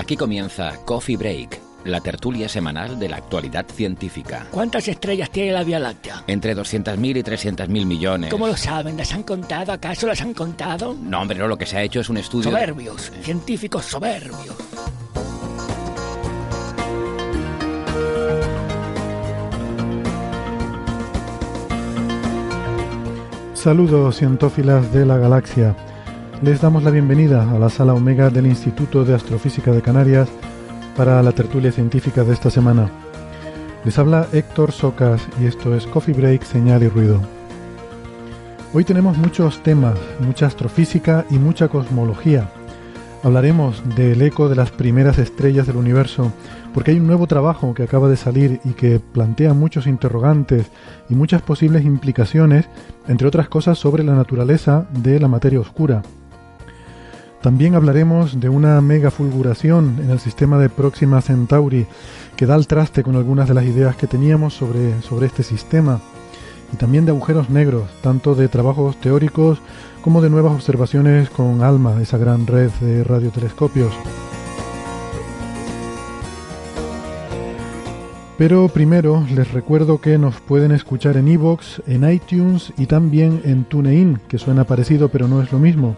Aquí comienza Coffee Break, la tertulia semanal de la actualidad científica. ¿Cuántas estrellas tiene la Vía Láctea? Entre 200.000 y 300.000 millones. ¿Cómo lo saben? ¿Las han contado? ¿Acaso las han contado? No, hombre, no, lo que se ha hecho es un estudio... Soberbios, científicos soberbios. Saludos cientófilas de la galaxia. Les damos la bienvenida a la sala Omega del Instituto de Astrofísica de Canarias para la tertulia científica de esta semana. Les habla Héctor Socas y esto es Coffee Break, Señal y Ruido. Hoy tenemos muchos temas, mucha astrofísica y mucha cosmología. Hablaremos del eco de las primeras estrellas del universo, porque hay un nuevo trabajo que acaba de salir y que plantea muchos interrogantes y muchas posibles implicaciones, entre otras cosas sobre la naturaleza de la materia oscura. También hablaremos de una megafulguración en el sistema de Próxima Centauri que da al traste con algunas de las ideas que teníamos sobre, sobre este sistema. Y también de agujeros negros, tanto de trabajos teóricos como de nuevas observaciones con ALMA, esa gran red de radiotelescopios. Pero primero les recuerdo que nos pueden escuchar en iVoox, en iTunes y también en TuneIn, que suena parecido pero no es lo mismo.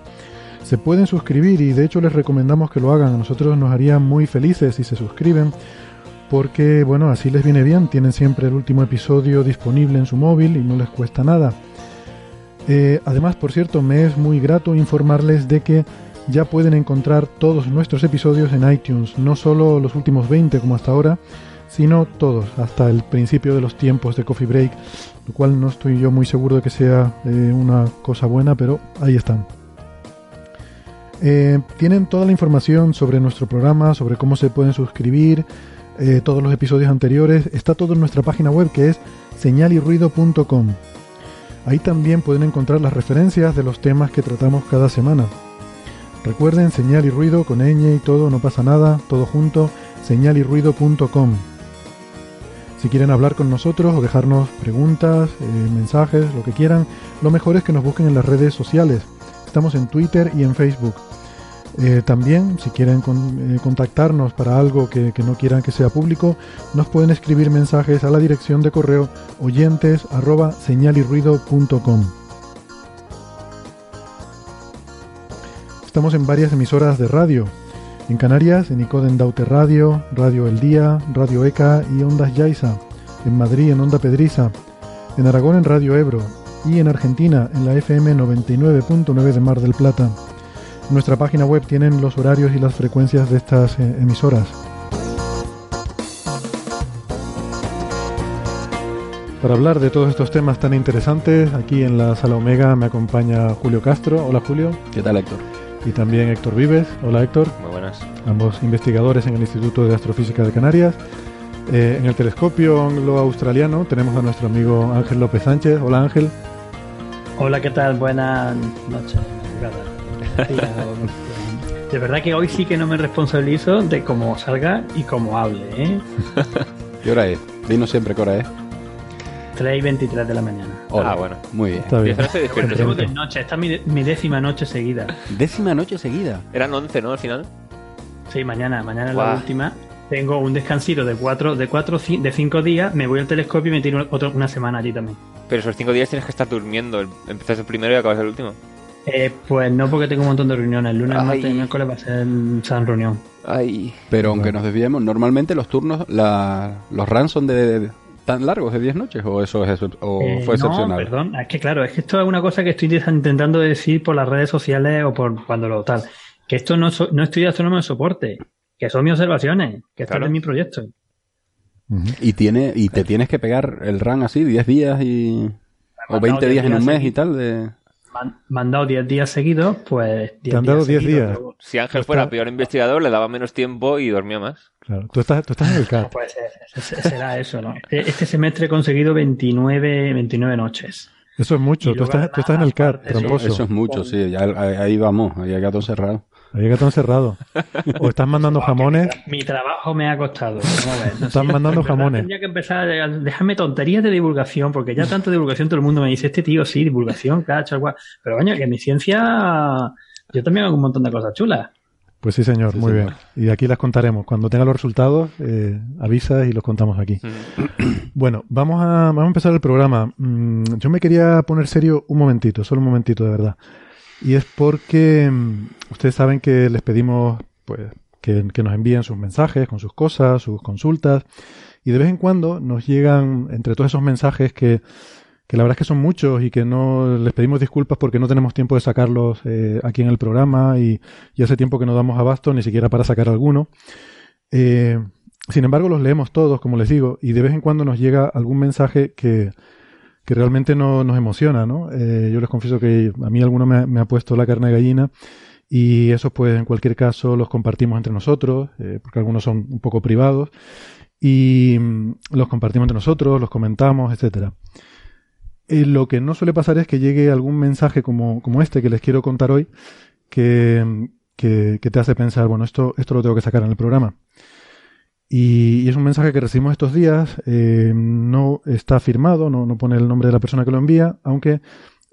Se pueden suscribir y de hecho les recomendamos que lo hagan. A nosotros nos haría muy felices si se suscriben porque bueno, así les viene bien, tienen siempre el último episodio disponible en su móvil y no les cuesta nada. Eh, además, por cierto, me es muy grato informarles de que ya pueden encontrar todos nuestros episodios en iTunes, no solo los últimos 20 como hasta ahora, sino todos, hasta el principio de los tiempos de Coffee Break, lo cual no estoy yo muy seguro de que sea eh, una cosa buena, pero ahí están. Eh, tienen toda la información sobre nuestro programa, sobre cómo se pueden suscribir, eh, todos los episodios anteriores, está todo en nuestra página web que es señalirruido.com. Ahí también pueden encontrar las referencias de los temas que tratamos cada semana. Recuerden señal y ruido con ñ y todo, no pasa nada, todo junto, señalirruido.com. Si quieren hablar con nosotros o dejarnos preguntas, eh, mensajes, lo que quieran, lo mejor es que nos busquen en las redes sociales. Estamos en Twitter y en Facebook. Eh, también, si quieren eh, contactarnos para algo que, no quieran que sea público, nos pueden escribir mensajes a la dirección de correo oyentes. Estamos en varias emisoras de radio. En Canarias, en Icoden Daute Radio, Radio El Día, Radio ECA y Ondas Yaiza. En Madrid, en Onda Pedriza. En Aragón, en Radio Ebro. Y en Argentina, en la FM 99.9 de Mar del Plata. En nuestra página web tienen los horarios y las frecuencias de estas eh, emisoras. Para hablar de todos estos temas tan interesantes, aquí en la sala Omega me acompaña Julio Castro. Hola Julio. ¿Qué tal Héctor? Y también Héctor Vives. Hola Héctor. Muy buenas. Ambos investigadores en el Instituto de Astrofísica de Canarias. Eh, en el telescopio anglo-australiano tenemos a nuestro amigo Ángel López Sánchez. Hola Ángel. Hola, ¿qué tal? Buenas noches. De verdad que hoy sí que no me responsabilizo de cómo salga y cómo hable, ¿eh? ¿Qué hora es? Dinos siempre qué hora es. 3 y 23 de la mañana. Hola. Ah, bueno, muy bien. Está bien. Tengo de noche, esta es mi, mi, décima noche seguida. ¿Décima noche seguida? Eran 11, ¿no? Al final. Sí, mañana, mañana es la última. Tengo un descansito de cuatro, de cuatro, de cinco días, me voy al telescopio y me tiro otro, una semana allí también. Pero esos cinco días tienes que estar durmiendo. Empiezas el primero y acabas el último. Eh, pues no, porque tengo un montón de reuniones. El lunes, Ay. martes y miércoles va a ser San Reunión. Ay. Pero aunque nos desviemos, normalmente los turnos, la, los runs son de, de tan largos, de 10 noches, o eso es o eh, fue excepcional. No, perdón, es que claro, es que esto es una cosa que estoy intentando decir por las redes sociales o por cuando lo tal. Que esto no, so, no estoy astrónomo de soporte, que son mis observaciones, que esto claro. es mi proyecto. Y tiene y te tienes que pegar el run así 10 días y o 20 días en un mes y tal de me han dado 10 días seguidos, pues... Te han dado 10 días. Si Ángel fuera peor investigador, le daba menos tiempo y dormía más. Claro, tú estás, tú estás en el CAR. Pues será eso, ¿no? E-, este semestre he conseguido 29, 29 noches. Eso es mucho, tú estás, tú estás en el CAR, tramposo. Eso es mucho, sí, ahí vamos, ahí hay gato cerrado. Ahí gato encerrado. O estás mandando jamones. Mi trabajo me ha costado. Están mandando jamones. Tendría que empezar a dejarme tonterías de divulgación, porque ya tanto divulgación todo el mundo me dice, este tío sí, divulgación, cacho, Pero coño, que en mi ciencia yo también hago un montón de cosas chulas. Pues sí, señor, muy bien. Y aquí las contaremos. Cuando tenga los resultados, eh, avisas y los contamos aquí. Bueno, vamos a, vamos a empezar el programa. Mm, yo me quería poner serio un momentito, solo un momentito, de verdad. Y es porque mm, ustedes saben que les pedimos pues, que, nos envíen sus mensajes con sus cosas, sus consultas. Y de vez en cuando nos llegan, entre todos esos mensajes que, que la verdad es que son muchos y que no les pedimos disculpas porque no tenemos tiempo de sacarlos eh, aquí en el programa y, y, hace tiempo que no damos abasto ni siquiera para sacar alguno. Eh, sin embargo, los leemos todos, como les digo, y de vez en cuando nos llega algún mensaje que, que realmente no, nos emociona, ¿no? Eh, yo les confieso que a mí alguno me, ha puesto la carne de gallina y eso pues en cualquier caso los compartimos entre nosotros, eh, porque algunos son un poco privados y mm, los compartimos entre nosotros, los comentamos, etcétera. Eh, lo que no suele pasar es que llegue algún mensaje como, como este que les quiero contar hoy que, que, que te hace pensar, bueno, esto, esto lo tengo que sacar en el programa. Y, es un mensaje que recibimos estos días, eh, no está firmado, no, no, pone el nombre de la persona que lo envía, aunque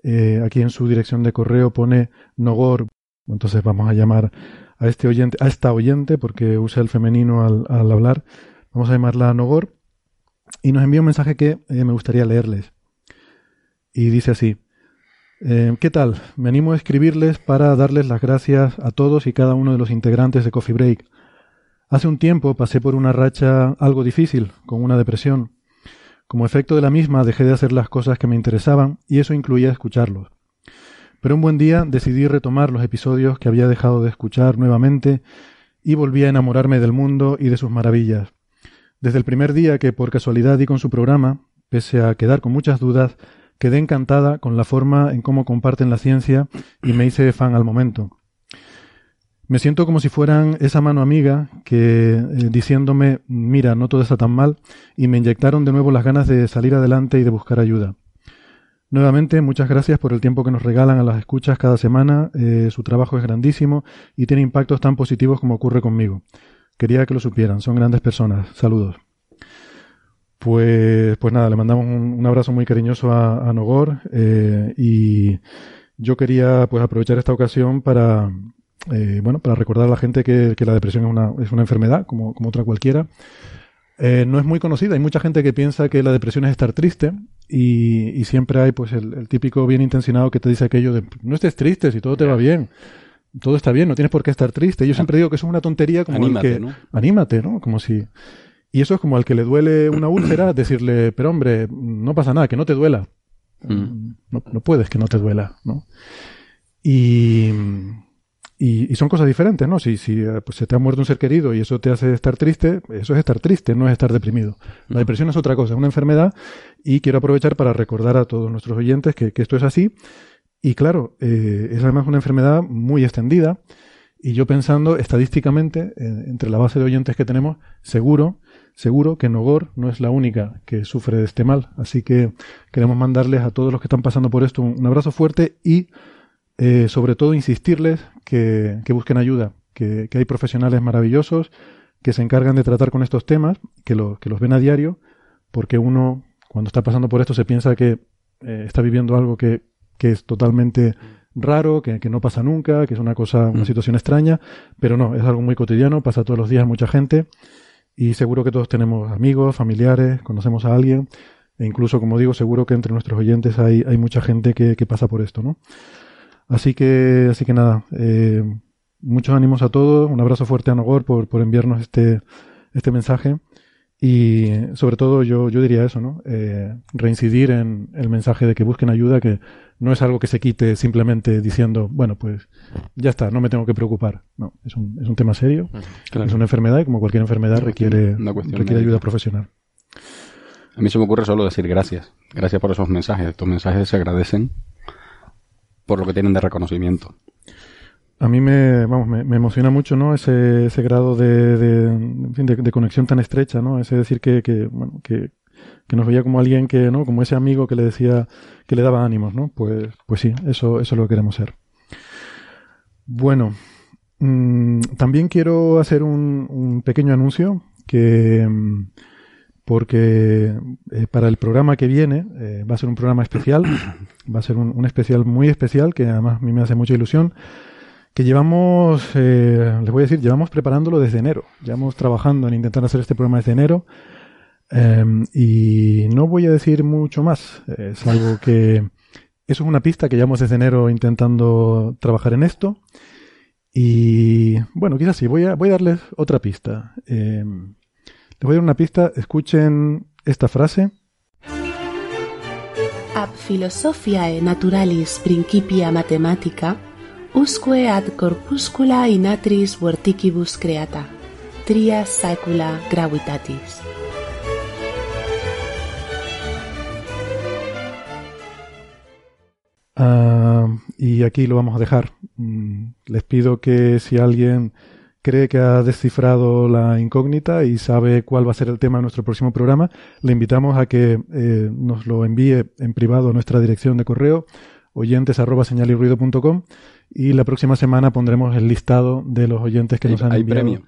eh, aquí en su dirección de correo pone Nogor. Entonces vamos a llamar a este oyente, a esta oyente, porque usa el femenino al, hablar. Vamos a llamarla Nogor. Y nos envía un mensaje que eh, me gustaría leerles. Y dice así. ¿Qué tal? Me animo a escribirles para darles las gracias a todos y cada uno de los integrantes de Coffee Break Hace un tiempo pasé por una racha algo difícil, con una depresión. Como efecto de la misma dejé de hacer las cosas que me interesaban y eso incluía escucharlos. Pero un buen día decidí retomar los episodios que había dejado de escuchar nuevamente y volví a enamorarme del mundo y de sus maravillas. Desde el primer día que por casualidad di con su programa, pese a quedar con muchas dudas, quedé encantada con la forma en cómo comparten la ciencia y me hice fan al momento. Me siento como si fueran esa mano amiga que eh, diciéndome, mira, no todo está tan mal, y me inyectaron de nuevo las ganas de salir adelante y de buscar ayuda. Nuevamente, muchas gracias por el tiempo que nos regalan a las escuchas cada semana. Eh, su trabajo es grandísimo y tiene impactos tan positivos como ocurre conmigo. Quería que lo supieran, son grandes personas. Saludos. Pues, pues nada, le mandamos un, abrazo muy cariñoso a, Nogor eh, y yo quería pues aprovechar esta ocasión para, eh, bueno, para recordar a la gente que, la depresión es una, es una enfermedad, como, como otra cualquiera. Eh, no es muy conocida. Hay mucha gente que piensa que la depresión es estar triste y, siempre hay pues el, típico bien intencionado que te dice aquello de no estés triste si todo te va bien. Todo está bien, no tienes por qué estar triste. Yo siempre digo que eso es una tontería como anímate, que... ¿no? Anímate, ¿no? Como si... Y eso es como al que le duele una úlcera, decirle, pero hombre, no pasa nada, que no te duela. Mm. No, no puedes que no te duela, ¿no? Y y, son cosas diferentes, ¿no? Si, si eh, pues se te ha muerto un ser querido y eso te hace estar triste, eso es estar triste, no es estar deprimido. La depresión es otra cosa, es una enfermedad y quiero aprovechar para recordar a todos nuestros oyentes que, esto es así. Y claro, eh, es además una enfermedad muy extendida y yo pensando estadísticamente, eh, entre la base de oyentes que tenemos, seguro, seguro que Nogor no es la única que sufre de este mal. Así que queremos mandarles a todos los que están pasando por esto un abrazo fuerte y eh, sobre todo insistirles que, busquen ayuda, que, hay profesionales maravillosos que se encargan de tratar con estos temas, que, que los ven a diario, porque uno cuando está pasando por esto se piensa que eh, está viviendo algo que, es totalmente raro, que, no pasa nunca, que es una cosa, una mm. situación extraña, pero no, es algo muy cotidiano, pasa todos los días mucha gente y seguro que todos tenemos amigos, familiares, conocemos a alguien e incluso, como digo, seguro que entre nuestros oyentes hay, hay mucha gente que, que pasa por esto, ¿no? Así que, así que nada, eh, muchos ánimos a todos, un abrazo fuerte a Nogor por, por enviarnos este, este mensaje y sobre todo yo, yo diría eso, ¿no? Eh, reincidir en el mensaje de que busquen ayuda, que no es algo que se quite simplemente diciendo, bueno, pues ya está, no me tengo que preocupar. No, es un, es un tema serio, es una enfermedad y como cualquier enfermedad requiere, requiere ayuda profesional. A mí se me ocurre solo decir gracias. Gracias por esos mensajes. Estos mensajes se agradecen por lo que tienen de reconocimiento. A mí me, vamos, me, emociona mucho, ¿no? Ese, ese grado de, de, en fin, de conexión tan estrecha, ¿no? Ese decir que, que, bueno, que, que nos veía como alguien que, ¿no? Como ese amigo que le decía, que le daba ánimos, ¿no? Pues, pues sí, eso, eso es lo que queremos ser. Bueno, mm, también quiero hacer un, un pequeño anuncio que, mm, porque eh, para el programa que viene eh, va a ser un programa especial, va a ser un, un especial muy especial que además a mí me hace mucha ilusión que llevamos, eh, les voy a decir, llevamos preparándolo desde enero. Llevamos trabajando en intentar hacer este programa desde enero. eh, y no voy a decir mucho más. eh, Es algo que. Eso es una pista que llevamos desde enero intentando trabajar en esto. Y bueno, quizás sí, voy a, voy a darles otra pista. Les voy a dar una pista. Escuchen esta frase. Ab philosophiae naturalis principia mathematica, usque ad corpuscula in atris vorticibus creata, tria saecula gravitatis. Ah, y aquí lo vamos a dejar. Mm, Les pido que si alguien cree que ha descifrado la incógnita y sabe cuál va a ser el tema de nuestro próximo programa, le invitamos a que eh, nos lo envíe en privado a nuestra dirección de correo oyentes arroba señalirruido.com y la próxima semana pondremos el listado de los oyentes que Hay- nos han hay enviado. premio.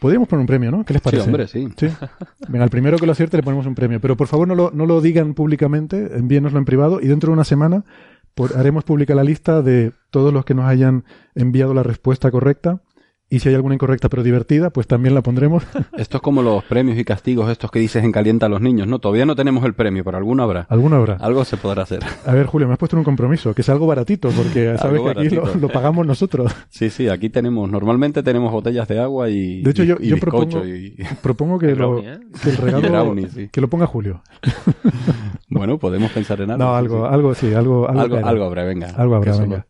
Podríamos poner un premio, ¿no? ¿Qué les Sí, parece? hombre, sí. Sí. Venga, al primero que lo acierte le ponemos un premio. Pero por favor no lo, no lo digan públicamente, envíenoslo en privado y dentro de una semana por- haremos pública la lista de todos los que nos hayan enviado la respuesta correcta. Y si hay alguna incorrecta pero divertida, pues también la pondremos. Esto es como los premios y castigos estos que dices en calienta a los niños, ¿no? Todavía no tenemos el premio, pero alguno habrá. Alguna habrá. Algo se podrá hacer. A ver, Julio, me has puesto en un compromiso, que es algo baratito, porque sabes que aquí lo, lo pagamos nosotros. Sí, sí, aquí tenemos, normalmente tenemos botellas de agua y, De hecho, yo, y yo propongo, y- propongo que, El lo, ¿eh? que el regalo brownie, sí. que lo ponga Julio. Bueno, podemos pensar en algo. No, sí, algo, sí. algo sí, algo, algo, Algo, algo habrá, venga. Algo habrá, venga.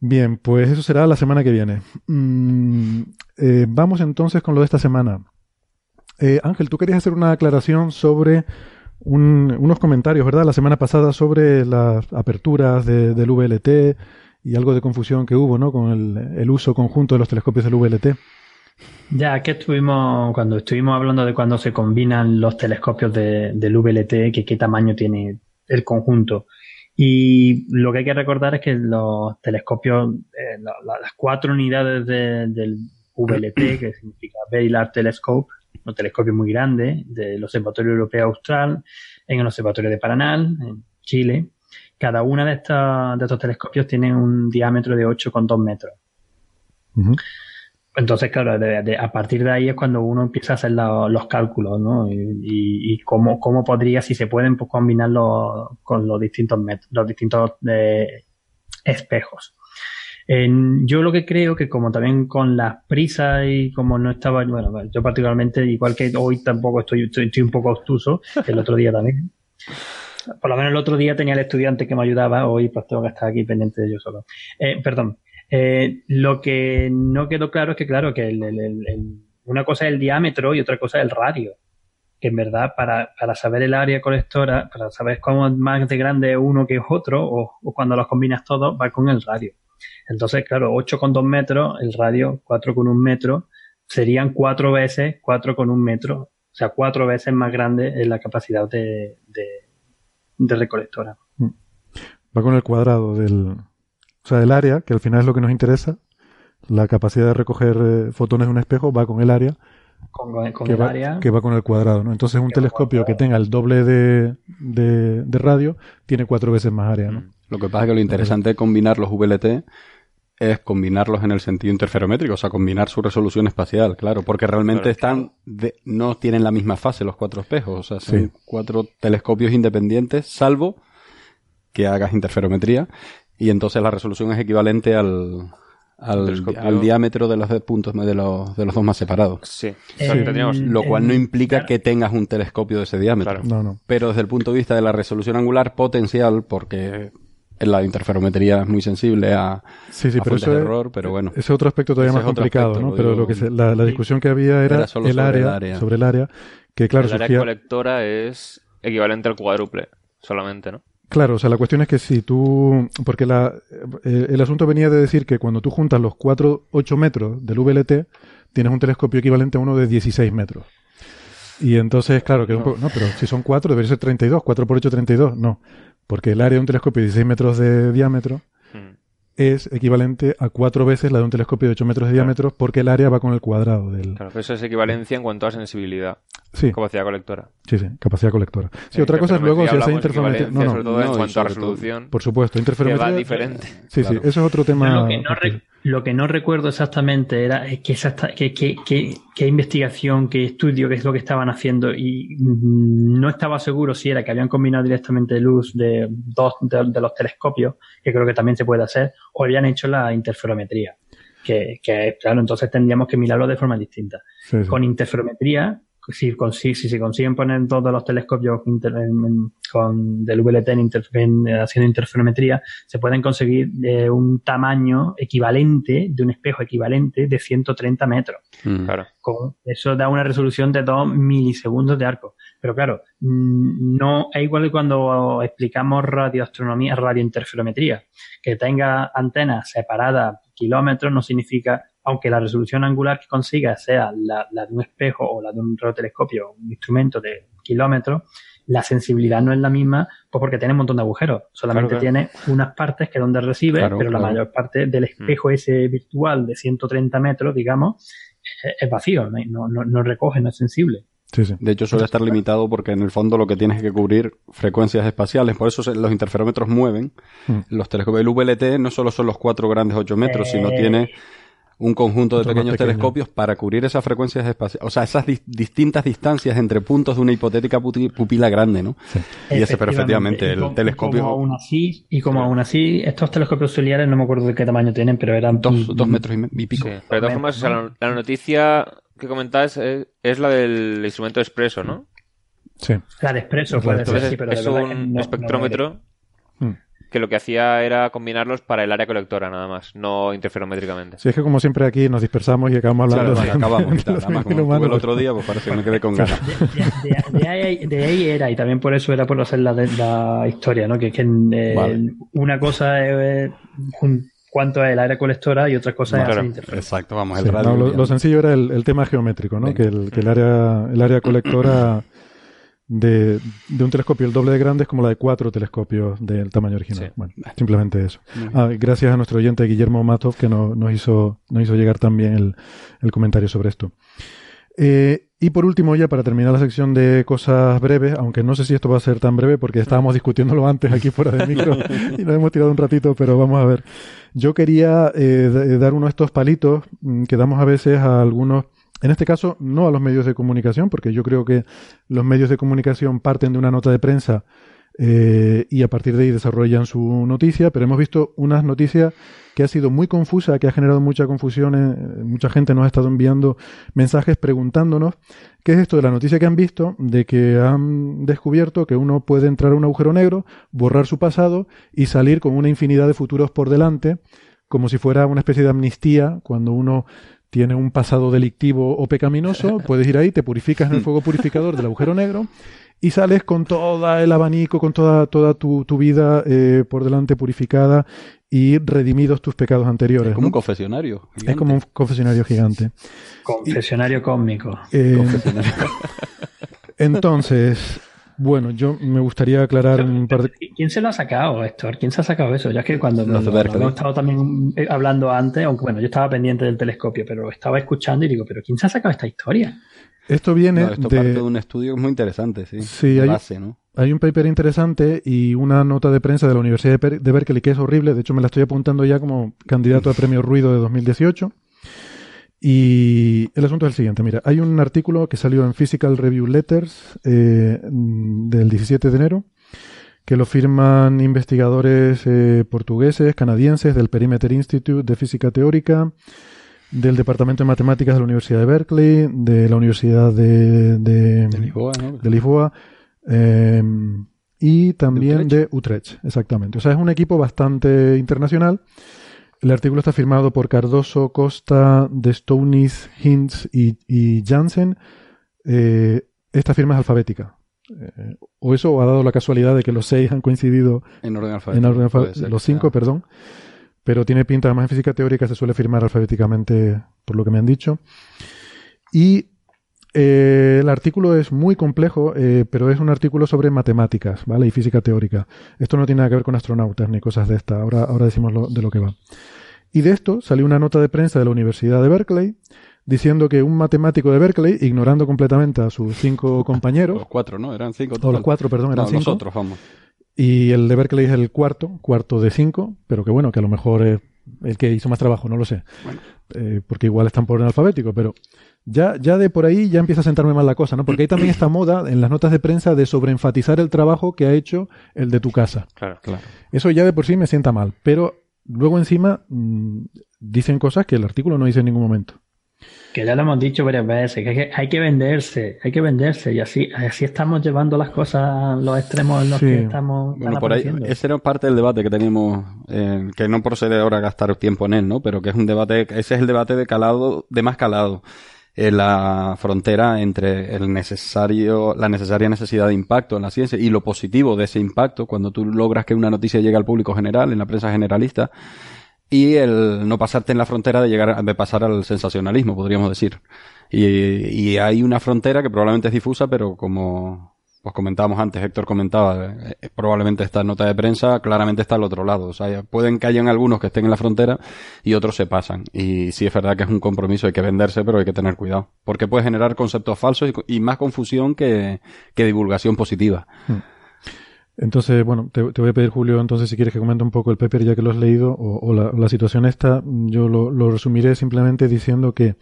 Bien, pues eso será la semana que viene. Mm, eh, vamos entonces con lo de esta semana. Eh, Ángel, tú querías hacer una aclaración sobre un- unos comentarios, ¿verdad? La semana pasada sobre las aperturas de- del VLT y algo de confusión que hubo, ¿no? Con el, uso conjunto de los telescopios del VLT. Ya que estuvimos, cuando estuvimos hablando de cuando se combinan los telescopios de- del VLT, que qué tamaño tiene el conjunto. Y lo que hay que recordar es que los telescopios, eh, la- la- las cuatro unidades de- del VLT, que significa Very Large Telescope, un telescopio muy grande del Observatorio Europeo Austral, en el Observatorio de Paranal, en Chile. Cada una de, estas, de estos telescopios tiene un diámetro de 8,2 metros. Ujú. Entonces, claro, de- de- a partir de ahí es cuando uno empieza a hacer los cálculos, ¿no? Y, cómo, cómo podría, si se pueden, pues, combinarlo con los distintos los distintos eh, espejos. Yo lo que creo que como también con las prisas y como no estaba, bueno, yo particularmente, igual que hoy tampoco estoy, estoy, un poco obtuso, el otro día también. Por lo menos el otro día tenía el estudiante que me ayudaba, hoy pues tengo que estar aquí pendiente de yo solo. Eh, perdón. Eh, lo que no quedó claro es que, claro, que el- el- el- una cosa es el diámetro y otra cosa es el radio. Que en verdad, para, para saber el área colectora, para saber cómo es más de grande uno que otro, o, o cuando los combinas todos, va con el radio. Entonces, claro, 8,2 metros, el radio 4,1 metro, serían cuatro veces 4,1 metro. O sea, cuatro veces más grande en la capacidad de, de, de recolectora. Va con el cuadrado del, o sea, del área, que al final es lo que nos interesa. La capacidad de recoger eh, fotones de un espejo va con el área, Con, con que, el va, área. que va con el cuadrado, ¿no? Entonces un telescopio que tenga el doble de, de, de radio tiene cuatro veces más área, ¿no? Lo que pasa es que lo interesante de combinar los VLT es combinarlos en el sentido interferométrico, o sea, combinar su resolución espacial, claro, porque realmente Claro, están de- no tienen la misma fase los cuatro espejos, o sea, son Sí. cuatro telescopios independientes, salvo que hagas interferometría, y entonces la resolución es equivalente al, al, diámetro de los dos puntos de los, de los dos más separados. Sí. Eh, O sea, tendríamos- Lo cual no en- implica que tengas un telescopio de ese diámetro. Claro. No, no. Pero desde el punto de vista de la resolución angular potencial, porque la interferometría es muy sensible a, Sí, sí, a pero fuentes eso de es, error, pero bueno. ese otro aspecto todavía más complicado, aspecto, ¿no? lo Pero digo. lo que se- la, la discusión que había era, el, sobre área, el área. sobre el área, Que claro, el área colectora es equivalente al cuádruple, solamente, ¿no? Claro, o sea, la cuestión es que si tú. Porque la, eh, el asunto venía de decir que cuando tú juntas los 4, 8 metros del VLT, tienes un telescopio equivalente a uno de 16 metros. Y entonces, claro, que es un poco. No, pero si son 4, debería ser 32. 4 por 8, 32. No. Porque el área de un telescopio de 16 metros de diámetro Mm. es equivalente a cuatro veces la de un telescopio de 8 metros de diámetro, porque el área va con el cuadrado del. Claro, que eso es equivalencia en cuanto a sensibilidad, Sí, capacidad colectora. sí, sí, capacidad colectora. Sí, En otra cosa es luego si hace interferometría. No, equivalencia, no, sobre todo no, en cuanto a todo- resolución, por supuesto, que interferometría. va diferente. Sí, Claro. sí, eso es otro tema. Lo que, no re- lo que no recuerdo exactamente era eh, exacta- qué investigación, qué estudio, qué es lo que estaban haciendo y no estaba seguro si era que habían combinado directamente luz de dos de, de los telescopios, que creo que también se puede hacer, o habían hecho la interferometría, que, que, claro, entonces tendríamos que mirarlo de forma distinta. Sí, sí. Con interferometría, si, consi- si se consiguen poner todos los telescopios inter- en- en- con, del VLT en inter- en- haciendo interferometría, se pueden conseguir eh, un tamaño equivalente, de un espejo equivalente de 130 metros. Mm. Claro. Con- eso da una resolución de 2 milisegundos de arco. Pero claro, mm, no es igual que cuando explicamos radioastronomía, radiointerferometría. Que tenga antenas separadas kilómetros no significa, aunque la resolución angular que consiga sea la, la de un espejo o la de un radiotelescopio, un instrumento de kilómetros, la sensibilidad no es la misma, pues porque tiene un montón de agujeros. Solamente Claro, tiene unas partes que es donde recibe, Claro, pero la mayor parte del espejo ese virtual de 130 metros, digamos, es- vacío, no, no, no recoge, no es sensible. Sí, sí. De hecho, suele estar limitado porque en el fondo lo que tienes es que cubrir frecuencias espaciales. Por eso los interferómetros mueven. Mm. Los telescopios del VLT no solo son los cuatro grandes 8 metros, Eh, sino tiene un conjunto de otro pequeños pequeño. telescopios para cubrir esas frecuencias espaciales. O sea, esas dis- distintas distancias entre puntos de una hipotética pupila grande, ¿no? Y ese, pero efectivamente, Y el como- telescopio... Como aún así, y como aún así, estos telescopios auxiliares no me acuerdo de qué tamaño tienen, pero eran Dos, dos metros y, me- y pico. Sí. Pero de todas formas, o sea, la, la noticia que comentáis es, es la del instrumento expreso, ¿no? Sí. La de expreso Es puede de ser, sí, pero de es que un no- espectrómetro. Que lo que hacía era combinarlos para el área colectora nada más, no interferométricamente. Sí, es que como siempre aquí nos dispersamos y acabamos hablando Claro, de, acabamos de como fenómenos estuve el otro día, pues parece que me quedé con ganas. De, de- de ahí, de ahí era, y también por eso era por hacer la, la historia, ¿no? Que, que eh, Vale. una cosa es un- cuánto es el área colectora y otra cosa Claro. es. Exacto, vamos, el Sí, radio. no, lo, lo sencillo era el, el tema geométrico, ¿no? Venga. Que, el, que el área el área colectora de, de un telescopio el doble de grande es como la de cuatro telescopios del tamaño original. Sí. Bueno, simplemente eso. Ah, gracias a nuestro oyente Guillermo Matov que no- nos, hizo, nos hizo llegar también el, el comentario sobre esto. Eh, y por último, ya para terminar la sección de cosas breves, aunque no sé si esto va a ser tan breve porque estábamos discutiéndolo antes aquí fuera de micro y nos hemos tirado un ratito, pero vamos a ver. Yo quería eh, dar uno de estos palitos mm, que damos a veces a algunos, en este caso no a los medios de comunicación, porque yo creo que los medios de comunicación parten de una nota de prensa eh, y a partir de ahí desarrollan su noticia, pero hemos visto unas noticias que ha sido muy confusa, que ha generado mucha confusión, eh, mucha gente nos ha estado enviando mensajes preguntándonos qué es esto de la noticia que han visto, de que han descubierto que uno puede entrar a un agujero negro, borrar su pasado y salir con una infinidad de futuros por delante, como si fuera una especie de amnistía cuando uno tiene un pasado delictivo o pecaminoso, puedes ir ahí, te purificas en el fuego purificador del agujero negro y sales con todo el abanico, con toda, toda tu, tu vida eh, por delante purificada y redimidos tus pecados anteriores. Es como ¿no? un confesionario. Es como un confesionario gigante. Confesionario cósmico. Eh, entonces, bueno, yo me gustaría aclarar un par de... ¿Quién se lo ha sacado, Héctor? ¿Quién se ha sacado eso? Ya que cuando Los de lo- lo Berkeley. hemos estado también eh, hablando antes, aunque bueno, yo estaba pendiente del telescopio, pero lo estaba escuchando y digo, ¿pero quién se ha sacado esta historia? Esto viene No, esto parte de de... un estudio muy interesante, sí. Sí, de hay- base, ¿no? Hay un paper interesante y una nota de prensa de la Universidad de, Per- de Berkeley que es horrible. De hecho, me la estoy apuntando ya como candidato a premio Ruido de 2018. Y el asunto es el siguiente. Mira, hay un artículo que salió en Physical Review Letters eh, mm, del 17 de enero que lo firman investigadores eh, portugueses, canadienses del Perimeter Institute de Física Teórica, del Departamento de Matemáticas de la Universidad de Berkeley, de la Universidad de, de, De Lisboa, ¿no? de Lisboa eh, y también Utrecht? de Utrecht, exactamente. O sea, es un equipo bastante internacional. El artículo está firmado por Cardoso, Costa, de Stonis, Hintz y, y Jansen. Eh, esta firma es alfabética. Eh, o eso ha dado la casualidad de que los seis han coincidido En orden en alfabético. orden alfa- puede ser los cinco, perdón. Pero tiene pinta, además en física teórica se suele firmar alfabéticamente, por lo que me han dicho. Y eh, el artículo es muy complejo, eh, pero es un artículo sobre matemáticas, ¿vale? Y física teórica. Esto no tiene nada que ver con astronautas ni cosas de esta. Ahora, ahora decimos lo- de lo que va. Y de esto salió una nota de prensa de la Universidad de Berkeley diciendo que un matemático de Berkeley, ignorando completamente a sus cinco compañeros, Los cuatro, ¿no? Eran cinco. o total. los cuatro, perdón, eran No, cinco, nosotros, vamos. y el de Berkeley es el cuarto, cuarto de cinco, pero que bueno, que a lo mejor es el que hizo más trabajo, no lo sé. Eh, porque igual están por orden alfabético, pero ya, ya de por ahí ya empieza a sentarme mal la cosa, ¿no? Porque hay también esta moda en las notas de prensa de sobreenfatizar el trabajo que ha hecho el de tu casa. Claro. Claro. Eso ya de por sí me sienta mal, pero luego encima mm, dicen cosas que el artículo no dice en ningún momento. Que ya lo hemos dicho varias veces, que hay que, hay que venderse, hay que venderse, y así, así estamos llevando las cosas, los extremos en los Sí. que estamos Bueno, por ahí, ese era parte del debate que teníamos, eh, que no procede ahora a gastar tiempo en él, ¿no? Pero que es un debate, ese es el debate de calado, de más calado, en la frontera entre el necesario, la necesaria necesidad de impacto en la ciencia y lo positivo de ese impacto cuando tú logras que una noticia llegue al público general, en la prensa generalista, y el no pasarte en la frontera de llegar, de pasar al sensacionalismo, podríamos decir. Y, y hay una frontera que probablemente es difusa, pero como pues comentábamos antes, Héctor comentaba, eh, probablemente esta nota de prensa claramente está al otro lado. O sea, pueden que hayan algunos que estén en la frontera y otros se pasan. Y sí es verdad que es un compromiso, hay que venderse, pero hay que tener cuidado. Porque puede generar conceptos falsos y, más confusión que, divulgación positiva. Entonces, bueno, te, voy a pedir, Julio, entonces si quieres que comente un poco el paper ya que lo has leído, o, la, situación esta, yo lo, lo resumiré simplemente diciendo que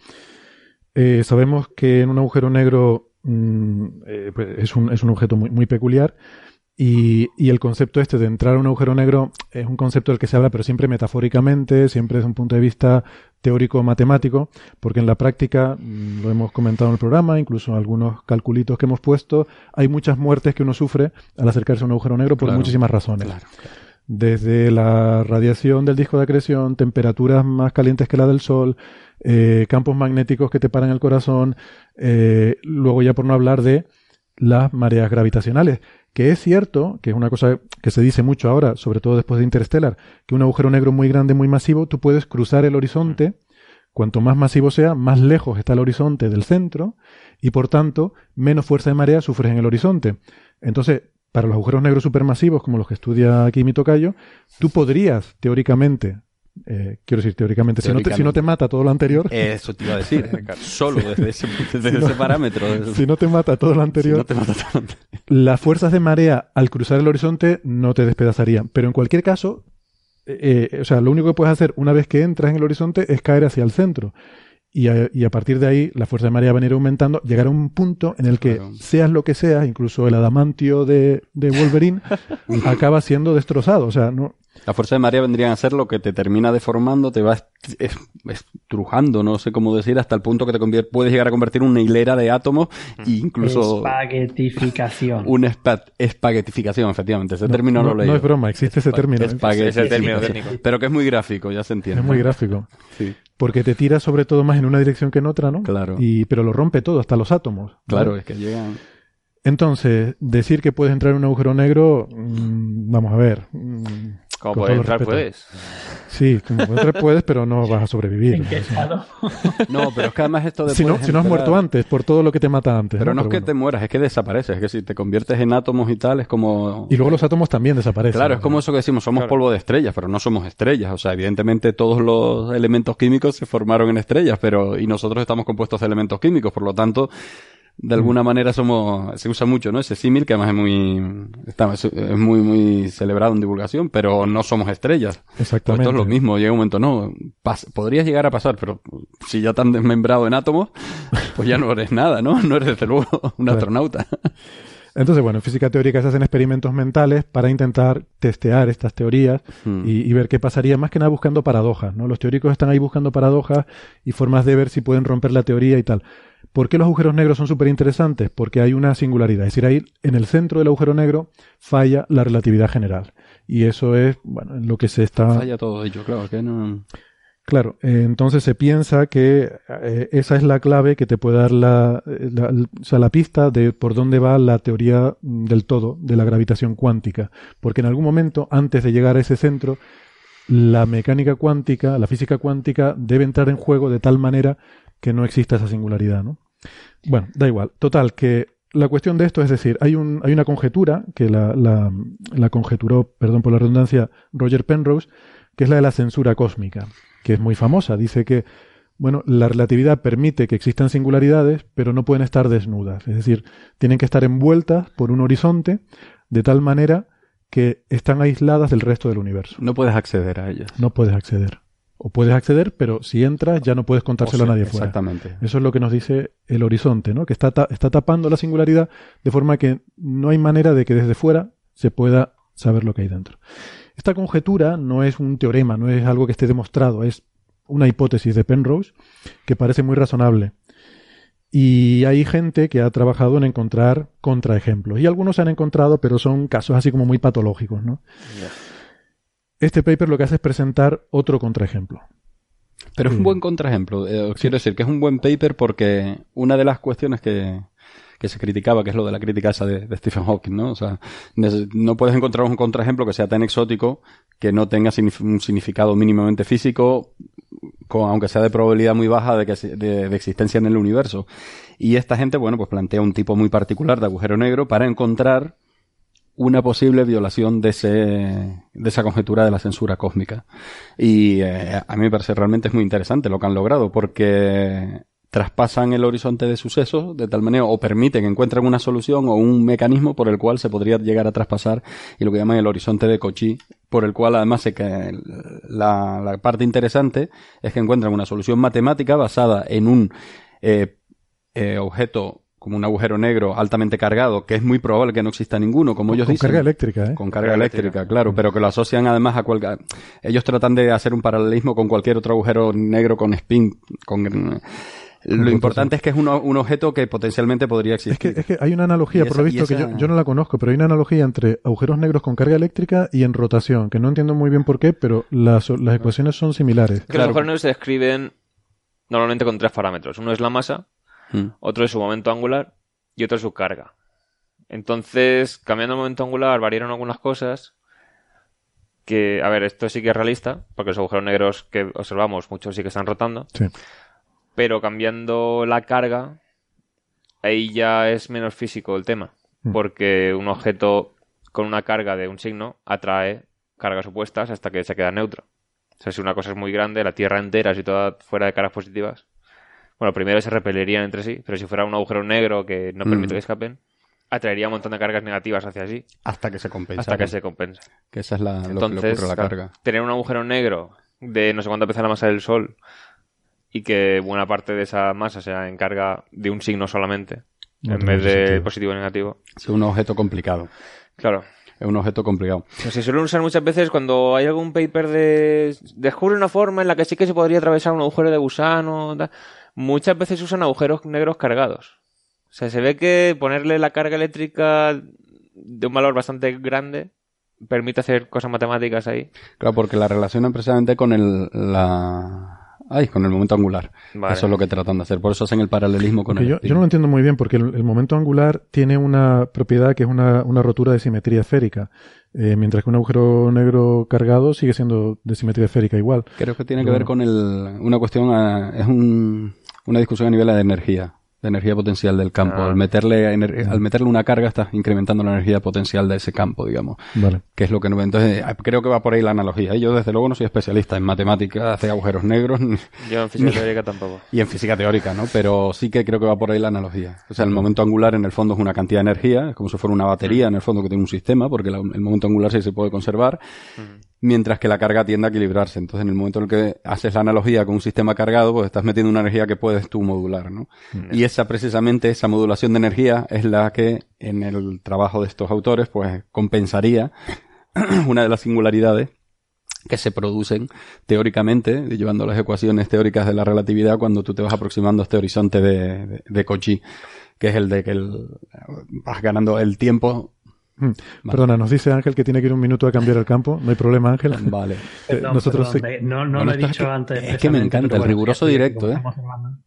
eh, sabemos que en un agujero negro mm, eh, pues es, un, es un objeto muy, muy peculiar y, y el concepto este de entrar a un agujero negro es un concepto del que se habla, pero siempre metafóricamente, siempre desde un punto de vista teórico-matemático, porque en la práctica, mm, lo hemos comentado en el programa, incluso en algunos calculitos que hemos puesto, hay muchas muertes que uno sufre al acercarse a un agujero negro por Claro, muchísimas razones. Claro, claro. Desde la radiación del disco de acreción, temperaturas más calientes que la del Sol, eh, campos magnéticos que te paran el corazón, eh, luego ya por no hablar de las mareas gravitacionales, que es cierto, que es una cosa que se dice mucho ahora, sobre todo después de Interstellar, que un agujero negro muy grande, muy masivo, tú puedes cruzar el horizonte, cuanto más masivo sea, más lejos está el horizonte del centro, y por tanto, menos fuerza de marea sufres en el horizonte. Entonces, para los agujeros negros supermasivos, como los que estudia aquí mi tocayo, tú podrías, teóricamente, eh, quiero decir teóricamente, si no, te, si no te mata todo lo anterior, Eso te iba a decir. Solo desde ese, desde Si no- ese parámetro. si no te mata todo lo Si anterior, no te mata tanto. las fuerzas de marea al cruzar el horizonte no te despedazarían. Pero en cualquier caso, eh, eh, o sea, lo único que puedes hacer una vez que entras en el horizonte es caer hacia el centro. Y a, y a partir de ahí, la fuerza de marea va a ir aumentando, llegar a un punto en el que, Claro. seas lo que seas, incluso el adamantio de, de Wolverine, acaba siendo destrozado. O sea, no, La fuerza de marea vendrían a ser lo que te termina deformando, te va est- es- estrujando, no sé cómo decir, hasta el punto que te puedes llegar a convertir en una hilera de átomos e incluso Espaguetificación. una espa- espaguetificación, efectivamente. Ese término no, lo no leí. es broma, existe ese término. ¿eh? Espaguetificación. Término técnico. Pero que es muy gráfico, ya se entiende. Es muy gráfico. Sí, Porque te tira sobre todo más en una dirección que en otra, ¿no? Claro. Y, pero lo rompe todo, hasta los átomos. ¿no? claro, es que llegan... Entonces, decir que puedes entrar en un agujero negro, mm, vamos a ver. mm, Como puedes entrar, respeto. puedes. Sí, como puedes entrar puedes, pero no vas a sobrevivir. ¿En qué estado? No, pero es que además esto de si no, si no has muerto antes, por todo lo que te mata antes. Pero no es que bueno. te mueras, es que desapareces. Es que si te conviertes en átomos y tal, es como... Y luego los átomos también desaparecen. Claro, es como eso que decimos, somos Claro. polvo de estrellas, pero no somos estrellas. O sea, evidentemente todos los elementos químicos se formaron en estrellas, pero y nosotros estamos compuestos de elementos químicos, por lo tanto, de alguna manera somos, se usa mucho, ¿no? Ese símil que además es muy, está, es, muy, muy celebrado en divulgación, pero no somos estrellas. Pues Exactamente. esto es lo mismo, llega un momento, no, pas- podrías llegar a pasar, pero si ya te han desmembrado en átomos, pues ya no eres nada, ¿no? No eres desde luego un astronauta. Entonces, bueno, en física teórica se hacen experimentos mentales para intentar testear estas teorías Hmm. y, y ver qué pasaría, más que nada buscando paradojas, ¿no? Los teóricos están ahí buscando paradojas y formas de ver si pueden romper la teoría y tal. ¿Por qué los agujeros negros son súper interesantes? Porque hay una singularidad. Es decir, ahí en el centro del agujero negro falla la relatividad general. Y eso es, bueno, en lo que se está... Falla todo ello, claro, que no... Claro, eh, entonces se piensa que eh, esa es la clave que te puede dar la, eh, la- o sea, la pista de por dónde va la teoría mm, del todo de la gravitación cuántica. Porque en algún momento, antes de llegar a ese centro, la mecánica cuántica, la física cuántica, debe entrar en juego de tal manera que no exista esa singularidad, ¿no? Bueno, da igual. Total, que la cuestión de esto es decir, hay, un, hay una conjetura que la, la, la conjeturó, perdón por la redundancia, Roger Penrose, que es la de la censura cósmica, que es muy famosa. Dice que, bueno, la relatividad permite que existan singularidades, pero no pueden estar desnudas. Es decir, tienen que estar envueltas por un horizonte de tal manera que están aisladas del resto del universo. No puedes acceder a ellas. No puedes acceder. O puedes acceder, pero si entras ya no puedes contárselo O sea, a nadie fuera. Exactamente. Eso es lo que nos dice el horizonte, ¿no? Que está, ta- está tapando la singularidad de forma que no hay manera de que desde fuera se pueda saber lo que hay dentro. Esta conjetura no es un teorema, no es algo que esté demostrado, es una hipótesis de Penrose que parece muy razonable. Y hay gente que ha trabajado en encontrar contraejemplos. Y algunos se han encontrado, pero son casos así como muy patológicos, ¿no? Este paper lo que hace es presentar otro contraejemplo. Pero es un buen contraejemplo. Eh, quiero decir que es un buen paper porque una de las cuestiones que, que se criticaba, que es lo de la crítica esa de, de Stephen Hawking, ¿no? O sea, no puedes encontrar un contraejemplo que sea tan exótico que no tenga signif- un significado mínimamente físico, con, aunque sea de probabilidad muy baja de, que, de existencia en el universo. Y esta gente, bueno, pues plantea un tipo muy particular de agujero negro para encontrar una posible violación de ese de esa conjetura de la censura cósmica. Y eh, a mí me parece realmente es muy interesante lo que han logrado porque traspasan el horizonte de sucesos de tal manera o permiten que encuentren una solución o un mecanismo por el cual se podría llegar a traspasar y lo que llaman el horizonte de Cauchy por el cual además se que la, la parte interesante es que encuentran una solución matemática basada en un eh, eh, objeto como un agujero negro altamente cargado, que es muy probable que no exista ninguno, como ellos con dicen. carga eléctrica, ¿eh? Con carga eléctrica, claro, pero que lo asocian además a cualquier... Ellos tratan de hacer un paralelismo con cualquier otro agujero negro con spin, con... Lo importante es que es un, un objeto que potencialmente podría Es existir. que, es que hay una analogía, por lo visto, que yo no la conozco, pero hay una analogía entre agujeros negros con carga eléctrica y en rotación, que no entiendo muy bien por qué, pero las, las ecuaciones son similares. Que los agujeros negros se describen normalmente con tres parámetros. Uno es la masa, Mm. otro es su momento angular y otro es su carga. Entonces, cambiando el momento angular, variaron algunas cosas que, a ver, esto sí que es realista, porque los agujeros negros que observamos, muchos sí que están rotando, Sí. pero cambiando la carga, ahí ya es menos físico el tema, Mm. porque un objeto con una carga de un signo atrae cargas opuestas hasta que se queda neutro. O sea, si una cosa es muy grande, la Tierra entera, si toda fuera de cargas positivas, bueno, primero se repelerían entre sí, pero si fuera un agujero negro que no permite Mm. que escapen, atraería un montón de cargas negativas hacia sí, Hasta que se compensa. hasta que se compensa. Que esa es la, lo que le Entonces, ocurre a la claro, carga. tener un agujero negro de no sé cuánto pesa la masa del Sol y que buena parte de esa masa sea en carga de un signo solamente, No en vez de sentido. positivo o negativo. Es un objeto complicado. Claro. Es un objeto complicado. Pues se suelen usar muchas veces cuando hay algún paper de... Descubre una forma en la que sí que se podría atravesar un agujero de gusano. tal. Muchas veces usan agujeros negros cargados. O sea, se ve que ponerle la carga eléctrica de un valor bastante grande permite hacer cosas matemáticas ahí. Claro, porque la relacionan precisamente con el, la... Ay, con el momento angular. Vale. Eso es lo que tratan de hacer. Por eso hacen el paralelismo con Porque el yo, no lo entiendo muy bien, porque el, el momento angular tiene una propiedad que es una, una rotura de simetría esférica, eh, mientras que un agujero negro cargado sigue siendo de simetría esférica igual. Creo que tiene que Bueno. ver con el, una cuestión, a- es un, una discusión a nivel de energía, de energía potencial del campo. Ah. Al, meterle, ener- al meterle una carga estás incrementando la energía potencial de ese campo, digamos. Vale. Que es lo que no Entonces, eh, creo que va por ahí la analogía. Y Yo, desde luego, no soy especialista en matemáticas de agujeros negros Yo en física teórica tampoco. y en física teórica, ¿no? Pero sí que creo que va por ahí la analogía. O sea, el momento angular en el fondo es una cantidad de energía, es como si fuera una batería en el fondo que tiene un sistema, porque la- el momento angular sí se puede conservar, mientras que la carga tiende a equilibrarse. Entonces, en el momento en el que haces la analogía con un sistema cargado, pues estás metiendo una energía que puedes tú modular, ¿no? Y esa, precisamente, esa modulación de energía es la que, en el trabajo de estos autores, pues compensaría una de las singularidades que se producen teóricamente, llevando las ecuaciones teóricas de la relatividad, cuando tú te vas aproximando a este horizonte de, de, de Cauchy, que es el de que el- vas ganando el tiempo Mm. Perdona, nos dice Ángel que tiene que ir un minuto a cambiar el campo. No hay problema, Ángel. Vale. Eh, Perdón, nosotros perdón, sí- no, no Bueno, lo he dicho que- antes. es que me encanta el bueno, riguroso directo, ¿eh?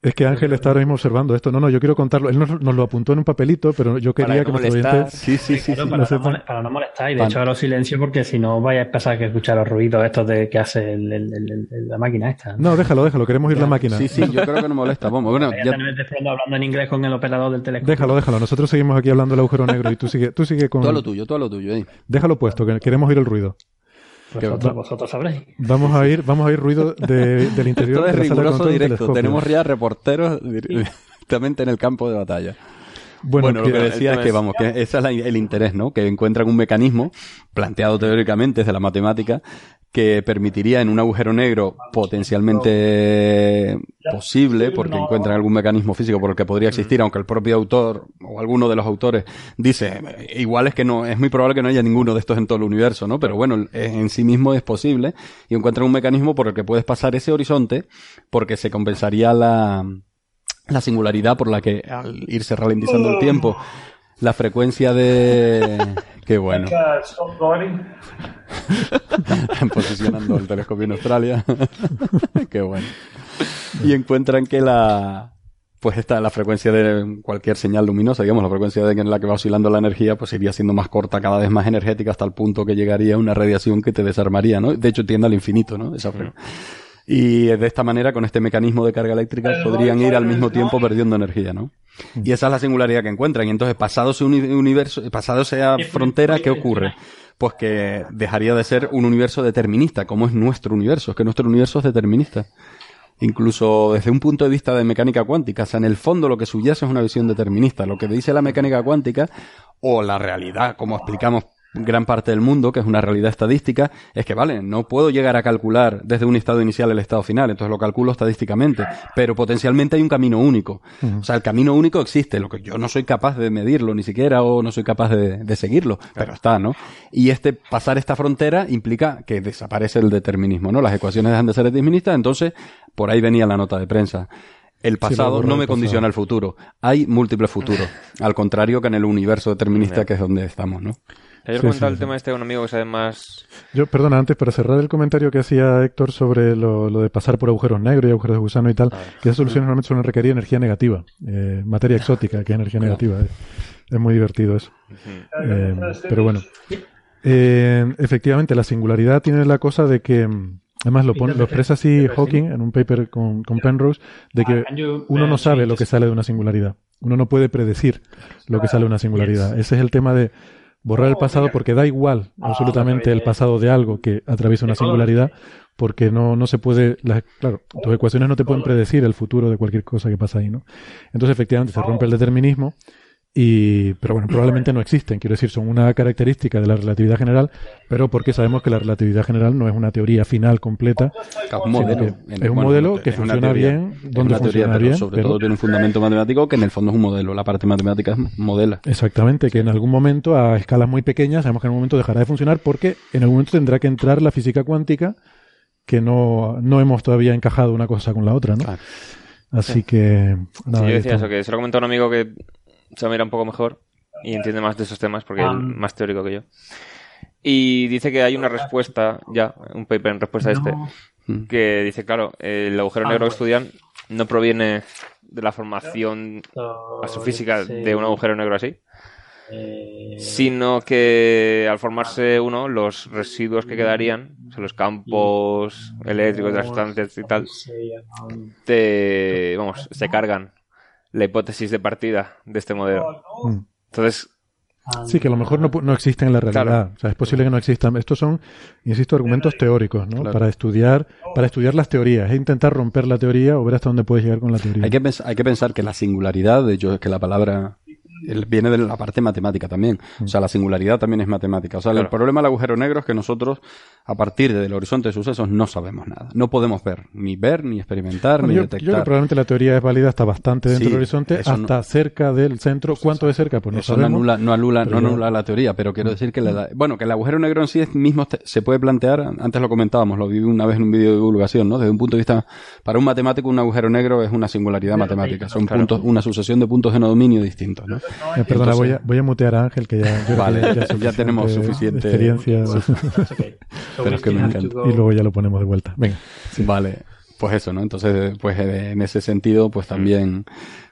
Es que Ángel está ahora mismo observando esto. No, no, yo quiero contarlo. Él nos, nos lo apuntó en un papelito, pero yo quería Para que no nuestros molestar. oyentes... Sí, sí, sí. Claro, sí. para, no sepan. mole- para no molestar y de Vale. hecho ahora silencio porque si no vais a empezar a escuchar los ruidos estos de que hace el- el- el- el- la máquina esta. No, déjalo, déjalo. Queremos ir la máquina. Sí, sí, yo creo que no molesta. Vamos, bueno, Ya de fondo hablando en inglés con el operador del teléfono. Déjalo, déjalo. Nosotros seguimos aquí hablando del agujero negro y tú sigue, tú sigue con... a lo tuyo, a lo tuyo. eh. Déjalo puesto, que queremos oír el ruido. Vosotros, vosotros sabréis. Vamos a ir, vamos a ir ruido de- del interior Esto es de la riguroso directo. Tenemos ya reporteros directamente en el campo de batalla. Bueno, lo que decía es que, vamos, que ese es la- el interés, ¿no? Que encuentran un mecanismo planteado teóricamente desde la matemática que permitiría en un agujero negro potencialmente posible, porque encuentran algún mecanismo físico por el que podría existir, aunque el propio autor o alguno de los autores dice, "Eh, igual es que no, es muy probable que no haya ninguno de estos en todo el universo, ¿no? Pero bueno, eh, en sí mismo es posible y encuentran un mecanismo por el que puedes pasar ese horizonte porque se compensaría la, la singularidad por la que al irse ralentizando el tiempo, la frecuencia de... Qué bueno. Posicionando el telescopio en Australia. Qué bueno. Y encuentran que la... Pues esta, la frecuencia de cualquier señal luminosa, digamos, la frecuencia de en la que va oscilando la energía, pues iría siendo más corta, cada vez más energética, hasta el punto que llegaría a una radiación que te desarmaría, ¿no? De hecho, tiende al infinito, ¿no? Esa fre- y de esta manera, con este mecanismo de carga eléctrica, podrían ir al mismo tiempo perdiendo energía, ¿no? Y esa es la singularidad que encuentran. Y entonces, pasado ese uni- universo, pasado esa frontera, ¿qué ocurre? Pues que dejaría de ser un universo determinista, como es nuestro universo. Es que nuestro universo es determinista. Incluso desde un punto de vista de mecánica cuántica. O sea, en el fondo lo que subyace es una visión determinista. Lo que dice la mecánica cuántica, o la realidad, como explicamos gran parte del mundo, que es una realidad estadística, es que, vale, no puedo llegar a calcular desde un estado inicial el estado final, entonces lo calculo estadísticamente, pero potencialmente hay un camino único. O sea, el camino único existe, lo que yo no soy capaz de medirlo ni siquiera o no soy capaz de, de seguirlo, pero está, ¿no? Y este, pasar esta frontera implica que desaparece el determinismo, ¿no? Las ecuaciones dejan de ser deterministas, entonces por ahí venía la nota de prensa. El pasado no me condiciona el futuro. Hay múltiples futuros. Al contrario que en el universo determinista que es donde estamos, ¿no? Ayer Sí, comentaba sí, el sí. tema este de un amigo que sabe más. Yo, perdona, antes, para cerrar el comentario que hacía Héctor sobre lo, lo de pasar por agujeros negros y agujeros de gusano y tal, que esas soluciones normalmente suelen requerir energía negativa, eh, materia exótica, que es energía negativa. eh. Es muy divertido eso. Eh, pero bueno. Eh, efectivamente, la singularidad tiene la cosa de que, mm, además lo, pone, lo expresa así Hawking en un paper con, con Penrose, de que uno no sabe lo que sale de una singularidad. Uno no puede predecir lo que sale de una singularidad. Ese es el tema de borrar el pasado porque da igual absolutamente el pasado de algo que atraviesa una singularidad porque no, no se puede, las, claro, tus ecuaciones no te pueden predecir el futuro de cualquier cosa que pasa ahí, ¿no? Entonces efectivamente se rompe el determinismo y, pero bueno, probablemente no existen, quiero decir, son una característica de la relatividad general, pero porque sabemos que la relatividad general no es una teoría final completa, Es un modelo. es un modelo que funciona teoría. bien, donde una teoría, funciona pero bien, sobre pero- todo tiene un fundamento matemático que en el fondo es un modelo. La parte matemática es modela. Exactamente, que en algún momento, a escalas muy pequeñas, sabemos que en algún momento dejará de funcionar porque en algún momento tendrá que entrar la física cuántica, que no, no hemos todavía encajado una cosa con la otra, ¿no? Claro. Así que... Sí, nada, yo ahí decía eso, que se lo comentó a un amigo que se mira un poco mejor y entiende más de esos temas porque es Um, más teórico que yo. Y dice que hay una respuesta, ya, un paper en respuesta a este, Mm. que dice, claro, el agujero negro que estudian no proviene de la formación astrofísica de un agujero negro así, sino que al formarse uno, los residuos que quedarían, o sea, los campos eléctricos de las sustancias y tal, te, vamos, se cargan la hipótesis de partida de este modelo. Mm. Entonces, Sí, que a lo mejor no, pu- no existen en la realidad. Claro. O sea, es posible que no existan. Estos son, insisto, argumentos teóricos, ¿no? Claro. Para estudiar, para estudiar las teorías. Es intentar romper la teoría o ver hasta dónde puedes llegar con la teoría. Hay que, hay que pensar que la singularidad, de hecho, es que la palabra viene de la parte matemática también. O sea, la singularidad también es matemática. O sea, el problema del agujero negro es que nosotros, a partir del horizonte de sucesos, no sabemos nada. No podemos ver, ni ver, ni experimentar, Bueno, ni yo, yo creo detectar. que probablemente la teoría es válida hasta bastante dentro Sí, del horizonte, no- hasta cerca del centro. ¿Cuánto de cerca? Pues no Eso no sabemos. anula, no anula, no pero ya- anula la teoría, pero quiero decir que la- bueno, que el agujero negro en sí es mismo te- se puede plantear, antes lo comentábamos, lo vi una vez en un vídeo de divulgación, ¿no? Desde un punto de vista, para un matemático un agujero negro es una singularidad matemática, son claro. puntos, una sucesión de puntos de no dominio distintos, ¿no? Eh, perdona, voy, a, voy a mutear a Ángel, que ya, yo creo Vale, que ya suficiente tenemos suficiente- experiencia. That's okay. So Pero we es que me encanta. y luego ya lo ponemos de vuelta. Venga. Vale, pues eso, ¿no? Entonces, pues eh, en ese sentido, pues también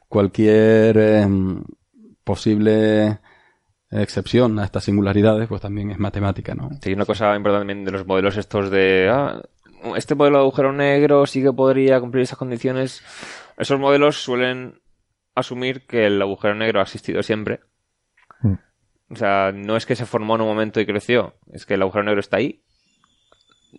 cualquier em, posible excepción a estas singularidades, pues también es matemática, ¿no? Sí, una cosa importante también de los modelos estos de... Ah, este modelo de agujero negro sí que podría cumplir esas condiciones. Esos modelos suelen asumir que el agujero negro ha existido siempre. Mm. O sea, no es que se formó en un momento y creció, es que el agujero negro está ahí.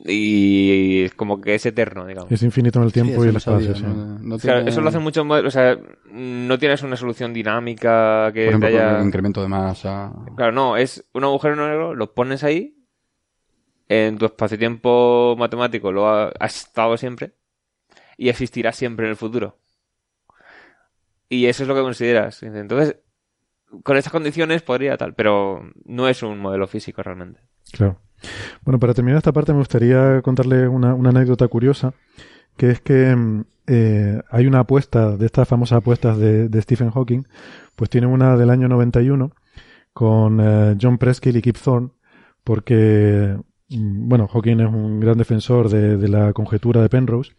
Y es como que es eterno, digamos. Es infinito en el tiempo Sí, y el espacio. sabía, sí. ¿no? No O sea, tiene, eso lo hacen muchos modelos. O sea, no tienes una solución dinámica que Por ejemplo, te haya... el incremento de masa. Claro, no, es un agujero negro, lo pones ahí, en tu espacio-tiempo matemático lo ha, ha estado siempre y existirá siempre en el futuro. Y eso es lo que consideras. Entonces, con estas condiciones podría tal, pero no es un modelo físico realmente. Claro. Bueno, para terminar esta parte me gustaría contarle una, una anécdota curiosa, que es que mm, eh, hay una apuesta, de estas famosas apuestas de, Stephen Hawking, pues tiene una del año 91 con eh, John Preskill y Kip Thorne, porque, mm, bueno, Hawking es un gran defensor de, de la conjetura de Penrose,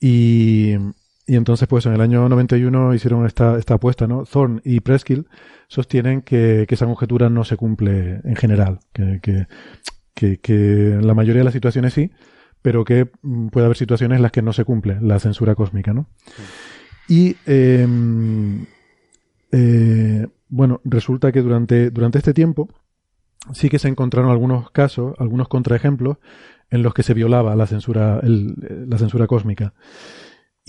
y, y entonces, pues en el año 91 hicieron esta, esta apuesta, ¿no? Thorne y Preskill sostienen que, que esa conjetura no se cumple en general, que, que, que, que en la mayoría de las situaciones sí, pero que mm, puede haber situaciones en las que no se cumple la censura cósmica, ¿no? Y eh, eh, bueno, resulta que durante, durante este tiempo sí que se encontraron algunos casos, algunos contraejemplos en los que se violaba la censura, el- la censura cósmica.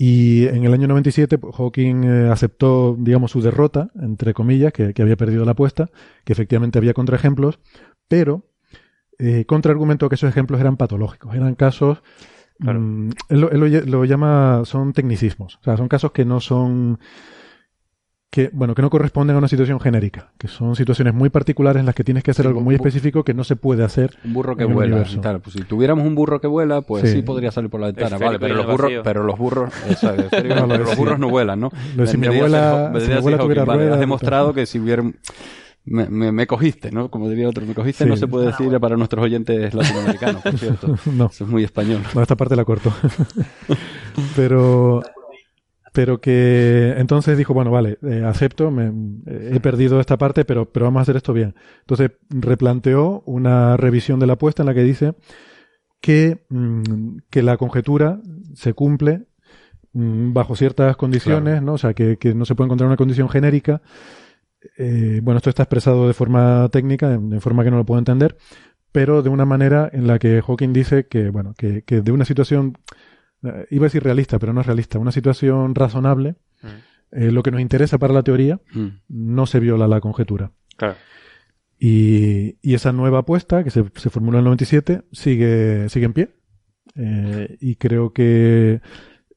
Y en el año 97 pues, Hawking eh, aceptó, digamos, su derrota, entre comillas, que, que había perdido la apuesta, que efectivamente había contraejemplos, pero eh, contraargumentó que esos ejemplos eran patológicos, eran casos, Claro. mm, él, lo, él lo lle- lo llama, son tecnicismos, o sea, son casos que no son, que, bueno, que no corresponden a una situación genérica, que son situaciones muy particulares en las que tienes que hacer Sí, algo muy específico que no se puede hacer Un burro que en vuela. universo. y tal. Pues si tuviéramos un burro que vuela, pues Sí. sí, podría salir por la ventana. Esférico Vale, pero los burros, pero los burros, eso, es, esférico, No, lo pero los burros no vuelan, ¿no? lo si mi abuela- si mi abuela tuviera vale, ruedas, Has demostrado que si hubiera me, me, me cogiste, ¿no? Como diría otro, me cogiste Sí. no se puede decir para nuestros oyentes latinoamericanos, por cierto. no. Eso es muy español. No, esta parte la corto. pero, pero que entonces dijo, bueno, vale, eh, acepto, me- eh, he perdido esta parte, pero, pero vamos a hacer esto bien. Entonces replanteó una revisión de la apuesta en la que dice que, mm, que la conjetura se cumple mm, bajo ciertas condiciones, Claro. ¿no? O sea, que, que no se puede encontrar una condición genérica. Eh, bueno, esto está expresado de forma técnica, de, forma que no lo puedo entender, pero de una manera en la que Hawking dice que, bueno, que, que de una situación, iba a decir realista, pero no es realista, una situación razonable, eh, lo que nos interesa para la teoría, Mm. no se viola la conjetura. Claro. Y, y esa nueva apuesta, que se, se formuló en el 97, sigue, sigue en pie. Eh, y creo que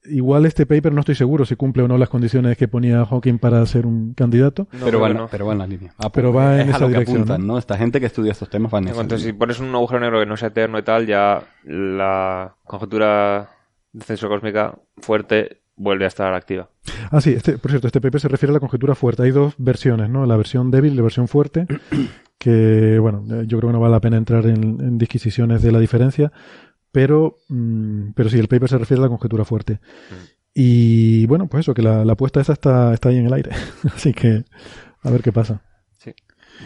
igual este paper no estoy seguro si cumple o no las condiciones que ponía Hawking para ser un candidato. No, pero, va no. pero va en la línea. Ah, Pero pues, va en es a esa dirección, apuntan, ¿no? ¿no? Esta gente que estudia estos temas va en esa cuanto si pones un agujero negro que no sea eterno y tal, ya la conjetura de censura cósmica fuerte vuelve a estar activa. Ah, sí, este, por cierto, este paper se refiere a la conjetura fuerte. Hay dos versiones, ¿no? La versión débil y la versión fuerte, que, bueno, eh, yo creo que no vale la pena entrar en, en disquisiciones de la diferencia, pero, mm, pero sí, el paper se refiere a la conjetura fuerte. Y bueno, pues eso, que la, la apuesta esa está, está ahí en el aire. Así que, a ver qué pasa.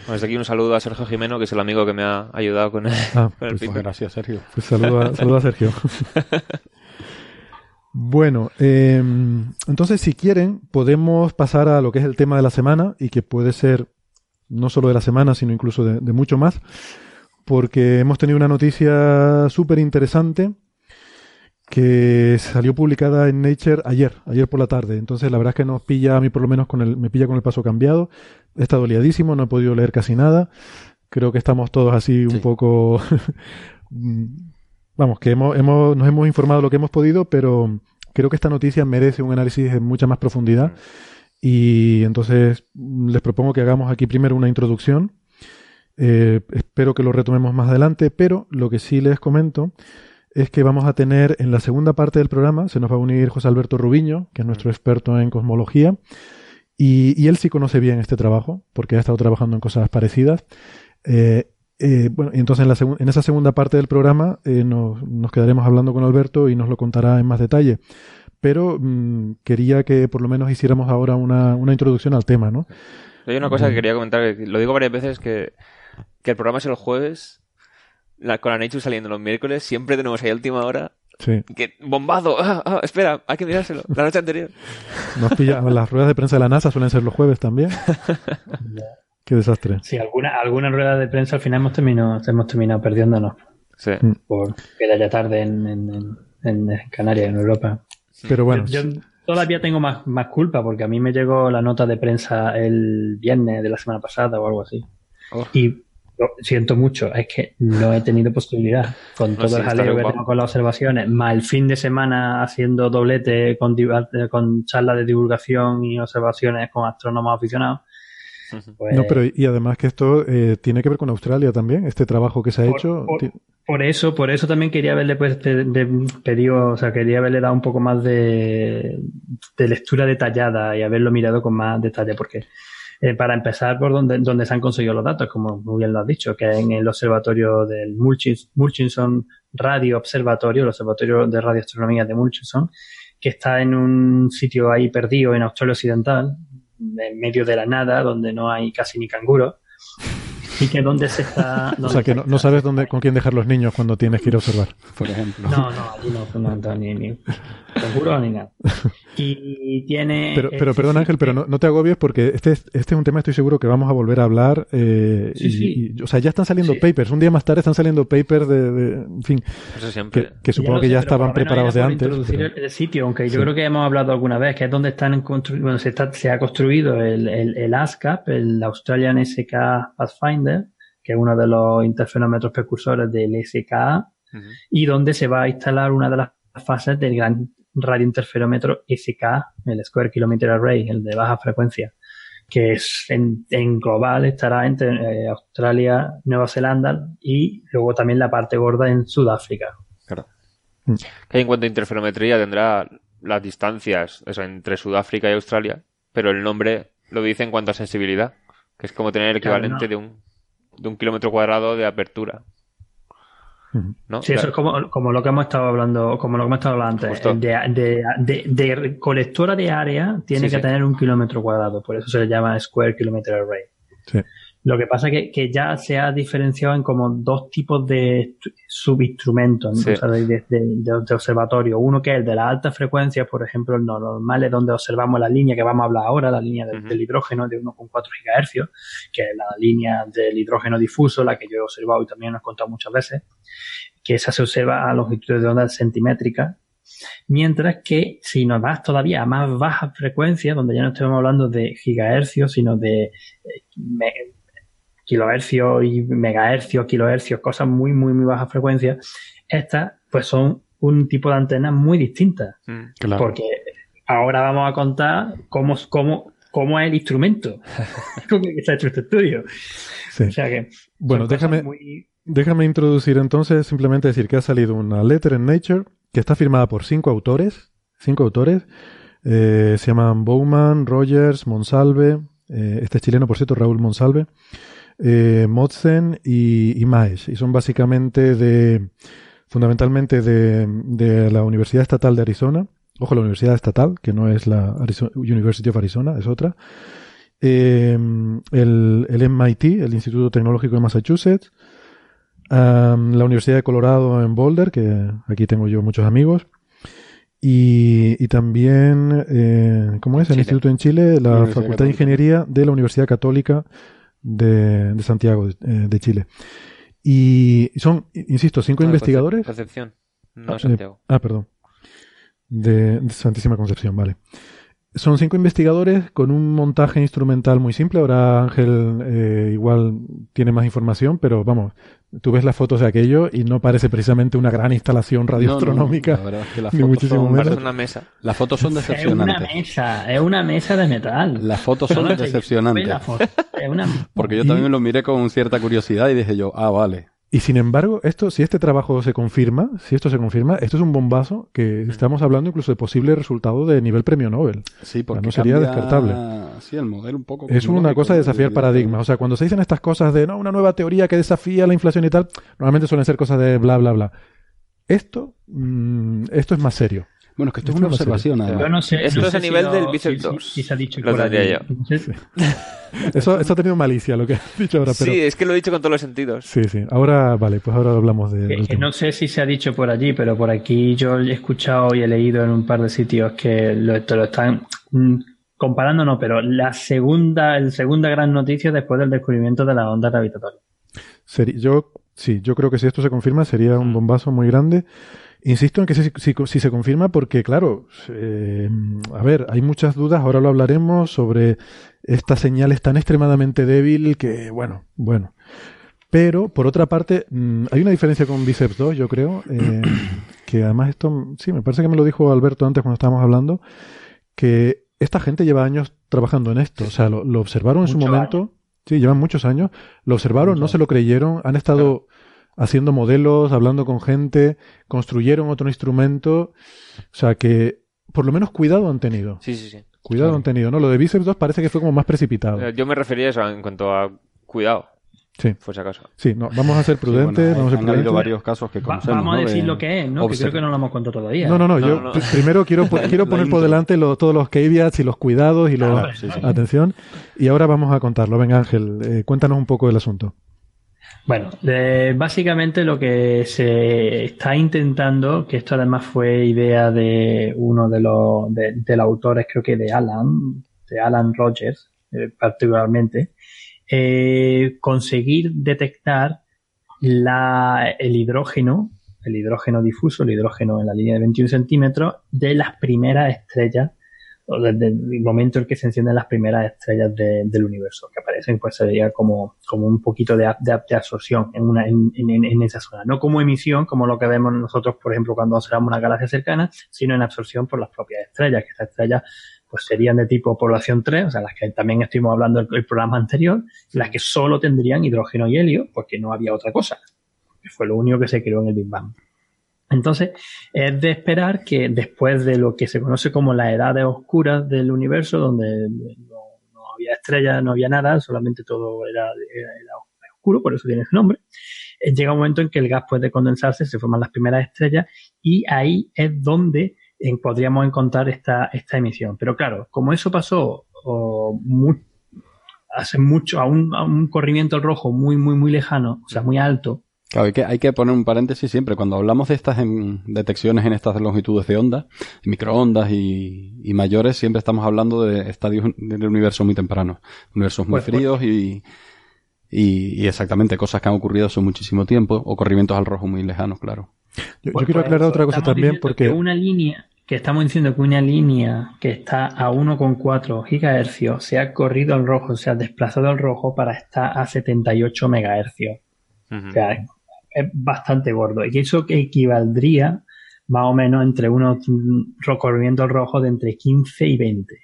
Bueno, desde aquí un saludo a Sergio Jimeno, que es el amigo que me ha ayudado con el, Ah, con el pues, Pues paper. gracias, Sergio. Pues saludo a, saludo a Sergio. Bueno, eh, entonces si quieren podemos pasar a lo que es el tema de la semana y que puede ser no solo de la semana, sino incluso de, de mucho más, porque hemos tenido una noticia súper interesante que salió publicada en Nature ayer, ayer por la tarde. Entonces la verdad es que nos pilla, a mí por lo menos con el, me pilla con el paso cambiado. He estado liadísimo, no he podido leer casi nada. Creo que estamos todos así un Sí. poco mm, vamos, que hemos, hemos, nos hemos informado lo que hemos podido, pero creo que esta noticia merece un análisis en mucha más profundidad. Y entonces mm, les propongo que hagamos aquí primero una introducción. Eh, espero que lo retomemos más adelante, pero lo que sí les comento es que vamos a tener en la segunda parte del programa, se nos va a unir José Alberto Rubiño, que es nuestro experto en cosmología, Y, y él sí conoce bien este trabajo, porque ha estado trabajando en cosas parecidas. Eh, eh, bueno, y entonces en, la en esa segunda parte del programa eh, nos, nos quedaremos hablando con Alberto y nos lo contará en más detalle. Pero mm, quería que por lo menos hiciéramos ahora una, una introducción al tema, ¿no? Hay una cosa que Mm. quería comentar, que lo digo varias veces, que, que el programa es el jueves, la, con la Nature saliendo los miércoles, siempre tenemos ahí a última hora, Sí, que bombazo, ah, ah, espera, hay que mirárselo, la noche anterior. nos pilla. Las ruedas de prensa de la NASA suelen ser los jueves también. Qué desastre. Sí, alguna, alguna rueda de prensa al final hemos terminado, hemos terminado perdiéndonos Sí. Mm. por que ya tarde en, en, en, en Canarias, en Europa. Pero bueno, Yo, yo todavía tengo más, más culpa porque a mí me llegó la nota de prensa el viernes de la semana pasada o algo así. Oh. Y lo siento mucho, es que no he tenido posibilidad. Con No, todo sí, el jaleo que tengo con las observaciones, más el fin de semana haciendo doblete con, con charlas de divulgación y observaciones con astrónomos aficionados. Pues- no, pero y además que esto eh, tiene que ver con Australia también, este trabajo que se ha Por- hecho. por- eso, por eso también quería haberle pues, de- de- pedido, o sea, quería haberle dado un poco más de, de lectura detallada y haberlo mirado con más detalle, porque eh, para empezar por donde, donde se han conseguido los datos, como muy bien lo has dicho, que es en el observatorio del Murchins- Murchison Radio Observatorio, el observatorio de radioastronomía de Murchison, que está en un sitio ahí perdido en Australia Occidental, en medio de la nada, donde no hay casi ni canguro. Y que donde se está. O sea que no, sabes dónde, con quién dejar los niños cuando tienes que ir a observar. Por ejemplo. No, no, allí no, no, no, ni, ni seguro ni nada. Y tiene. Pero, pero perdón Ángel, pero no, no te agobies porque este, es- este es un tema estoy seguro que vamos a volver a hablar. eh, Sí, y- sí. y- o sea, ya están saliendo Sí. papers. Un día más tarde están saliendo papers de, de- en fin, Eso siempre. que, que supongo que sé, ya estaban preparados de antes. introducir pero- el, el sitio, aunque Sí. yo creo que hemos hablado alguna vez, que es donde están constru- bueno, se, está, se ha construido el, el, el ASCAP, el Australian SK Pathfinder, que es uno de los interferómetros precursores del SKA, y donde se va a instalar una de las fases del gran radiointerferómetro SK, el Square Kilometer Array, el de baja frecuencia, que es en, en global estará entre eh, Australia, Nueva Zelanda y luego también la parte gorda en Sudáfrica. Claro. Mm. Que en cuanto a interferometría tendrá las distancias eso, entre Sudáfrica y Australia, pero el nombre lo dice en cuanto a sensibilidad, que es como tener el Claro, equivalente no. de un de un kilómetro cuadrado de apertura. Sí, eso es como, como lo que hemos estado hablando, como lo que hemos estado hablando antes. De, de, de, de colectora de área tiene Sí, que sí. tener un kilómetro cuadrado, por eso se le llama Square Kilometer Array. Sí. Lo que pasa es que, que ya se ha diferenciado en como dos tipos de subinstrumentos Sí. ¿no? O sea, de, de- de- de observatorio. Uno que es el de las altas frecuencias, por ejemplo, el no- normal es donde observamos la línea que vamos a hablar ahora, la línea del, Ujú. del hidrógeno de 1,4 GHz, que es la línea del hidrógeno difuso, la que yo he observado y también os he contado muchas veces, que esa se observa a longitudes de onda centimétricas. Mientras que si nos vas todavía a más bajas frecuencias, donde ya no estamos hablando de gigahercios, sino de eh, kilohercios y megahercios, kilohercios, cosas muy, muy, muy bajas frecuencias, estas pues son un tipo de antenas muy distintas. Mm. Claro. Porque ahora vamos a contar cómo, cómo, cómo es el instrumento con el que está hecho este estudio. Sí. O sea que Bueno, déjame, muy- déjame introducir entonces, simplemente decir que ha salido una letter en Nature que está firmada por cinco autores. Cinco autores. Eh, se llaman Bowman, Rogers, Monsalve. eh, este es chileno, por cierto, Raúl Monsalve. Eh, Motzen y, y Maes. Y son básicamente de. Fundamentalmente de, de la Universidad Estatal de Arizona. Ojo, la Universidad Estatal, que no es la Arizo- University of Arizona, es otra. Eh, el, el MIT, el Instituto Tecnológico de Massachusetts, la Universidad de Colorado en Boulder, que aquí tengo yo muchos amigos, y, y también, eh, ¿cómo es? El Chile. Instituto en Chile, la Facultad de. Ingeniería de la Universidad Católica de, de Santiago, eh, de Chile. Y son, insisto, cinco Ah, investigadores. Concep- Concepción, no Eh, Santiago. ah, perdón. De, de Santísima Concepción, vale. Son cinco investigadores con un montaje instrumental muy simple. Ahora Ángel eh, igual tiene más información, pero vamos, tú ves las fotos de aquello y no parece precisamente una gran instalación radioastronómica. No, no, la verdad es que las Ni fotos muchísimo son, menos. Parece una mesa. las fotos son es una decepcionantes. mesa, es una mesa de metal. Las fotos son No decepcionantes. ve la foto, es una- Porque yo también lo miré con cierta curiosidad y dije yo, ah, vale. Y sin embargo, esto, si este trabajo se confirma, si esto se confirma, esto es un bombazo que estamos hablando incluso de posible resultado de nivel premio Nobel. Sí, porque no sería cambia, descartable. Sí, el modelo un poco. Es una cosa de desafiar paradigmas. O sea, cuando se dicen estas cosas de no, una nueva teoría que desafía la inflación y tal, normalmente suelen ser cosas de bla, bla, bla. Esto, mm, esto es más serio. Bueno, es que esto es una observación, además. Yo no sé. Esto no es a nivel del bíceps si- 2. si- si se ha dicho Lo yo. Sé- Eso, eso ha tenido malicia lo que has dicho ahora, pero. Sí, es que lo he dicho con todos los sentidos. Sí, sí. Ahora, vale, pues ahora hablamos de. Tema. no sé si se ha dicho por allí, pero por aquí yo he escuchado y he leído en un par de sitios que lo, te lo están mm, comparando, no, pero la segunda, el segunda gran noticia después del descubrimiento de la onda gravitatoria. Yo, sí, yo creo que si esto se confirma sería un bombazo muy grande. Insisto en que si, si- si se confirma porque, claro, eh, a ver, hay muchas dudas, ahora lo hablaremos, sobre esta señal es tan extremadamente débil que, bueno, bueno. Pero, por otra parte, mm, hay una diferencia con Biceps 2, yo creo, eh, que además esto, sí, me parece que me lo dijo Alberto antes cuando estábamos hablando, que esta gente lleva años trabajando en esto, o sea, lo, lo observaron en su momento, sí, llevan muchos años, lo observaron, no se lo creyeron, han estado haciendo modelos, hablando con gente, construyeron otro instrumento, o sea que por lo menos cuidado han tenido. Sí, sí, sí. Cuidado Claro. han tenido, ¿no? Lo de Biceps 2 parece que fue como más precipitado. Eh, Yo me refería a eso en cuanto a cuidado, Sí, por si acaso. sí, no, vamos a ser Sí, bueno, prudentes, vamos a ser han habido prudentes. varios casos que Va- conocemos. vamos a ¿no? decir De- lo que es, ¿no? Que creo que no lo hemos contado todavía. No, no, no, No, yo no. primero quiero, po- quiero La poner por delante lo- todos los caveats y los cuidados y sí, sí. Atención. Y ahora vamos a contarlo. Venga, Ángel, eh, cuéntanos un poco del asunto. Bueno, eh, básicamente lo que se está intentando, que esto además fue idea de uno de los de, los autores, creo que de Alan, de Alan Rogers, eh, particularmente, eh, conseguir detectar la, el hidrógeno, el hidrógeno difuso, el hidrógeno en la línea de 21 centímetros, de las primeras estrellas, o desde el momento en que se encienden las primeras estrellas de- del universo, que aparecen, pues sería como, como un poquito de, de, de absorción en, una, en, en- esa zona. No como emisión, como lo que vemos nosotros, por ejemplo, cuando observamos una galaxia cercana, sino en absorción por las propias estrellas, que estas estrellas pues serían de tipo población 3, o sea, las que también estuvimos hablando en el programa anterior, las que solo tendrían hidrógeno y helio, porque no había otra cosa, que fue lo único que se creó en el Big Bang. Entonces, es de esperar que después de lo que se conoce como la edades oscuras del universo, donde no, había estrellas, no había nada, solamente todo era, era- oscuro, por eso tiene ese nombre, eh, llega un momento en que el gas puede condensarse, se forman las primeras estrellas y ahí es donde eh, podríamos encontrar esta, esta emisión. Pero claro, como eso pasó hace mucho, a un, a un corrimiento al rojo muy, muy, muy lejano, o sea, muy alto, Claro, hay que, hay que poner un paréntesis siempre. Cuando hablamos de estas detecciones en estas longitudes de onda, microondas y, y mayores, siempre estamos hablando de estadios del universo muy tempranos. Universos muy Pues, pues. fríos y, y, y exactamente cosas que han ocurrido hace muchísimo tiempo o corrimientos al rojo muy lejanos, claro. Yo, yo Pues quiero aclarar eso otra cosa también porque... que una línea que estamos diciendo que una línea que está a 1,4 gigahercios se ha corrido al rojo, se ha desplazado al rojo para estar a 78 megahercios. Ujú. O sea, es, bastante gordo. Y eso que equivaldría más o menos entre unos recorrimientos rojos de entre 15 y 20.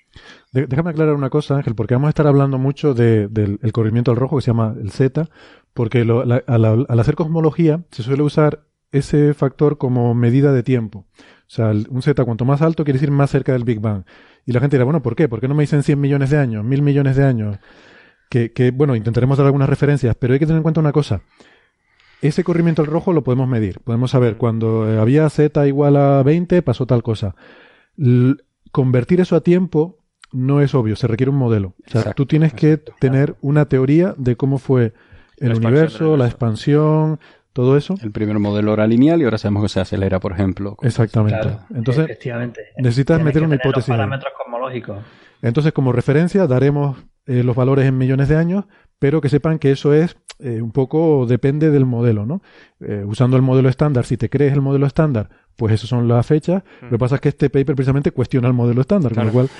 De- Déjame aclarar una cosa, Ángel, porque vamos a estar hablando mucho de- del el corrimiento al rojo que se llama el Z, porque lo- al, hacer cosmología se suele usar ese factor como medida de tiempo. O sea, un Z cuanto más alto quiere decir más cerca del Big Bang. Y la gente dirá, bueno, ¿por qué? ¿Por qué no me dicen 100 millones de años, 1000 millones de años? Que, bueno, intentaremos dar algunas referencias, pero hay que tener en cuenta una cosa. Ese corrimiento al rojo lo podemos medir. Podemos saber cuando eh, había Z igual a 20 pasó tal cosa. L- convertir eso a tiempo no es obvio, se requiere un modelo. O sea, Exacto, tú tienes que exacto. tener una teoría de cómo fue el La universo, la expansión, todo eso. El primer modelo era lineal y ahora sabemos que se acelera, por ejemplo. Exactamente. Claro, Entonces, efectivamente. necesitas Tienes meter una hipótesis Los parámetros cosmológicos. entonces, como referencia, daremos eh, los valores en millones de años, pero que sepan que eso es eh, un poco depende del modelo, ¿no? Eh, usando el modelo estándar, si te crees el modelo estándar, pues esas son las fechas. Lo que pasa es que este paper precisamente cuestiona el modelo estándar, con lo cual.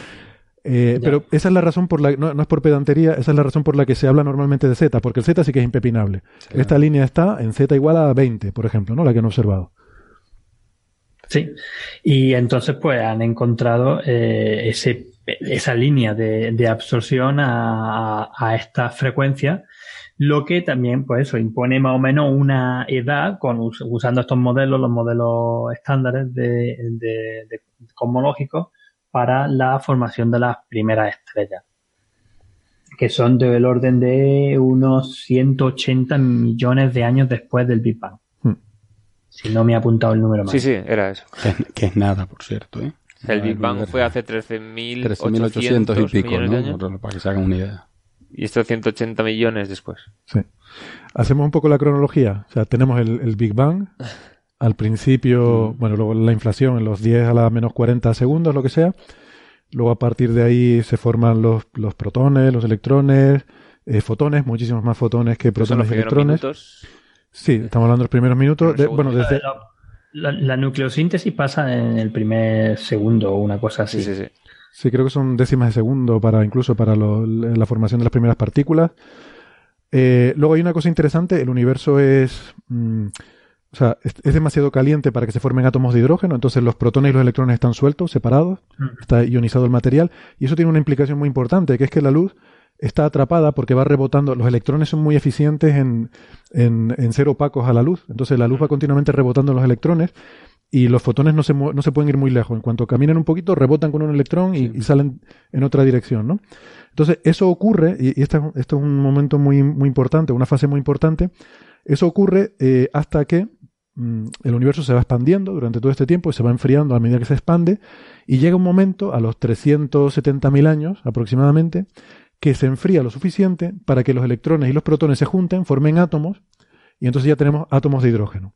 eh, pero esa es la razón por la no, no es por pedantería, esa es la razón por la que se habla normalmente de Z, porque el Z sí que es impepinable. Esta línea está en Z igual a 20, por ejemplo, ¿no? La que han observado. Sí, y entonces pues han encontrado eh, ese, esa línea de, de absorción a, a esta frecuencia, Lo que también, pues eso, impone más o menos una edad con, usando estos modelos, los modelos estándares de, de, de cosmológicos, para la formación de las primeras estrellas, que son del orden de unos 180 millones de años después del Big Bang. Hmm. Si no me ha apuntado el número más. Sí, sí, era eso. Que, que es nada, por cierto, ¿eh? El Big Bang fue hace 13.800 13.800 y pico, millones de ¿no? años. Para que se hagan una idea. Y esto 180 millones después. Sí. Hacemos un poco la cronología. O sea, tenemos el, el Big Bang. Al principio, bueno, luego la inflación en los 10 a la menos 40 segundos, lo que sea. Luego a partir de ahí se forman los, los protones, los electrones, eh, fotones, muchísimos más fotones que protones y electrones. minutos. Sí, estamos hablando de los primeros minutos. de- bueno, desde, La, la nucleosíntesis pasa en el primer segundo o una cosa así. Sí, sí, sí. Sí, creo que son décimas de segundo para incluso para lo- la formación de las primeras partículas. Eh, luego hay una cosa interesante, el universo es, mm, o sea, es, es demasiado caliente para que se formen átomos de hidrógeno, entonces los protones y los electrones están sueltos, separados, está ionizado el material, y eso tiene una implicación muy importante, que es que la luz está atrapada porque va rebotando, los electrones son muy eficientes en, en, en ser opacos a la luz, entonces la luz va continuamente rebotando en los electrones, y los fotones no se, no se pueden ir muy lejos. En cuanto caminan un poquito, rebotan con un electrón y, y salen en otra dirección, ¿no? Entonces, eso ocurre, y, y este es- esto es un momento muy, muy importante, una fase muy importante, eso ocurre eh, hasta que mm, el universo se va expandiendo durante todo este tiempo y se va enfriando a medida que se expande, y llega un momento, a los 370.000 años aproximadamente, que se enfría lo suficiente para que los electrones y los protones se junten, formen átomos, y entonces ya tenemos átomos de hidrógeno.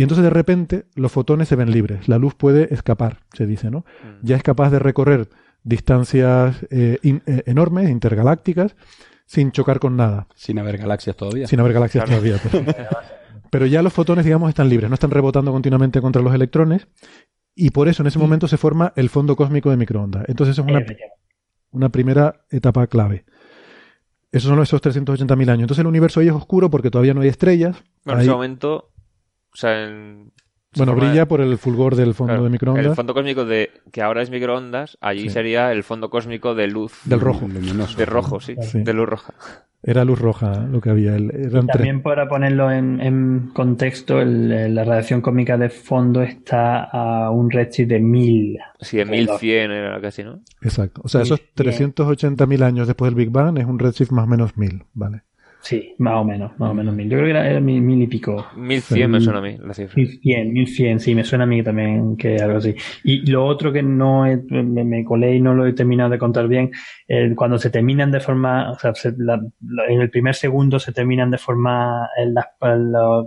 Y entonces de repente los fotones se ven libres, la luz puede escapar, se dice, ¿no? Ya es capaz de recorrer distancias eh, in- eh, enormes, intergalácticas, sin chocar con nada, Sin haber galaxias todavía. sin haber galaxias todavía. Pero, pero ya los fotones, digamos, están libres, no están rebotando continuamente contra los electrones, y por eso en ese momento se forma el fondo cósmico de microondas. Entonces eso es una, una primera etapa clave. Esos son esos 380.000 años. Entonces el universo ahí es oscuro porque todavía no hay estrellas. Bueno, en ese momento, o sea, en... se bueno, brilla por el fulgor del fondo claro, de microondas. El fondo cósmico de que ahora es microondas, allí Sí. sería el fondo cósmico de luz. Del rojo. Luminoso. De rojo, sí. Sí. De luz roja. Era luz roja lo que había. el- Eran tres. También para ponerlo en, en contexto, el- la radiación cósmica de fondo está a un redshift de 1000. Sí, en 1100 era casi, ¿no? Exacto. O sea, esos Bien. 380.000 años después del Big Bang es un redshift más o menos 1000, ¿vale? Sí, más o menos, más o menos 1000. Yo creo que era, era mil, mil y pico. 1100 me suena a mí la cifra. 1100, 1100, sí, me suena a mí también que algo así. Y lo otro que no he- me, me colé y no lo he terminado de contar bien, eh, cuando se terminan de formar, o sea, se- la- la- en el primer segundo se terminan de formar eh, las- los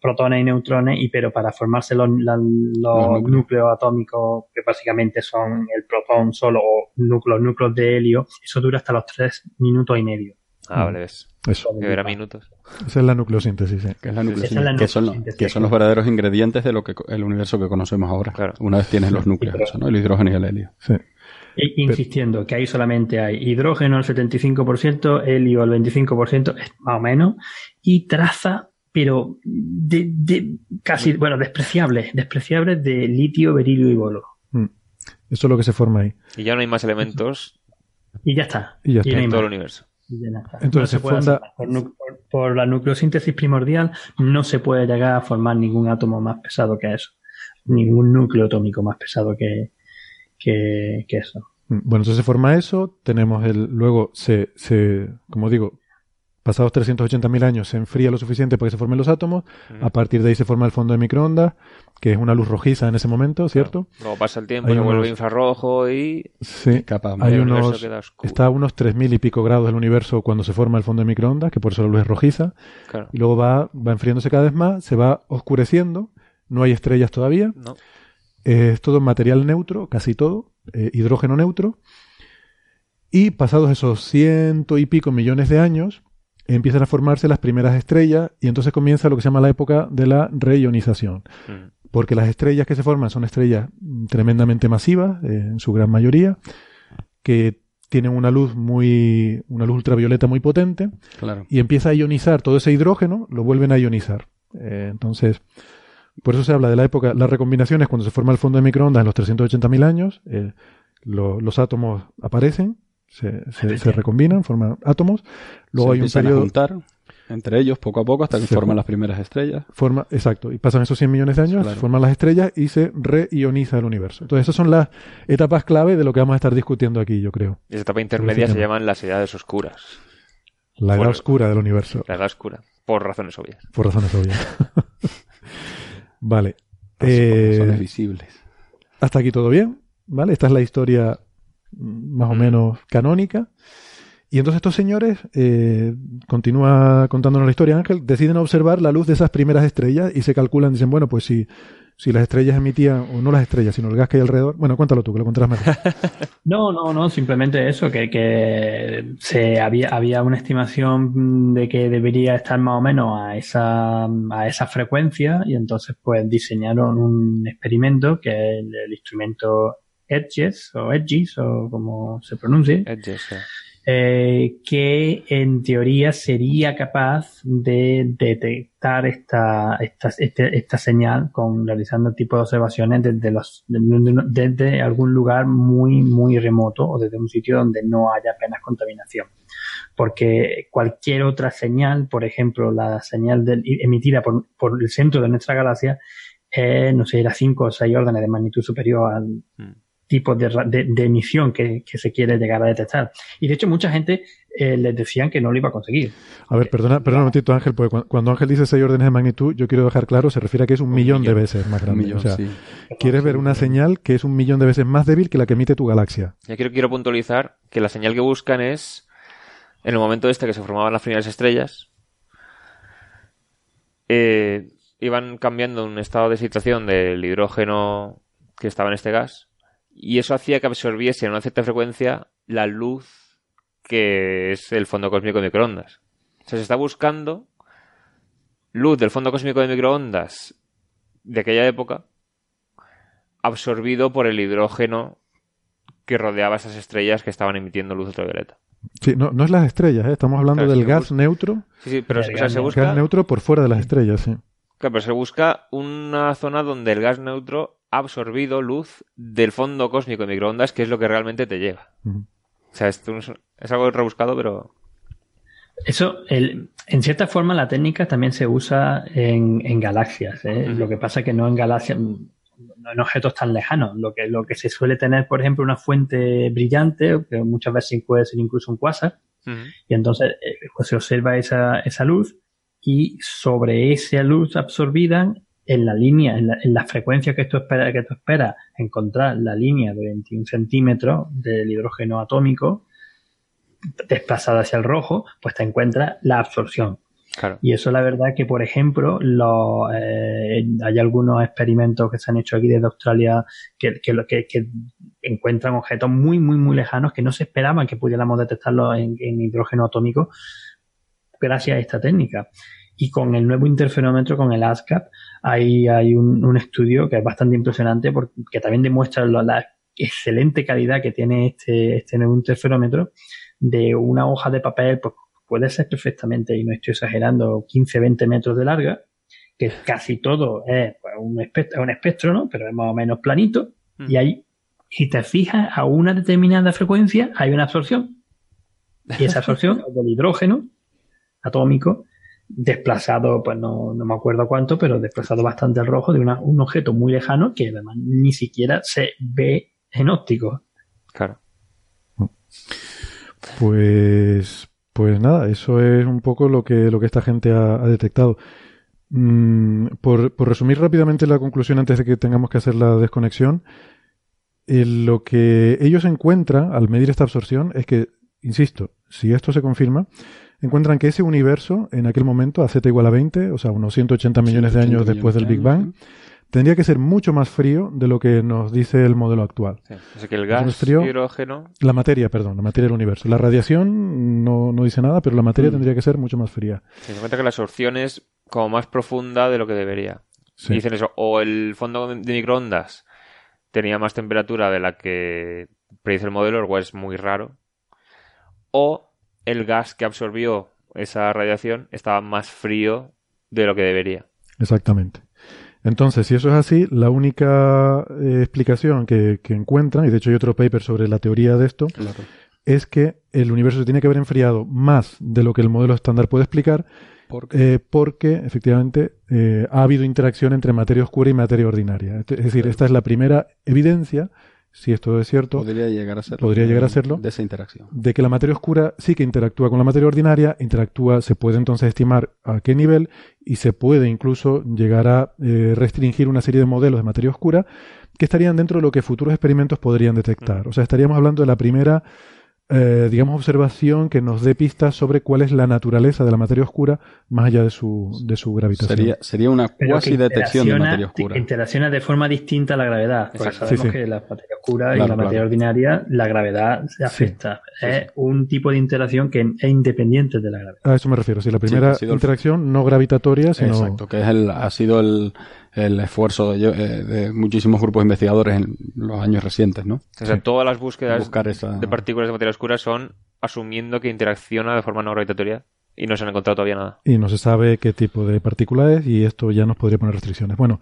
protones y neutrones, y pero para formarse los, la- los núcleos. núcleos atómicos, que básicamente son el protón solo o núcleos, núcleos de helio, eso dura hasta los tres minutos y medio. Ah, vale, ves. Eso. Que era minutos. Esa es la nucleosíntesis, sí. Que, es la Esa nucleosíntesis, es la que, son, nucleosíntesis. que son los verdaderos ingredientes de lo que el universo que conocemos ahora. Claro. Una vez tienes los núcleos, eso, ¿no? El hidrógeno y el helio. sí. E- Insistiendo que ahí solamente hay hidrógeno al 75%, helio al 25%, es más o menos, y traza, pero de, de casi, bueno, despreciables, despreciables de litio, berilio y bolo. Mm. Eso es lo que se forma ahí. Y ya no hay más elementos Y ya está. Y ya está. no hay en todo el universo. Entonces se funda- por la nucleosíntesis primordial no se puede llegar a formar ningún átomo más pesado que eso. Ningún núcleo atómico más pesado que, que, que eso. Mm, Bueno, entonces se forma eso, tenemos el, luego se, se, como digo, pasados 380.000 años se enfría lo suficiente para que se formen los átomos, a partir de ahí se forma el fondo de microondas, que es una luz rojiza en ese momento, ¿cierto? Luego pasa el tiempo, Hay vuelve unos- infrarrojo y Sí. Capa Hay unos, queda está a unos 3.000 y pico grados del universo cuando se forma el fondo de microondas, que por eso la luz es rojiza, Claro. y luego va, va enfriándose cada vez más, se va oscureciendo, no hay estrellas todavía, No. es todo material neutro, casi todo, eh, hidrógeno neutro. Y pasados esos ciento y pico millones de años, empiezan a formarse las primeras estrellas y entonces comienza lo que se llama la época de la reionización. Mm. Porque las estrellas que se forman son estrellas tremendamente masivas, eh, en su gran mayoría, que tienen una luz muy, una luz ultravioleta muy potente, Claro. y empieza a ionizar todo ese hidrógeno, lo vuelven a ionizar. Eh, entonces, por eso se habla de la época, las recombinaciones cuando se forma el fondo de microondas en los 380.000 años, eh, lo- los átomos aparecen, se, se- se recombinan, forman átomos, luego Se hay un empiezan a periodo, juntar. entre ellos poco a poco hasta que Se forman las primeras estrellas. Forma, exacto, y pasan esos 100 millones de años, Claro. forman las estrellas y se reioniza el universo. Entonces, esas son las etapas clave de lo que vamos a estar discutiendo aquí, yo creo. Y esa etapa intermedia se llaman las edades oscuras. La edad Bueno. oscura del universo, La edad oscura. Por razones obvias. por razones obvias. vale. Eh, visibles. hasta aquí todo bien, ¿vale? Esta es la historia más o menos canónica. Y entonces estos señores, eh, continúa contándonos la historia Ángel, deciden observar la luz de esas primeras estrellas y se calculan, dicen, bueno, pues si, si las estrellas emitían, o no las estrellas, sino el gas que hay alrededor, bueno, cuéntalo tú, que lo contarás mejor. No, no, no, simplemente eso, que, que se había, había una estimación de que debería estar más o menos a esa, a esa frecuencia y entonces pues diseñaron un experimento que el instrumento EDGES o EDGES o como se pronuncie, Edges, sí. eh, que en teoría sería capaz de detectar esta, esta, este- esta señal con realizando el tipo de observaciones desde, los, desde, desde algún lugar muy, muy remoto o desde un sitio donde no haya apenas contaminación. Porque cualquier otra señal, por ejemplo, la señal emitida por, por el centro de nuestra galaxia, eh, no sé, era 5 o 6 órdenes de magnitud superior al, Mm. Tipo de, ra- de- de emisión que, que se quiere llegar a detectar. Y de hecho mucha gente eh, les decían que no lo iba a conseguir. A ver, perdona, perdona un momentito, Ángel, porque cu- cuando Ángel dice seis órdenes de magnitud, yo quiero dejar claro, se refiere a que es un, Un millón, de veces más grande. millón, o sea, sí. quieres ver una señal que es un millón de veces más débil que la que emite tu galaxia. Ya quiero, quiero puntualizar que la señal que buscan es en el momento este que se formaban las primeras estrellas. eh, iban cambiando un estado de situación del hidrógeno que estaba en este gas y eso hacía que absorbiese a una cierta frecuencia la luz que es el fondo cósmico de microondas. O sea, se está buscando luz del fondo cósmico de microondas de aquella época absorbido por el hidrógeno que rodeaba esas estrellas que estaban emitiendo luz ultravioleta. Sí, no, no es las estrellas, ¿eh? estamos hablando Claro, del gas busca- neutro, Sí, sí, pero El o sea, se neutro. busca, gas neutro por fuera de las estrellas, sí. claro, pero se busca una zona donde el gas neutro absorbido luz del fondo cósmico de microondas, que es lo que realmente te llega. Ujú. O sea, esto es, es algo rebuscado, pero Eso, el, en cierta forma, la técnica también se usa en, en galaxias. ¿eh? Lo que pasa es que no en galaxias, no en objetos tan lejanos. Lo que, lo que se suele tener, por ejemplo, una fuente brillante, que muchas veces puede ser incluso un quasar, y entonces eh, pues se observa esa, esa luz y sobre esa luz absorbida en la línea, en la, en la frecuencia que tú esperas que tú esperas encontrar la línea de 21 centímetros del hidrógeno atómico desplazada hacia el rojo, pues te encuentras la absorción. claro. Y eso la verdad que, por ejemplo, lo, eh, hay algunos experimentos que se han hecho aquí desde Australia que, que, lo- que- que encuentran objetos muy, muy, muy lejanos que no se esperaban que pudiéramos detectarlos en, en hidrógeno atómico gracias a esta técnica. Y con el nuevo interferómetro, con el ASCAP, hay, hay un, un estudio que es bastante impresionante porque también demuestra la excelente calidad que tiene este, este interferómetro de una hoja de papel, pues puede ser perfectamente, y no estoy exagerando, 15, 20 metros de larga, que casi todo es pues, un, espectro, un espectro, ¿no? Pero es más o menos planito, y ahí, si te fijas a una determinada frecuencia, hay una absorción. Y esa absorción es del hidrógeno atómico, desplazado, pues no, no me acuerdo cuánto, pero desplazado bastante al rojo de una- un objeto muy lejano que además ni siquiera se ve en óptico. Claro. Pues, pues nada, eso es un poco lo que, lo que esta gente ha, ha detectado. Mm, por, por resumir rápidamente la conclusión antes de que tengamos que hacer la desconexión, eh, lo que ellos encuentran al medir esta absorción es que, insisto, si esto se confirma, encuentran que ese universo en aquel momento, a z igual a 20, o sea, unos 180 millones de 180 años después del Big Bang, años, tendría que ser mucho más frío de lo que nos dice el modelo actual. Sí. Así que el gas frío- hidrógeno La materia, perdón, la materia del universo. La radiación no, no dice nada, pero la materia Mm. tendría que ser mucho más fría. se cuenta que la absorción es como más profunda de lo que debería. Sí. Dicen eso, o el fondo de microondas tenía más temperatura de la que predice el modelo, lo cual es muy raro, o el gas que absorbió esa radiación estaba más frío de lo que debería. Exactamente. Entonces, si eso es así, la única eh, explicación que, que encuentran, y de hecho hay otro paper sobre la teoría de esto, Claro. es que el universo se tiene que haber enfriado más de lo que el modelo estándar puede explicar, eh, porque efectivamente eh, ha habido interacción entre materia oscura y materia ordinaria. Es decir, esta es la primera evidencia, si esto es cierto, Podría llegar a serlo. podría llegar a serlo, De esa interacción. de que la materia oscura sí que interactúa con la materia ordinaria, interactúa, se puede entonces estimar a qué nivel y se puede incluso llegar a eh, restringir una serie de modelos de materia oscura que estarían dentro de lo que futuros experimentos podrían detectar. O sea, estaríamos hablando de la primera, eh, digamos, observación que nos dé pistas sobre cuál es la naturaleza de la materia oscura más allá de su, de su gravitación. Sería, sería una cuasi detección de materia oscura. Interacciona de forma distinta a la gravedad. Porque sabemos Sí, sí. que la materia oscura y Claro, la materia ordinaria, la gravedad se afecta. es un tipo de interacción que es independiente de la gravedad. A eso me refiero. Si la primera el- interacción no gravitatoria, sino Exacto, que es el, ha sido el, el esfuerzo de, eh, de muchísimos grupos de investigadores en los años recientes, ¿no? O sea, todas las búsquedas esa... de partículas de materia oscura son asumiendo que interacciona de forma no gravitatoria y no se han encontrado todavía nada. y no se sabe qué tipo de partícula es y esto ya nos podría poner restricciones. Bueno,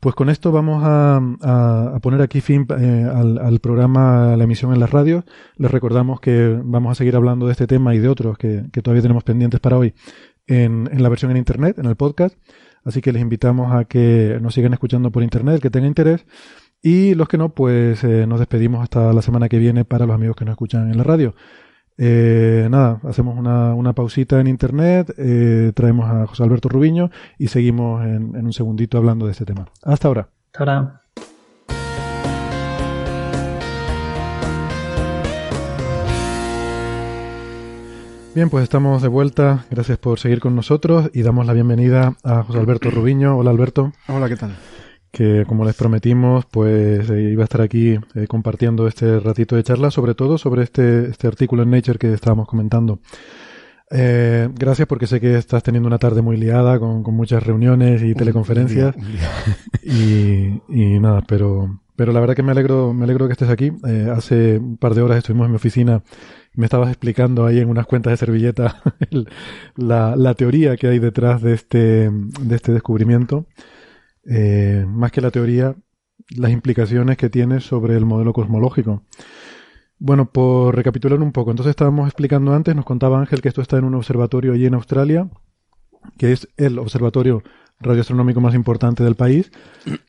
pues con esto vamos a, a- a poner aquí fin eh, al, al programa, a la emisión en las radios. Les recordamos que vamos a seguir hablando de este tema y de otros que, que todavía tenemos pendientes para hoy en, en la versión en Internet, en el podcast. Así que les invitamos a que nos sigan escuchando por Internet, que tengan interés. Y los que no, pues eh, nos despedimos hasta la semana que viene para los amigos que nos escuchan en la radio. Eh, nada, hacemos una, pausita en internet, eh, traemos a José Alberto Rubiño y seguimos en, en un segundito hablando de este tema. Hasta ahora. Hasta ahora. Bien, pues estamos de vuelta. Gracias por seguir con nosotros y damos la bienvenida a José Alberto Rubiño. Hola Alberto, Hola, ¿qué tal? que como les prometimos, pues eh, iba a estar aquí eh, compartiendo este ratito de charla, sobre todo sobre este, este artículo en Nature que estábamos comentando. Eh, gracias porque sé que estás teniendo una tarde muy liada con, con muchas reuniones y teleconferencias. Un día, un día. y, y nada, pero, pero la verdad que me alegro, me alegro que estés aquí. Eh, hace un par de horas estuvimos en mi oficina me estabas explicando ahí en unas cuentas de servilleta el- la, teoría que hay detrás de este, de este descubrimiento. Eh, más que la teoría, las implicaciones que tiene sobre el modelo cosmológico. Bueno, por recapitular un poco, entonces estábamos explicando antes, nos contaba Ángel que esto está en un observatorio allí en Australia, que es el observatorio radioastronómico más importante del país,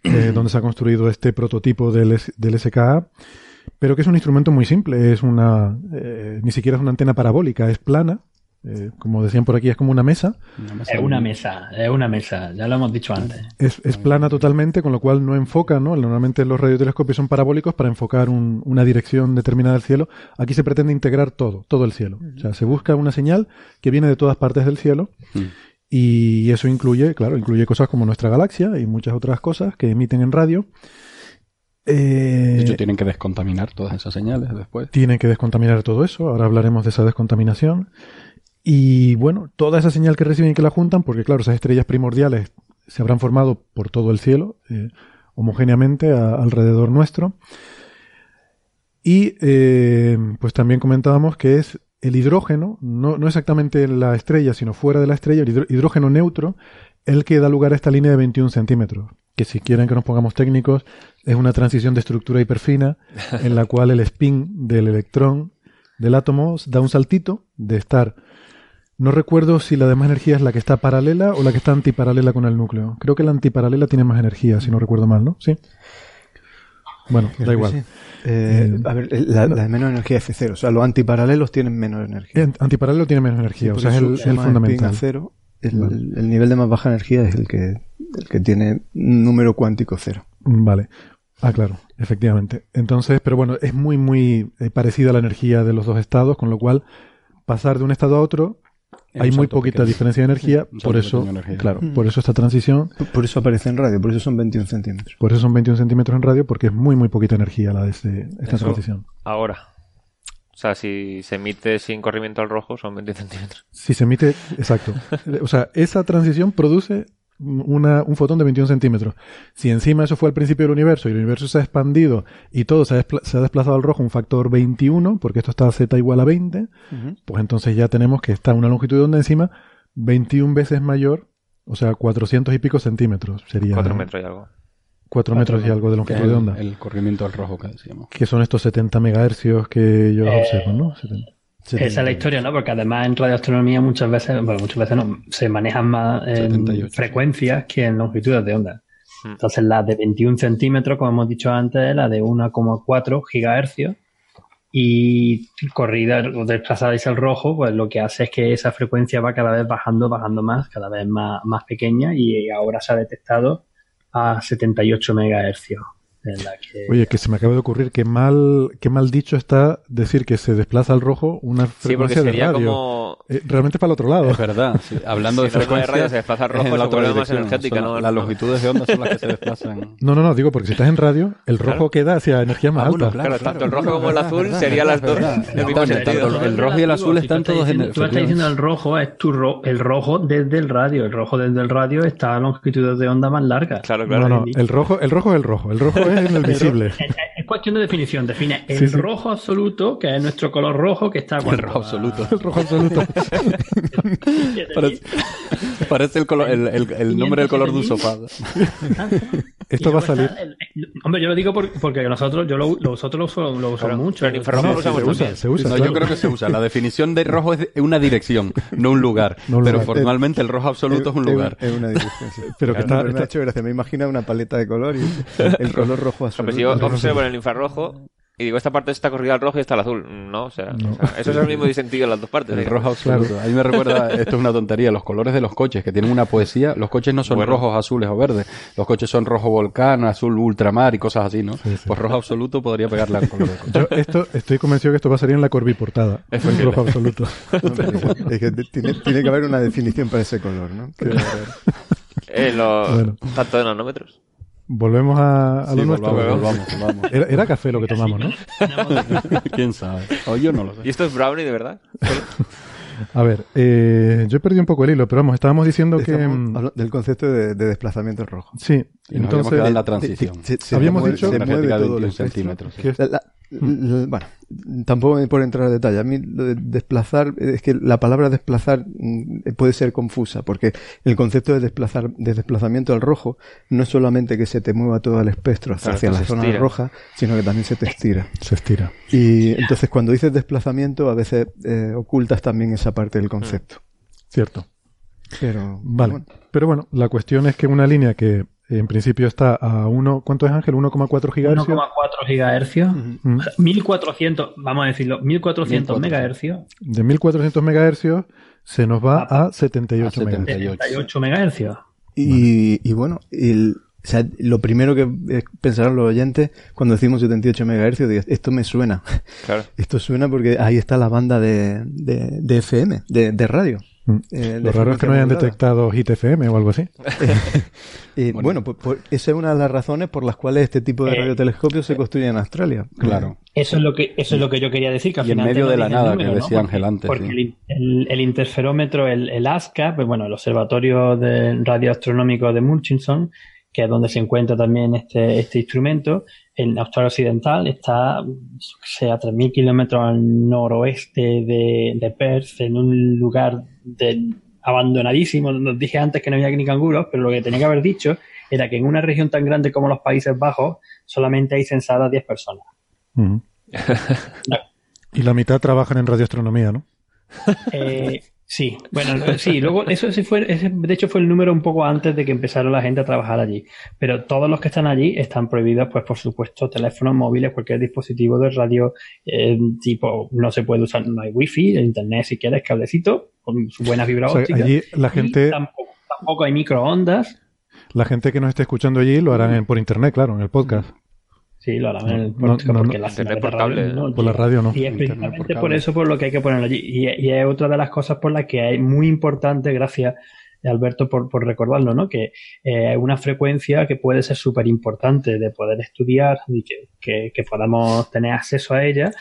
eh, donde se ha construido este prototipo del, del SKA, pero que es un instrumento muy simple, es una, eh, ni siquiera es una antena parabólica, es plana, eh, como decían por aquí, es como una mesa, Es una mesa, es una mesa, ya lo hemos dicho antes. es, es plana totalmente, con lo cual no enfoca, ¿no? Normalmente los radiotelescopios son parabólicos para enfocar un- una dirección determinada del cielo. Aquí se pretende integrar todo, todo el cielo. O sea, se busca una señal que viene de todas partes del cielo Mm. y eso incluye, claro, incluye cosas como nuestra galaxia y muchas otras cosas que emiten en radio. Eh, De hecho, tienen que descontaminar todas esas señales después. tienen que descontaminar todo eso. Ahora hablaremos de esa descontaminación. Y bueno, toda esa señal que reciben y que la juntan, porque claro, esas estrellas primordiales se habrán formado por todo el cielo, eh, homogéneamente a- alrededor nuestro. Y eh, pues también comentábamos que es el hidrógeno, no, no exactamente en la estrella, sino fuera de la estrella, el hidrógeno neutro, el que da lugar a esta línea de 21 centímetros. Que si quieren que nos pongamos técnicos, es una transición de estructura hiperfina en la cual el spin del electrón del átomo da un saltito de estar. No recuerdo si la de más energía es la que está paralela o la que está antiparalela con el núcleo. Creo que la antiparalela tiene más energía, si no recuerdo mal, ¿no? Sí. Bueno, da igual. Sí. Eh, Eh, a ver, la, la de menos energía es F0. O sea, los antiparalelos tienen menos energía. Eh, Antiparalelo tiene menos energía, o sea, es el, el fundamental. a cero. El, Vale. el nivel de más baja energía es el que, el que tiene un número cuántico cero. Vale. Ah, claro, efectivamente. Entonces, pero bueno, es muy, muy eh, parecida la energía de los dos estados, con lo cual pasar de un estado a otro Es hay muy poquita pequeño. diferencia de energía, por eso, energía. claro, Mm. por eso esta transición, Por- Por eso aparece en radio, por eso son 21 centímetros. por eso son 21 centímetros en radio, porque es muy, muy poquita energía la de este- esta Eso. transición. Ahora. O sea, si se emite sin corrimiento al rojo, son 20 centímetros. Si se emite, exacto. O sea, esa transición produce una, un fotón de 21 centímetros. Si encima eso fue al principio del universo y el universo se ha expandido y todo se ha, se ha desplazado al rojo un factor 21, porque esto está a z igual a 20, pues entonces ya tenemos que está una longitud de onda encima 21 veces mayor, o sea, 400 y pico centímetros. Sería 4 metros y algo. 4 metros y algo de longitud de onda. El, corrimiento al rojo que decíamos. Que son estos 70 megahercios que ellos Eh, observan, ¿no? 70. Esa es la historia, ¿no? Porque además en radioastronomía muchas veces, bueno, muchas veces no, se manejan más en 78. frecuencias que en longitudes de onda. Entonces la de 21 centímetros, como hemos dicho antes, la de 1,4 gigahercios y corrida o desplazada hacia el rojo, pues lo que hace es que esa frecuencia va cada vez bajando, bajando más, cada vez más, más pequeña y ahora se ha detectado a 78 megahercios. En la que, Oye, que se me acaba de ocurrir que mal, qué mal dicho está decir que se desplaza al rojo una Sí, porque frecuencia de sería radio. como... Eh, realmente para el otro lado. Es verdad, sí. hablando de Si es de frecuencia, radio, se desplaza al rojo, es en la otra más energética, Son ¿no? la- Las longitudes de onda son las que se desplazan. No, no, no, digo porque si estás en radio, el rojo Claro. queda hacia energía más Ah, bueno, alta. Claro, tanto el rojo como el azul serían las dos el rojo y el azul están todos en el- Tú estás diciendo el rojo es tu ro- el rojo desde el radio. El rojo desde el radio está a longitudes de onda más largas. Claro, claro. No, no, el rojo, el rojo es el rojo, el rojo es el. Es, es cuestión de definición. Define el Sí, sí. rojo absoluto, que es nuestro color rojo, que está El rojo absoluto. El rojo absoluto. Parece, parece el, color- el, el- el nombre del color de un sofá. Esto va a salir. está el- el- hombre, yo lo digo por- porque nosotros, yo lo, nosotros lo, uso- lo usamos mucho. pero en infrarrojo No, lo sí, se usa, se usa. No, claro. yo creo que se usa. La definición de rojo es una dirección, no un lugar. No un pero lugar. formalmente el rojo absoluto es un lugar. Es una dirección, sí. Pero que No, está- me está- ha hecho gracia. Me imagino una paleta de color y el color rojo azul. Hombre, si yo observo en el infrarrojo y digo, esta parte está corrida al rojo y está al azul. No, o sea, No. o sea, eso es el mismo disentido en las dos partes. El digamos. rojo absoluto. A mí me recuerda, esto es una tontería, los colores de los coches, que tienen una poesía. Los coches no son Bueno. rojos, azules o verdes. Los coches son rojo volcán, azul ultramar y cosas así, ¿no? Sí, sí. Pues rojo absoluto podría pegarle al color del coche. Yo esto, estoy convencido que esto va a salir en la corbiportada. Es Un posible. rojo absoluto. Es que tiene, tiene que haber una definición para ese color, ¿no? Eh, los- Bueno. Tanto de nanómetros. Volvemos a, a lo Sí, nuestro. volvamos, volvamos, volvamos. Era, era café lo que tomamos, ¿no? ¿Quién sabe? O yo no lo sé. ¿Y esto es brownie de verdad? A ver, eh, yo he perdido un poco el hilo, pero vamos, estábamos diciendo que... Estamos mm, hablando del concepto de, de desplazamiento rojo. Sí, Y nos habíamos quedado en la transición. Se- se Habíamos mueve- dicho- se mueve Energética de todo el 21 espectro. centímetros. sí. que La- bueno, tampoco me por entrar a detalle. A mí lo de desplazar, es que la palabra desplazar mm, puede ser confusa, porque el concepto de desplazar, de desplazamiento al rojo no es solamente que se te mueva todo el espectro hacia, Claro, la zona estira. roja, sino que también se te estira. se estira. Y entonces cuando dices desplazamiento, a veces eh, ocultas también esa parte del concepto. Cierto. Pero, Vale. bueno, Pero bueno, la cuestión es que una línea que en principio está a 1... ¿Cuánto es Ángel? 1,4 gigahercios. 1,4 gigahercios. Mm. 1400, vamos a decirlo, 1400 1400. megahercios. De 1400 megahercios se nos va a 78 A megahercios. 78 megahercios. Y, y bueno, el- o sea, lo primero que eh, pensarán los oyentes cuando decimos 78 MHz, digo, esto me suena. Claro. Esto suena porque ahí está la banda de, de, de FM, de, de radio. Eh, Lo raro es que no hayan modulada. detectado Hit FM o algo así. Eh, bueno, pues, pues esa es una de las razones por las cuales este tipo de Eh, radiotelescopios se construye en Australia. Claro. Eso es lo que eso es lo que yo quería decir. Que al Y en final medio te lo de la nada, número, que ¿no? decía Porque- Ángel antes, Porque sí. el, el- el interferómetro, el, el ASCA, pues bueno, el Observatorio de Radioastronómico de Murchison, que es donde se encuentra también este, este instrumento, en Australia Occidental, está sea, a 3.000 kilómetros al noroeste de, de Perth, en un lugar de- abandonadísimo. Nos dije antes que no había ni canguros, pero lo que tenía que haber dicho era que en una región tan grande como los Países Bajos solamente hay censadas 10 personas. Y la mitad trabajan en radioastronomía, ¿no? Eh, sí, bueno, sí, luego eso sí fue, ese, de hecho fue el número un poco antes de que empezara la gente a trabajar allí. Pero todos los que están allí están prohibidos, pues por supuesto, teléfonos móviles, cualquier dispositivo de radio, eh, tipo, no se puede usar, no hay wifi, el internet si quieres, cablecito, con su buena fibra O sea, óptica. allí la Y gente, tampoco, tampoco hay microondas. la gente que nos esté escuchando allí lo harán en- por internet, claro, en el podcast. Sí, lo harán en el No, podcast, no, porque no. la Internet señal de portable, radio no Por la radio no. Y es principalmente por por, cable. eso por lo que hay que ponerlo allí. Y, y es otra de las cosas por las que es muy importante, gracias Alberto por, por recordarlo, ¿no? Que eh, es una frecuencia que puede ser súper importante de poder estudiar y que, que- que podamos tener acceso a ella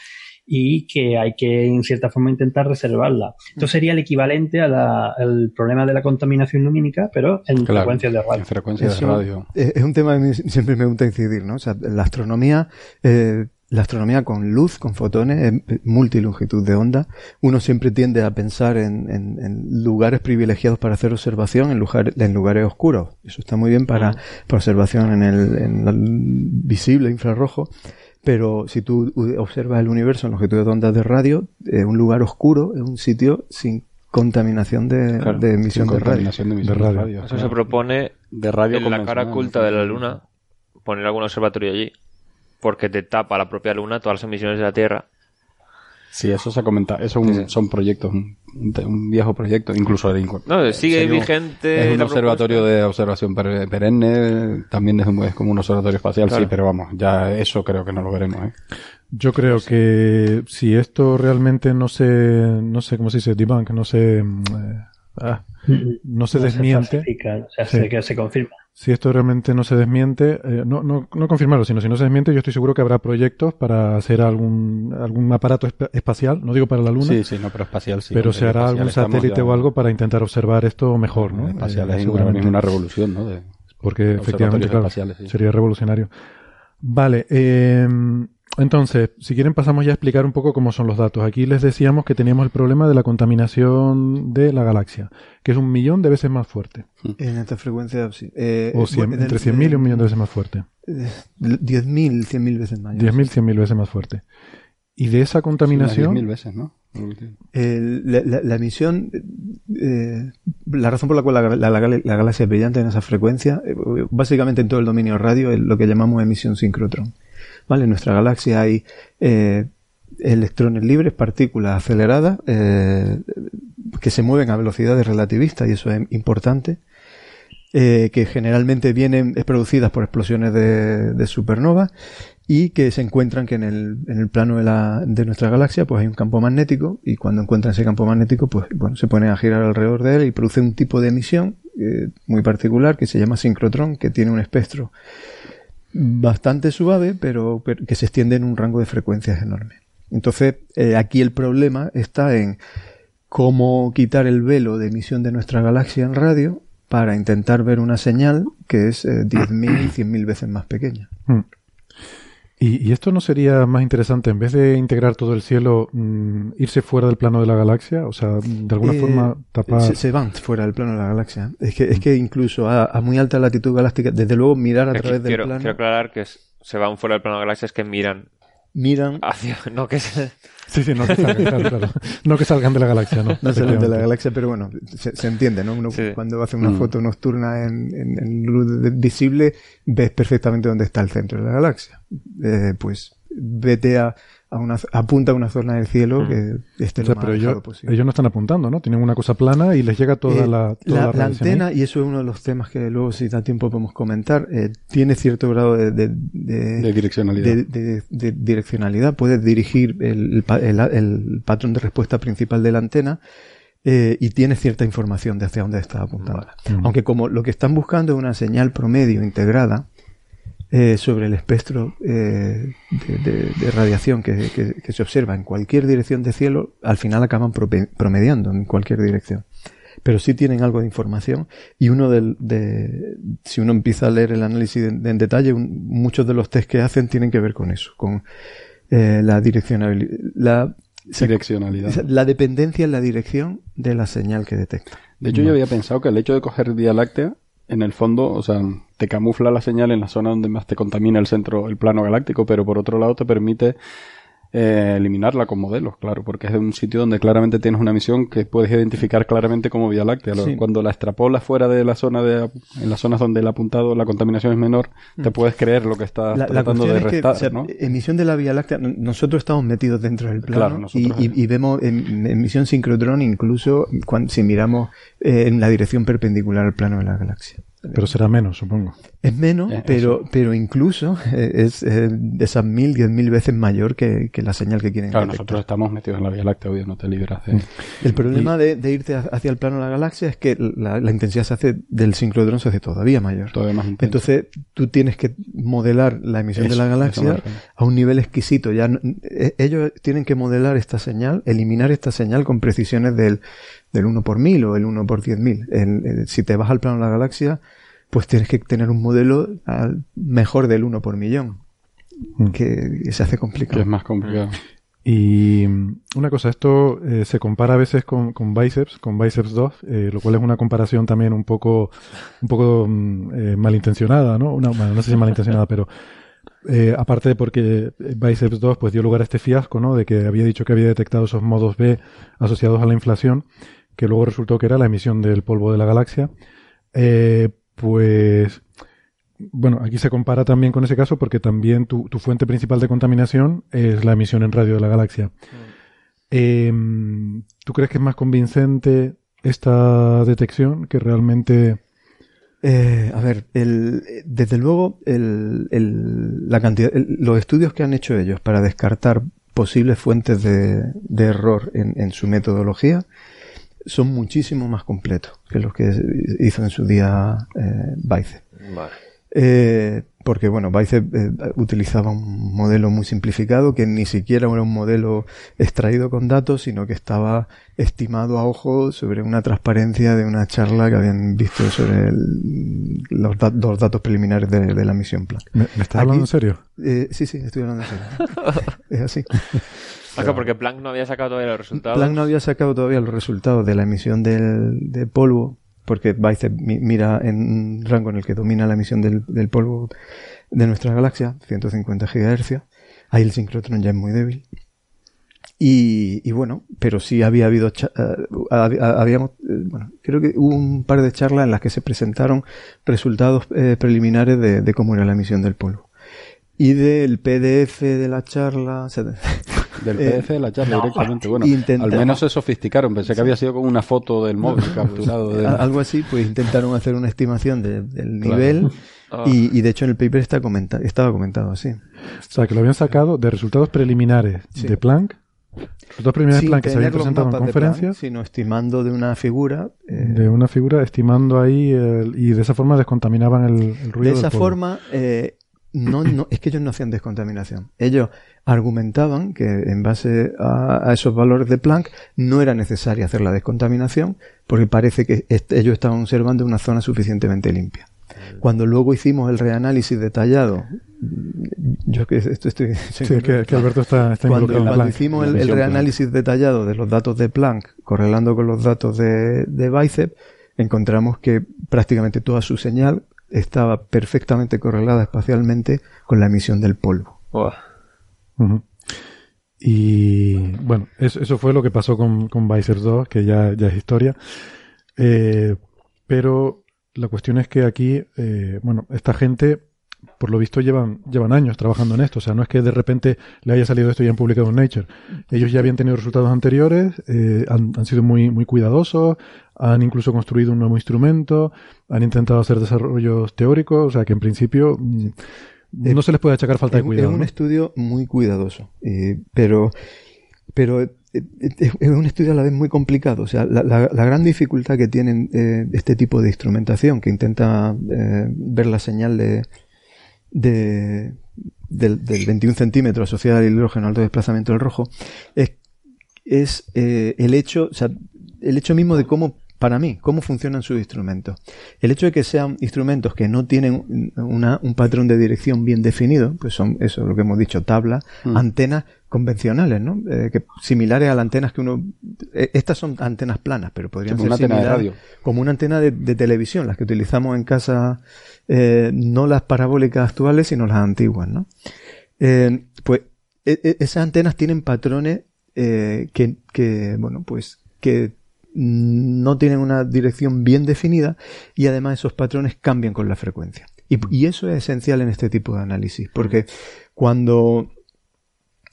y que hay que en cierta forma intentar reservarla. Esto sería el equivalente a la- al problema de la contaminación lumínica, pero en Claro. frecuencias de radio. En frecuencia de radio. Es es un tema que siempre me gusta incidir, ¿no? O sea, la astronomía eh, la astronomía con luz, con fotones, multilongitud de onda, uno siempre tiende a pensar en, lugares privilegiados para hacer observación en, en lugares oscuros. Eso está muy bien para, observación en el, visible infrarrojo, pero si tú observas el universo en longitud de ondas de radio, eh, un lugar oscuro es un sitio sin contaminación de, emisión, de, radio. Eso se propone de radio en la cara oculta de la Luna poner algún observatorio allí porque te tapa la propia Luna todas las emisiones de la Tierra. Sí, eso se ha comentado. Eso son proyectos, un, viejo proyecto, incluso No, sigue vigente. Es un observatorio de observación perenne, también es, como un observatorio espacial, sí, pero vamos, ya eso creo que no lo veremos. ¿eh? Yo creo que si esto realmente no se, no sé cómo se dice, debunk, no se, mm, eh, ah, no se desmiente. o sea, se, se confirma si esto realmente no se desmiente, eh, no, no, no confirmarlo, sino si no se desmiente, yo estoy seguro que habrá proyectos para hacer algún, algún aparato espacial, no digo para la Luna. Sí, sí, no, pero espacial sí. Pero se hará algún satélite o algo para intentar observar esto mejor, ¿no? Espacial es eh, una revolución, ¿no? Porque efectivamente, claro, sería revolucionario. Vale, eh, entonces, si quieren pasamos ya a explicar un poco cómo son los datos. Aquí les decíamos que teníamos el problema de la contaminación de la galaxia, que es un millón de veces más fuerte. En esta frecuencia, sí. Eh, o entre 100.000 y un millón de veces más fuerte. 10.000, 100.000 veces más. 10.000, 100.000 veces más fuerte. Y de esa contaminación... 10.000 veces, ¿no? la, emisión, eh, la razón por la cual la, galaxia es brillante en esa frecuencia, eh, básicamente en todo el dominio radio, es lo que llamamos emisión sincrotrón. En nuestra galaxia hay eh, electrones libres, partículas aceleradas, eh, que se mueven a velocidades relativistas, y eso es importante, eh, que generalmente vienen producidas por explosiones de, de supernova y que se encuentran que en el, en el plano de, nuestra galaxia pues hay un campo magnético y cuando encuentran ese campo magnético pues bueno se ponen a girar alrededor de él y produce un tipo de emisión muy particular que se llama sincrotrón que tiene un espectro bastante suave, pero, que se extiende en un rango de frecuencias enorme. Entonces, eh, aquí el problema está en cómo quitar el velo de emisión de nuestra galaxia en radio para intentar ver una señal que es eh, 10.000, 100.000 veces más pequeña. ¿Y, esto no sería más interesante, en vez de integrar todo el cielo, mm, irse fuera del plano de la galaxia? O sea, de alguna eh, forma tapar... Se, van fuera del plano de la galaxia. Es que, es que incluso a, muy alta latitud galáctica, desde luego mirar a través del plano... Quiero aclarar que se van fuera del plano de la galaxia, es que miran... Miran... Hacia... No que se... Sí, sí, no que salgan, No que salgan de la galaxia, ¿no? No salgan de la galaxia, pero bueno, se, entiende, ¿no? Uno cuando hace una mm. foto nocturna en, en, luz visible, ves perfectamente dónde está el centro de la galaxia. Eh, pues vete a, a una, apunta a una zona del cielo mm. que esté lo más pero ellos, posible. ellos no están apuntando, ¿no? Tienen una cosa plana y les llega toda eh, la la, antena, y eso es uno de los temas que luego si da tiempo podemos comentar, eh, tiene cierto grado de, de, de, direccionalidad. De, direccionalidad. Puedes dirigir el, el, el, patrón de respuesta principal de la antena eh, y tiene cierta información de hacia dónde está apuntando. Aunque como lo que están buscando es una señal promedio integrada, eh, sobre el espectro eh, de, radiación que, se observa en cualquier dirección de cielo, al final acaban promediando en cualquier dirección. Pero sí tienen algo de información y uno de, si uno empieza a leer el análisis en detalle, muchos de los test que hacen tienen que ver con eso, con eh, la direccionalidad. La, direccionalidad. La dependencia en la dirección de la señal que detecta. De hecho, yo había pensado que el hecho de coger Vía Láctea en el fondo, o sea, te camufla la señal en la zona donde más te contamina el centro, el plano galáctico, pero por otro lado te permite eh, eliminarla con modelos, claro, porque es de un sitio donde claramente tienes una emisión que puedes identificar claramente como Vía Láctea. Cuando la extrapolas fuera de la zona de, en las zonas donde el apuntado la contaminación es menor, te mm. puedes creer lo que está tratando de restar. Emisión de la Vía Láctea, nosotros estamos metidos dentro del plano y, vemos emisión sincrotrón incluso cuando, si miramos eh, en la dirección perpendicular al plano de la galaxia. Pero será menos, supongo. Es menos, eh, pero, pero incluso eh, es eh, esas mil, diez mil veces mayor que, la señal que quieren. Claro, nosotros estamos metidos en la Vía Láctea, obvio, no te libras de... Mm. El problema de, irte hacia el plano de la galaxia es que la, intensidad se hace del sincrodrón se hace todavía mayor. Todavía más Entonces, tú tienes que modelar la emisión de la galaxia a un nivel exquisito. Ya ellos tienen que modelar esta señal, eliminar esta señal con precisiones del del 1 por 1000 o el 1 por 10.000. Si te vas al plano de la galaxia, pues tienes que tener un modelo mejor del 1 por millón. que se hace complicado. Que es más complicado. Y mm, una cosa, esto eh, se compara a veces con, con Biceps, con Biceps 2, eh, lo cual es una comparación también un poco, un poco mm, eh, malintencionada, ¿no? Una, bueno, no sé si malintencionada, pero eh, aparte de porque Biceps 2 pues dio lugar a este fiasco, ¿no? De que había dicho que había detectado esos modos B asociados a la inflación, que luego resultó que era la emisión del polvo de la galaxia. Eh, pues bueno, aquí se compara también con ese caso porque también tu, tu fuente principal de contaminación es la emisión en radio de la galaxia. Eh, ¿Tú crees que es más convincente esta detección que realmente... Eh, a ver, el, desde luego, el, la cantidad, los estudios que han hecho ellos para descartar posibles fuentes de, de error en, en su metodología son muchísimo más completos que los que hizo en su día eh, Bicep. Vale. Eh, porque bueno, Bicep eh, utilizaba un modelo muy simplificado que ni siquiera era un modelo extraído con datos, sino que estaba estimado a ojo sobre una transparencia de una charla que habían visto sobre el- los, da- los datos preliminares de, de la misión Planck. ¿Me, me estás Aquí- hablando en serio? Eh, sí, sí, estoy hablando en serio. es así. Acá porque Planck no había sacado todavía los resultados. Planck no había sacado todavía los resultados de la emisión del, de polvo, porque Bicep mi- mira en un rango en el que domina la emisión del, del polvo de nuestra galaxia, 150 GHz. Ahí el sincrotrón ya es muy débil. Y, y bueno, pero sí había habido, hab- habíamos, eh, bueno, creo que hubo un par de charlas en las que se presentaron resultados eh, preliminares de, de cómo era la emisión del polvo. Y del PDF de la charla, Del Eh, PDF de la charla directamente. Bueno, intenta- al menos se sofisticaron. Pensé que había sido con una foto del móvil capturado. de- A- algo así, pues intentaron hacer una estimación de- del Claro. nivel Ah. y, y de hecho en el paper está comenta estaba comentado así. O sea, que lo habían sacado de resultados preliminares Sí. de Planck, resultados preliminares de Sin Planck que se habían los presentado en de conferencias, sino estimando de una figura. eh, de una figura, estimando ahí, el- y de esa forma descontaminaban el, el ruido. de esa forma, eh, no, no, es que ellos no hacían descontaminación. Ellos argumentaban que en base a, a esos valores de Planck no era necesaria hacer la descontaminación porque parece que est- ellos estaban observando una zona suficientemente limpia. Cuando luego hicimos el reanálisis detallado, yo que esto estoy... Sí, que, que Alberto está, está cuando, en cuando hicimos el, reanálisis detallado de los datos de Planck correlando con los datos de, de Bicep, encontramos que prácticamente toda su señal estaba perfectamente correlada espacialmente con la emisión del polvo. Y bueno, eso, eso fue lo que pasó con, con Biceps 2, que ya, ya es historia. Eh, pero la cuestión es que aquí, eh, bueno, esta gente, por lo visto, llevan, llevan años trabajando en esto. O sea, no es que de repente le haya salido esto y han publicado en Nature. Ellos ya habían tenido resultados anteriores, eh, han, han sido muy, muy cuidadosos, han incluso construido un nuevo instrumento, han intentado hacer desarrollos teóricos, o sea que en principio mm, no se les puede achacar falta de cuidado. es un ¿no? estudio muy cuidadoso, eh, pero, pero eh, eh, es un estudio a la vez muy complicado. O sea, la, la- la gran dificultad que tienen eh, este tipo de instrumentación que intenta eh, ver la señal de, de- del, del 21 centímetros asociada al hidrógeno al alto desplazamiento del rojo es, es eh, el hecho, o sea, el hecho mismo de cómo para mí, cómo funcionan sus instrumentos. El hecho de que sean instrumentos que no tienen una- un patrón de dirección bien definido, pues son eso, lo que hemos dicho, tablas, Mm. antenas convencionales, ¿no? Eh, que, similares a las antenas que uno... eh, estas son antenas planas, pero podrían Como ser una antena de radio. como una antena de, de televisión, las que utilizamos en casa, eh, no las parabólicas actuales, sino las antiguas, ¿no? Pues e- e- esas antenas tienen patrones que, que, bueno, pues que no tienen una dirección bien definida y además esos patrones cambian con la frecuencia. Y, y eso es esencial en este tipo de análisis, porque cuando...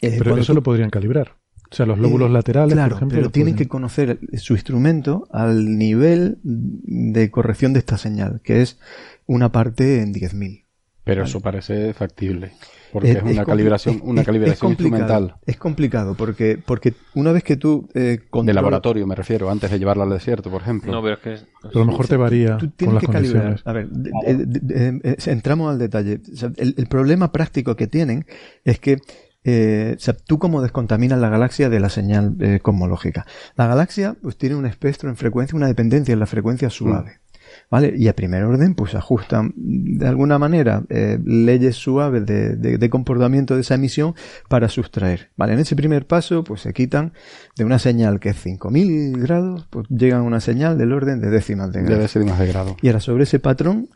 eh, Pero cuando eso tú- lo podrían calibrar. O sea, los lóbulos eh, laterales, Claro, por ejemplo. pero tienen que conocer su instrumento al nivel de corrección de esta señal, que es una parte en 10.000. Pero Vale. eso parece factible. Porque es, Es- una es calibración, es- una es- calibración instrumental. Es complicado porque, porque una vez que tú eh, De controlas- laboratorio me refiero, antes de llevarla al desierto, por ejemplo. No, pero es que. Pero a lo mejor te varía Tú con las que calibrar. A ver, de- de- de- de- eh, entramos al detalle. O sea, el, el problema práctico que tienen es que eh, o sea, tú cómo descontaminas la galaxia de la señal eh, cosmológica. La galaxia pues tiene un espectro en frecuencia, una dependencia en la frecuencia suave. ¿Vale? Y a primer orden, pues ajustan de alguna manera eh, leyes suaves de, de, comportamiento de esa emisión para sustraer, ¿vale? En ese primer paso, pues se quitan de una señal que es 5000 grados, pues llegan a una señal del orden de décimas de grado. De décimas de grado. Y ahora sobre ese patrón,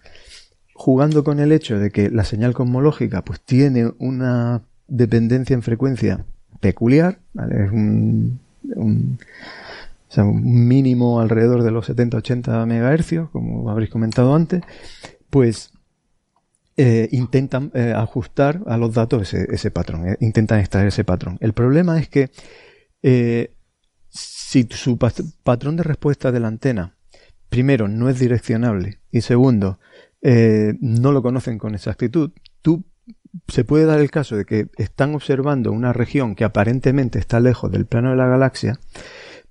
jugando con el hecho de que la señal cosmológica pues tiene una dependencia en frecuencia peculiar, ¿vale? Es un, un, o sea, un mínimo alrededor de los 70-80 MHz, como habréis comentado antes, pues eh, intentan eh, ajustar a los datos ese, patrón, eh, intentan extraer ese patrón. El problema es que si su patrón de respuesta de la antena, primero, no es direccionable y segundo, no lo conocen con exactitud, tú se puede dar el caso de que están observando una región que aparentemente está lejos del plano de la galaxia,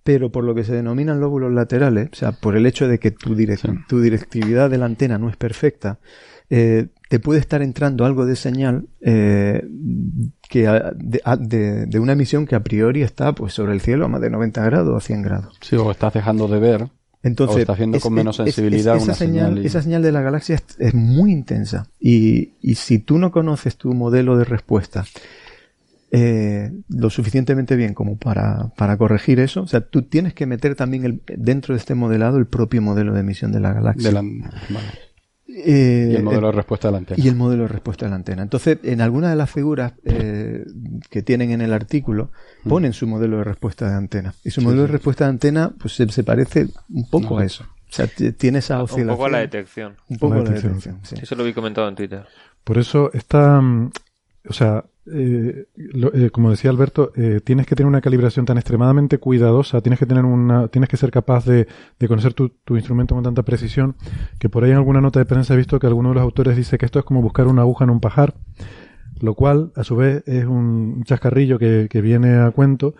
pero por lo que se denominan lóbulos laterales, o sea, por el hecho de que tu, tu directividad de la antena no es perfecta, eh, te puede estar entrando algo de señal eh, que de, de, una emisión que a priori está pues sobre el cielo a más de 90 grados o 100 grados. Sí, o estás dejando de ver entonces, está haciendo con menos sensibilidad esa, señal, esa señal de la galaxia es, muy intensa. Y, y, si tú no conoces tu modelo de respuesta eh, lo suficientemente bien como para, para, corregir eso, o sea, tú tienes que meter también el, dentro de este modelado el propio modelo de emisión de la galaxia. Eh, y el modelo de respuesta de la antena. Y el modelo de respuesta de la antena. Entonces, en alguna de las figuras eh, que tienen en el artículo, mm. ponen su modelo de respuesta de antena. Y su modelo de respuesta de antena, pues se, parece un poco a eso. O sea, tiene esa oscilación. Un poco a la detección. Un poco a la detección, Eso lo vi comentado en Twitter. Por eso esta, mm, o sea, eh, eh, como decía Alberto, eh, tienes que tener una calibración tan extremadamente cuidadosa, tienes que tener una, tienes que ser capaz de, conocer tu, instrumento con tanta precisión, que por ahí en alguna nota de prensa he visto que alguno de los autores dice que esto es como buscar una aguja en un pajar, lo cual a su vez es un chascarrillo que, viene a cuento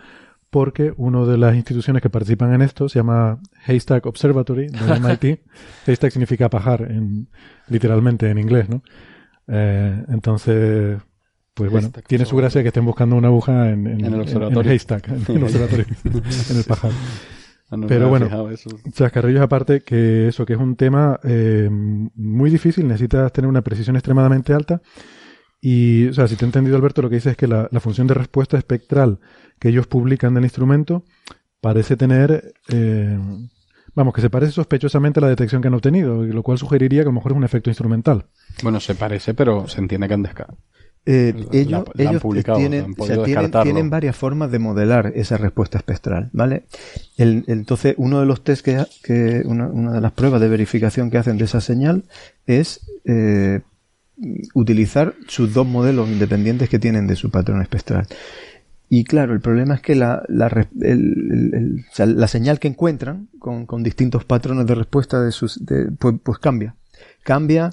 porque una de las instituciones que participan en esto se llama Haystack Observatory de MIT. Haystack significa pajar en, literalmente en inglés, ¿no? entonces, pues bueno, tiene su gracia que estén buscando una aguja en, en, el observatorio. En, haystack, en el observatorio, en el pajar. Ah, Pero bueno, chascarrillos aparte que eso, que es un tema eh, muy difícil, necesitas tener una precisión extremadamente alta. Y, o sea, si te he entendido, Alberto, lo que dice es que la, función de respuesta espectral que ellos publican del instrumento parece tener, eh, vamos, que se parece sospechosamente a la detección que han obtenido, lo cual sugeriría que a lo mejor es un efecto instrumental. Bueno, se parece, pero se entiende que han Eh, ellos, tienen, tienen, varias formas de modelar esa respuesta espectral, ¿vale? entonces, uno de los test que, que una, de las pruebas de verificación que hacen de esa señal es eh, utilizar sus dos modelos independientes que tienen de su patrón espectral. Y claro, el problema es que la, la, la señal que encuentran con, con, distintos patrones de respuesta de sus, de, pues, pues cambia. Cambia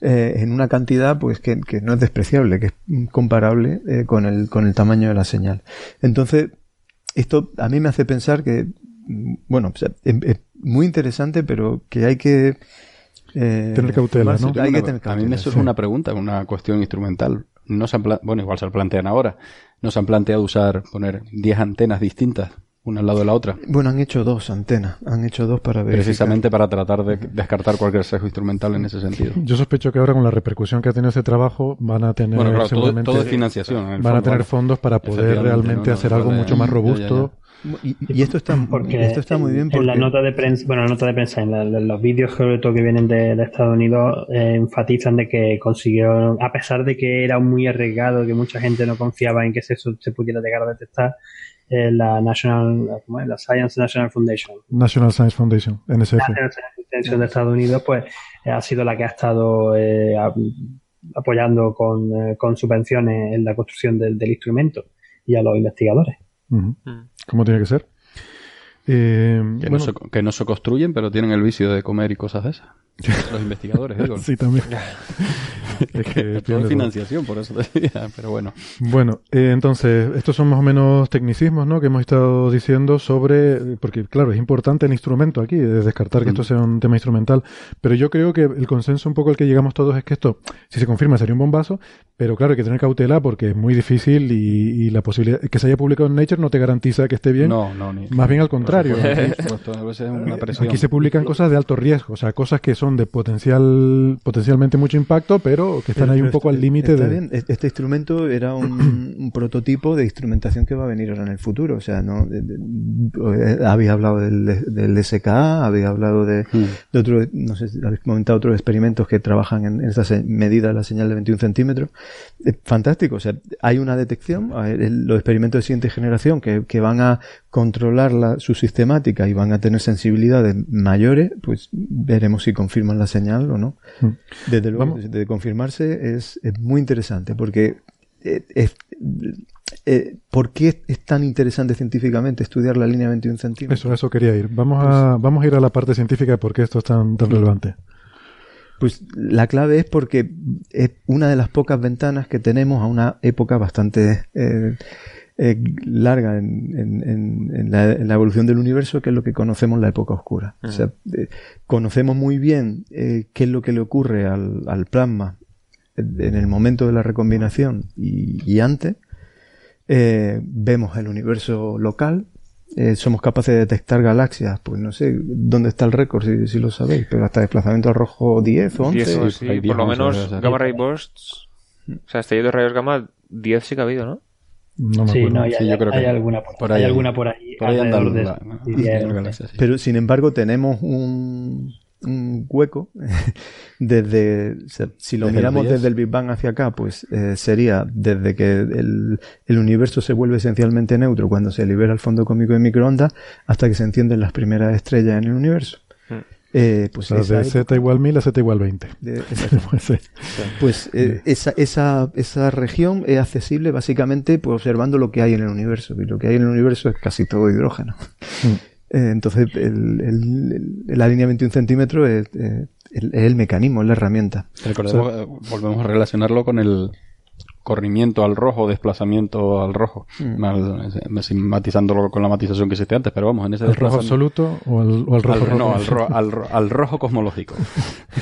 eh, en una cantidad pues que, no es despreciable, que es comparable eh, con, el, con el tamaño de la señal. Entonces, esto a mí me hace pensar que, mm, bueno, es, muy interesante, pero que hay que... Eh, tener cautela, ¿no? a mí me surge una pregunta, una cuestión instrumental. No se bueno, igual se lo plantean ahora. ¿No se han planteado usar, poner 10 antenas distintas una al lado de la otra. Bueno, han hecho dos antenas, han hecho dos para ver. Precisamente para tratar de descartar cualquier sesgo instrumental en ese sentido. Yo sospecho que ahora con la repercusión que ha tenido ese trabajo van a tener bueno, todo, financiación. Van a tener fondos para poder realmente hacer algo mucho más robusto. Y, esto está porque esto está muy bien porque... en la nota de prensa bueno la nota de prensa en, los vídeos sobre todo que vienen de, Estados Unidos eh, enfatizan de que consiguió a pesar de que era muy arriesgado que mucha gente no confiaba en que se, se pudiera llegar a detectar eh, la National, La Science National Foundation. National Science Foundation, NSF. National Science Foundation de Estados Unidos, pues eh, ha sido la que ha estado eh, apoyando con, con, subvenciones en la construcción del, del, y a los investigadores. Mm. ¿Cómo tiene que ser? que, no se, que, no se, construyen, pero tienen el vicio de comer y cosas de esas. Los investigadores, digo. sí, también. es que todo financiación, por eso decía, pero bueno. Bueno, eh, entonces, estos son más o menos tecnicismos, ¿no? Que hemos estado diciendo sobre, porque claro, es importante el instrumento aquí, de descartar que esto sea un tema instrumental, pero yo creo que el consenso un poco al que llegamos todos es que esto, si se confirma, sería un bombazo, pero claro, hay que tener cautela porque es muy difícil y, la posibilidad que se haya publicado en Nature no te garantiza que esté bien. No, no, ni, Más bien al contrario. Aquí se publican cosas de alto riesgo, o sea, cosas que son de potencial potencialmente mucho impacto, pero que están ahí un poco al límite de... Bien. Este instrumento era un, prototipo de instrumentación que va a venir ahora en el futuro. O sea, no eh, había hablado del, del SKA, había hablado de, hmm. de otro, no sé, habéis comentado otros experimentos que trabajan en, esa medida de la señal de 21 centímetros. fantástico. O sea, hay una detección, los experimentos de siguiente generación que, que van a controlar la, su sistemática y van a tener sensibilidades mayores, pues veremos si confirman la señal o no. Hmm. Desde luego, de confirmarse es, es, muy interesante porque eh, es, eh, ¿Por qué es tan interesante científicamente estudiar la línea 21 centímetros? Eso, eso quería ir. Vamos a, pues vamos a ir a la parte científica de por qué esto es tan, tan relevante. Pues la clave es porque es una de las pocas ventanas que tenemos a una época bastante eh, eh, larga en, la, evolución del universo, que es lo que conocemos la época oscura. O sea, eh, conocemos muy bien eh, qué es lo que le ocurre al, plasma en el momento de la recombinación y, antes. vemos el universo local, somos capaces de detectar galaxias, pues no sé dónde está el récord, si, lo sabéis, pero hasta desplazamiento al rojo 10 o 11. por lo menos gamma ray bursts, o sea, estallido de rayos gamma 10 sí que ha habido, ¿no? No sí, no, hay, yo creo que alguna por, hay alguna por ahí. Pero sin embargo tenemos un, un hueco desde si lo miramos desde el Big Bang hacia acá pues eh, sería desde que el, el, universo se vuelve esencialmente neutro cuando se libera el fondo cómico de microondas hasta que se encienden las primeras estrellas en el universo eh, pues de Z igual 1000 a Z igual 20. pues eh, esa, esa, esa región es accesible básicamente pues, observando lo que hay en el universo. Y lo que hay en el universo es casi todo hidrógeno. Mm. Eh, entonces, el, el, la línea 21 centímetros es, es, el, mecanismo, es la herramienta. Recordemos, volvemos a relacionarlo con el, corrimiento al rojo, desplazamiento al rojo, mm. matizándolo con la matización que existe antes, pero vamos, en ese ¿El rojo absoluto o al, rojo, rojo? No, al, al, rojo cosmológico.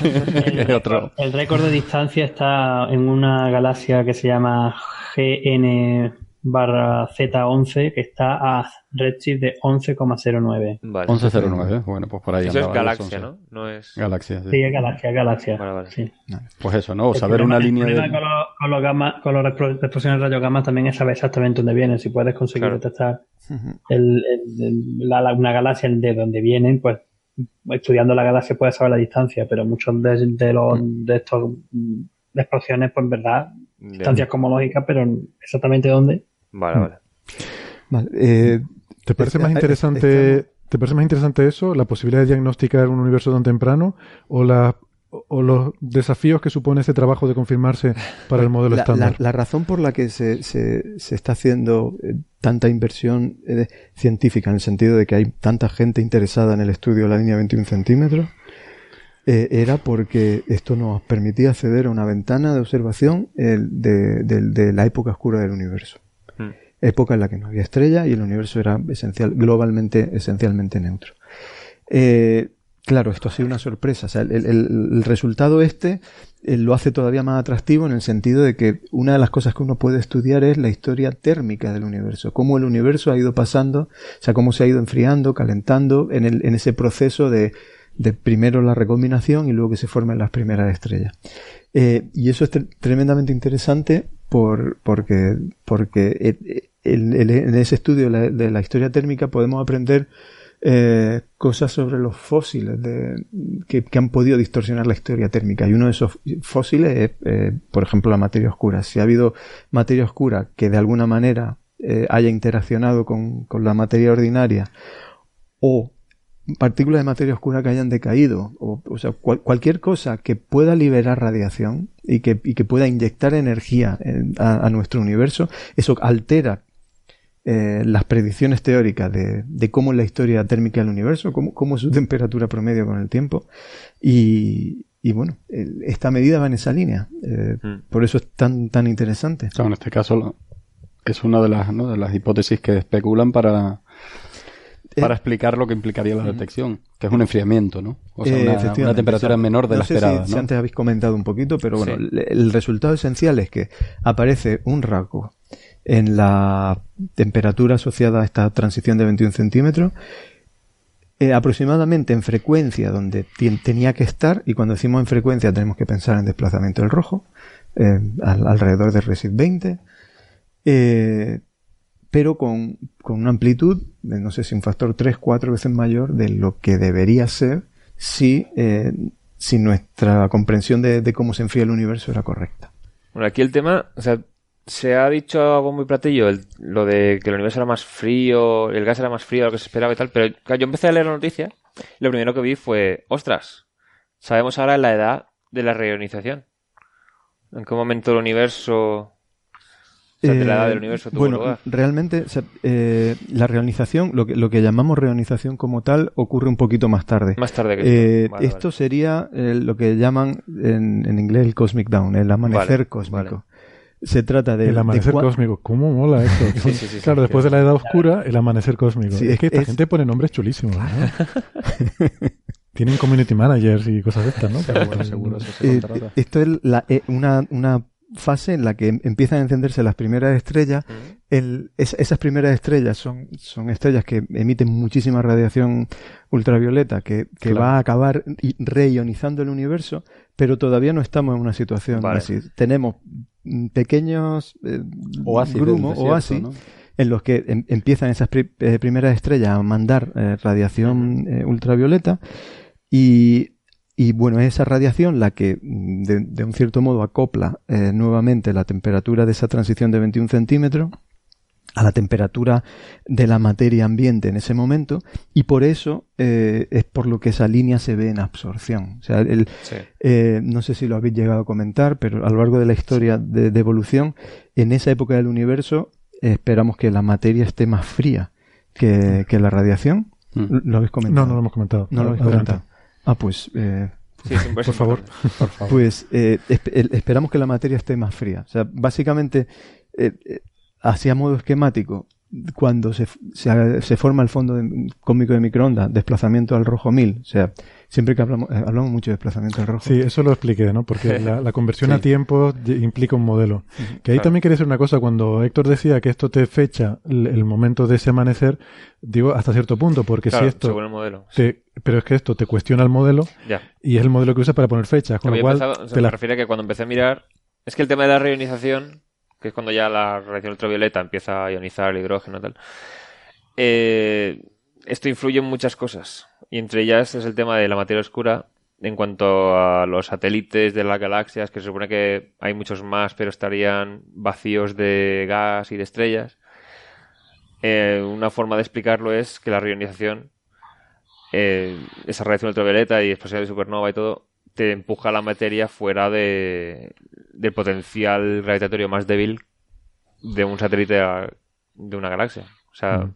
el, récord de distancia está en una galaxia que se llama GN barra Z11 que está a redshift de 11,09. Vale. 11,09, bueno, pues por ahí. Eso es galaxia, ¿no? No es... Galaxia, sí. es galaxia, galaxia. Vale, vale. Sí. Pues eso, ¿no? O saber una línea de... Con los, con los, gamma, con los explosiones de rayos gamma también es saber exactamente dónde vienen. Si puedes conseguir detectar el, la, una galaxia de dónde vienen, pues estudiando la galaxia puedes saber la distancia, pero muchos de, de los de estos de explosiones, pues en verdad, distancias cosmológicas, pero exactamente dónde. Vale, vale. vale eh, ¿Te parece más interesante, ¿te parece más interesante eso, la posibilidad de diagnosticar un universo tan temprano o la o los desafíos que supone ese trabajo de confirmarse para el modelo estándar. La, razón por la que se, se, se está haciendo eh, tanta inversión eh, científica, en el sentido de que hay tanta gente interesada en el estudio de la línea 21 centímetros, era porque esto nos permitía acceder a una ventana de observación de, de la época oscura del universo época en la que no había estrella y el universo era esencial, globalmente, esencialmente neutro. Eh, claro, esto ha sido una sorpresa. O sea, el, resultado este eh, lo hace todavía más atractivo en el sentido de que una de las cosas que uno puede estudiar es la historia térmica del universo, cómo el universo ha ido pasando, o sea, cómo se ha ido enfriando, calentando en, el, en ese proceso de, de primero la recombinación y luego que se formen las primeras estrellas. Eh, y eso es tremendamente interesante por, porque, porque eh, en ese estudio de la, historia térmica podemos aprender eh, cosas sobre los fósiles de, que, han podido distorsionar la historia térmica. Y uno de esos fósiles es, eh, por ejemplo, la materia oscura. Si ha habido materia oscura que de alguna manera haya interaccionado con, con, la materia ordinaria o partículas de materia oscura que hayan decaído, o, o sea, cualquier cosa que pueda liberar radiación y que, y que pueda inyectar energía a, nuestro universo, eso altera eh, las predicciones teóricas de, de, cómo es la historia térmica del universo, cómo, cómo es su temperatura promedio con el tiempo. Y, y bueno, esta medida va en esa línea. Eh, mm. Por eso es tan, tan interesante. en este caso es una de las, ¿no? de las hipótesis que especulan para, para explicar lo que implicaría la detección, que es un enfriamiento, ¿no? O sea, una, temperatura menor de la esperada. Si, antes habéis comentado un poquito, pero bueno, el resultado esencial es que aparece un rasgo en la temperatura asociada a esta transición de 21 centímetros eh, aproximadamente en frecuencia donde tenía que estar, y cuando decimos en frecuencia tenemos que pensar en desplazamiento del rojo, eh, alrededor de RESID 20, eh, pero con, una amplitud de no sé si un factor 3, 4 veces mayor de lo que debería ser si, si nuestra comprensión de, cómo se enfría el universo era correcta. Bueno, aquí el tema, o sea, se ha dicho algo muy platillo lo de que el universo era más frío, el gas era más frío de lo que se esperaba y tal, pero yo empecé a leer la noticia y lo primero que vi fue, ostras, sabemos ahora la edad de la reionización. ¿En qué momento el universo... la edad del eh, universo tuvo bueno, realmente eh, la reionización, lo que, lo que llamamos reionización como tal, ocurre un poquito más tarde. Más tarde que eh, Esto sería lo que llaman en, inglés el cosmic dawn, el amanecer cósmico se trata de... El amanecer cósmico. ¿Cómo mola esto? claro, después de la edad oscura, el amanecer cósmico. es que esta gente pone nombres chulísimos. Tienen community managers y cosas de estas, ¿no? Pero bueno, seguro eh, esto es la, eh, una, una fase en la que em, empiezan a encenderse las primeras estrellas. el, esas primeras estrellas son, son estrellas que emiten muchísima radiación ultravioleta que, que va a acabar reionizando el universo, pero todavía no estamos en una situación así. Tenemos mm, pequeños eh, grumos, oasis, en los que em, empiezan esas eh, primeras estrellas a mandar eh, radiación ultravioleta y, y, bueno, es esa radiación la que mm, de, de un cierto modo acopla nuevamente la temperatura de esa transición de 21 centímetros a la temperatura de la materia ambiente en ese momento y por eso eh, es por lo que esa línea se ve en absorción. O sea, el, eh, no sé si lo habéis llegado a comentar, pero a lo largo de la historia de, evolución, en esa época del universo esperamos que la materia esté más fría que, la radiación. Mm. ¿Lo habéis comentado? No, no lo hemos comentado. No lo habéis comentado. Ah, pues... Eh, por, favor. por favor. Pues esperamos que la materia esté más fría. O sea, básicamente así a modo esquemático, cuando se, se, forma el fondo cósmico de microondas, desplazamiento al rojo 1000, o sea, siempre que hablamos, eh, hablamos mucho de desplazamiento al rojo. Sí, eso lo expliqué, ¿no? Porque la, conversión a tiempo implica un modelo. Que ahí también quería decir una cosa, cuando Héctor decía que esto te fecha el, momento de ese amanecer, digo hasta cierto punto, porque si esto... el modelo. pero es que esto te cuestiona el modelo y es el modelo que usas para poner fechas, con lo cual... te me refiere a que cuando empecé a mirar, es que el tema de la reionización que es cuando ya la radiación ultravioleta empieza a ionizar el hidrógeno y tal. Eh, esto influye en muchas cosas. Y entre ellas es el tema de la materia oscura en cuanto a los satélites de las galaxias, que se supone que hay muchos más, pero estarían vacíos de gas y de estrellas. Eh, una forma de explicarlo es que la reionización, eh, esa radiación ultravioleta y explosión de supernova y todo, te empuja la materia fuera de, del potencial gravitatorio más débil de un satélite de una galaxia. O sea, mm.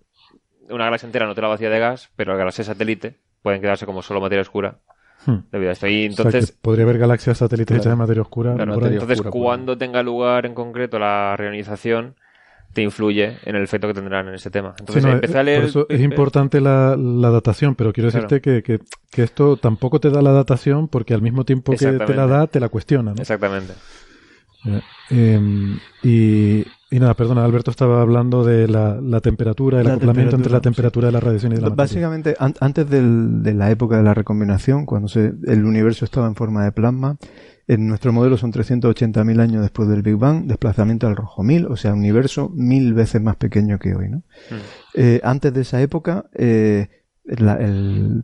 Una galaxia entera no te la vacía de gas, pero las galaxias satélite pueden quedarse como solo materia oscura. Hmm. Debido a esto. Y entonces, podría haber galaxias satélites hechas de materia oscura. entonces, cuando tenga lugar en concreto la reionización, te influye en el efecto que tendrán en ese tema. Entonces, empecé a leer... Por eso es importante la, datación, pero quiero decirte que, que, esto tampoco te da la datación porque al mismo tiempo que te la da, te la cuestiona. ¿no? Exactamente. Em, y, nada, perdona, Alberto estaba hablando de la, temperatura, el acoplamiento entre la temperatura de la radiación y de la Básicamente, antes de la época de la recombinación, cuando se, el universo estaba en forma de plasma, en nuestro modelo son 380.000 años después del Big Bang, desplazamiento al rojo 1000, o sea, un universo mil veces más pequeño que hoy. ¿no? Mm. Eh, antes de esa época, eh,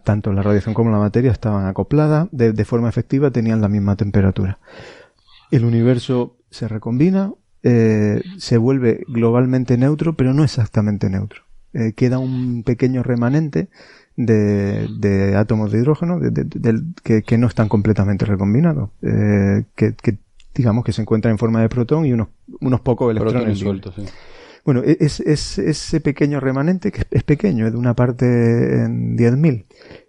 tanto la radiación como la materia estaban acopladas, de forma efectiva tenían la misma temperatura el universo se recombina, eh, se vuelve globalmente neutro, pero no exactamente neutro. Eh, queda un pequeño remanente de, átomos de hidrógeno que, no están completamente recombinados, eh, que, digamos que se encuentran en forma de protón y unos, unos pocos electrones sueltos. Bueno, e-, es, es ese pequeño remanente que es pequeño, es de una parte en 10.000.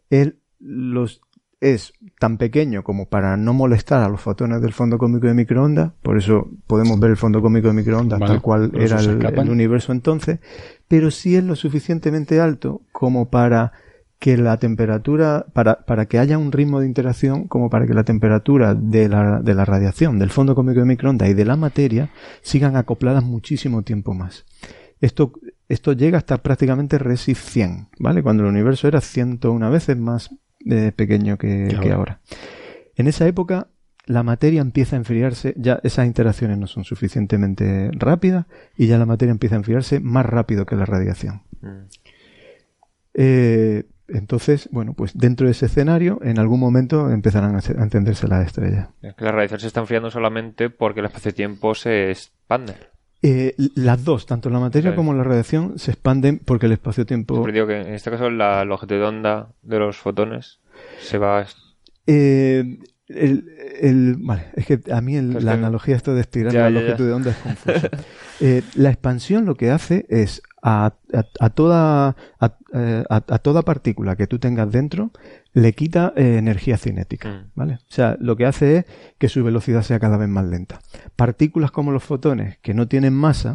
Él los es tan pequeño como para no molestar a los fotones del fondo cósmico de microondas, por eso podemos ver el fondo cósmico de microondas Vale, tal cual era el, universo entonces, pero sí es lo suficientemente alto como para que la temperatura, para, para que haya un ritmo de interacción, como para que la temperatura de la, de la radiación, del fondo cósmico de microondas y de la materia sigan acopladas muchísimo tiempo más. Esto, esto llega hasta prácticamente Resif 100, ¿vale? Cuando el universo era 101 veces más eh, pequeño que, ahora. En esa época, la materia empieza a enfriarse, ya esas interacciones no son suficientemente rápidas y ya la materia empieza a enfriarse más rápido que la radiación. Mm. Eh, entonces, bueno, pues dentro de ese escenario, en algún momento empezarán a encenderse las estrellas. Es que la radiación se está enfriando solamente porque el espacio-tiempo se expande. Eh, las dos, tanto la materia como la radiación, se expanden porque el espacio-tiempo que en este caso la longitud de onda de los fotones se va... Eh, el, el- vale, es que a mí el- la que- analogía esto de estirar Ya, la ya, ya. longitud de onda es confusa. Eh, la expansión lo que hace es a, a- a toda a, eh, a- a toda partícula que tú tengas dentro le quita eh, energía cinética, Mm. ¿vale? O sea, lo que hace es que su velocidad sea cada vez más lenta. Partículas como los fotones que no tienen masa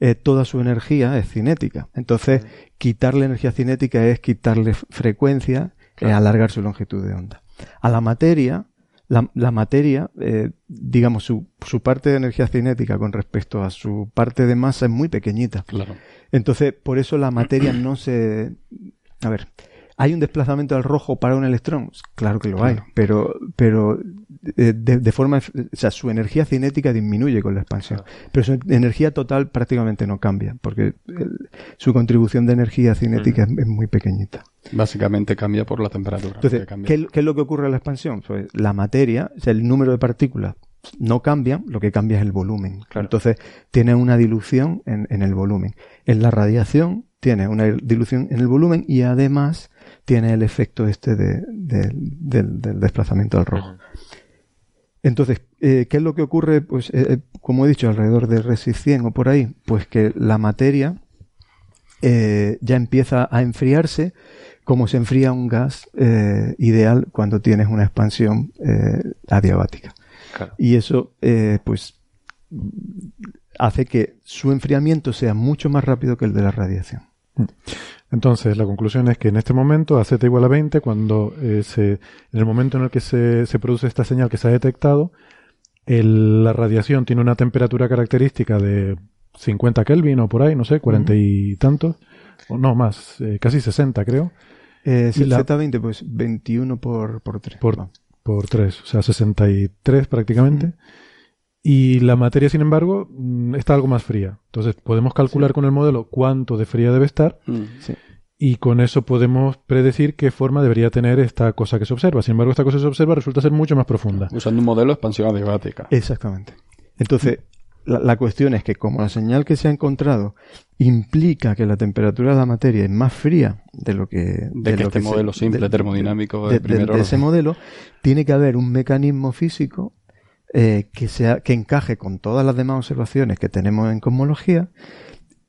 eh, toda su energía es cinética. Entonces, quitarle energía cinética es quitarle frecuencia, eh, Claro. alargar su longitud de onda. A la materia, la, la materia, eh, digamos, su, su parte de energía cinética con respecto a su parte de masa es muy pequeñita. Claro. Entonces, por eso la materia no se... A ver, ¿hay un desplazamiento al rojo para un electrón? Claro que lo hay, pero, pero eh, de, de forma... O sea, su energía cinética disminuye con la expansión, pero su energía total prácticamente no cambia, porque el- su contribución de energía cinética es, es muy pequeñita. Básicamente cambia por la temperatura. Entonces, que cambia. ¿qué, qué es lo que ocurre en la expansión? Pues la materia, o sea, el número de partículas no cambia, lo que cambia es el volumen. Claro. Entonces, tiene una dilución en, en el volumen. En la radiación tiene una dilución en el volumen y además tiene el efecto este de- de- del, del desplazamiento al rojo. Entonces, eh, ¿qué es lo que ocurre? Pues, eh, eh, como he dicho, alrededor de Resi 100 o por ahí, pues que la materia eh, ya empieza a enfriarse como se enfría un gas ideal cuando tienes una expansión adiabática. Claro. Y eso, pues, hace que su enfriamiento sea mucho más rápido que el de la radiación. Entonces, la conclusión es que en este momento, a z igual a 20, cuando eh, se, en el momento en el que se, se produce esta señal que se ha detectado, el- la radiación tiene una temperatura característica de 50 Kelvin o por ahí, no sé, 40 y tantos, o no más, eh, casi 60 creo, Eh, Y la- Z20, pues 21 por, por 3. por, por 3, o sea, 63 prácticamente. Y la materia, sin embargo, mm, está algo más fría. Entonces, podemos calcular con el modelo cuánto de fría debe estar Mm. Sí. y con eso podemos predecir qué forma debería tener esta cosa que se observa. Sin embargo, esta cosa que se observa resulta ser mucho más profunda. Usando un modelo de expansión adiabática. Exactamente. Entonces, la, la cuestión es que como la señal que se ha encontrado implica que la temperatura de la materia es más fría de lo que... De que lo este modelo simple termodinámico de de, primer de orden. ese modelo, tiene que haber un mecanismo físico eh, que, sea, que encaje con todas las demás observaciones que tenemos en cosmología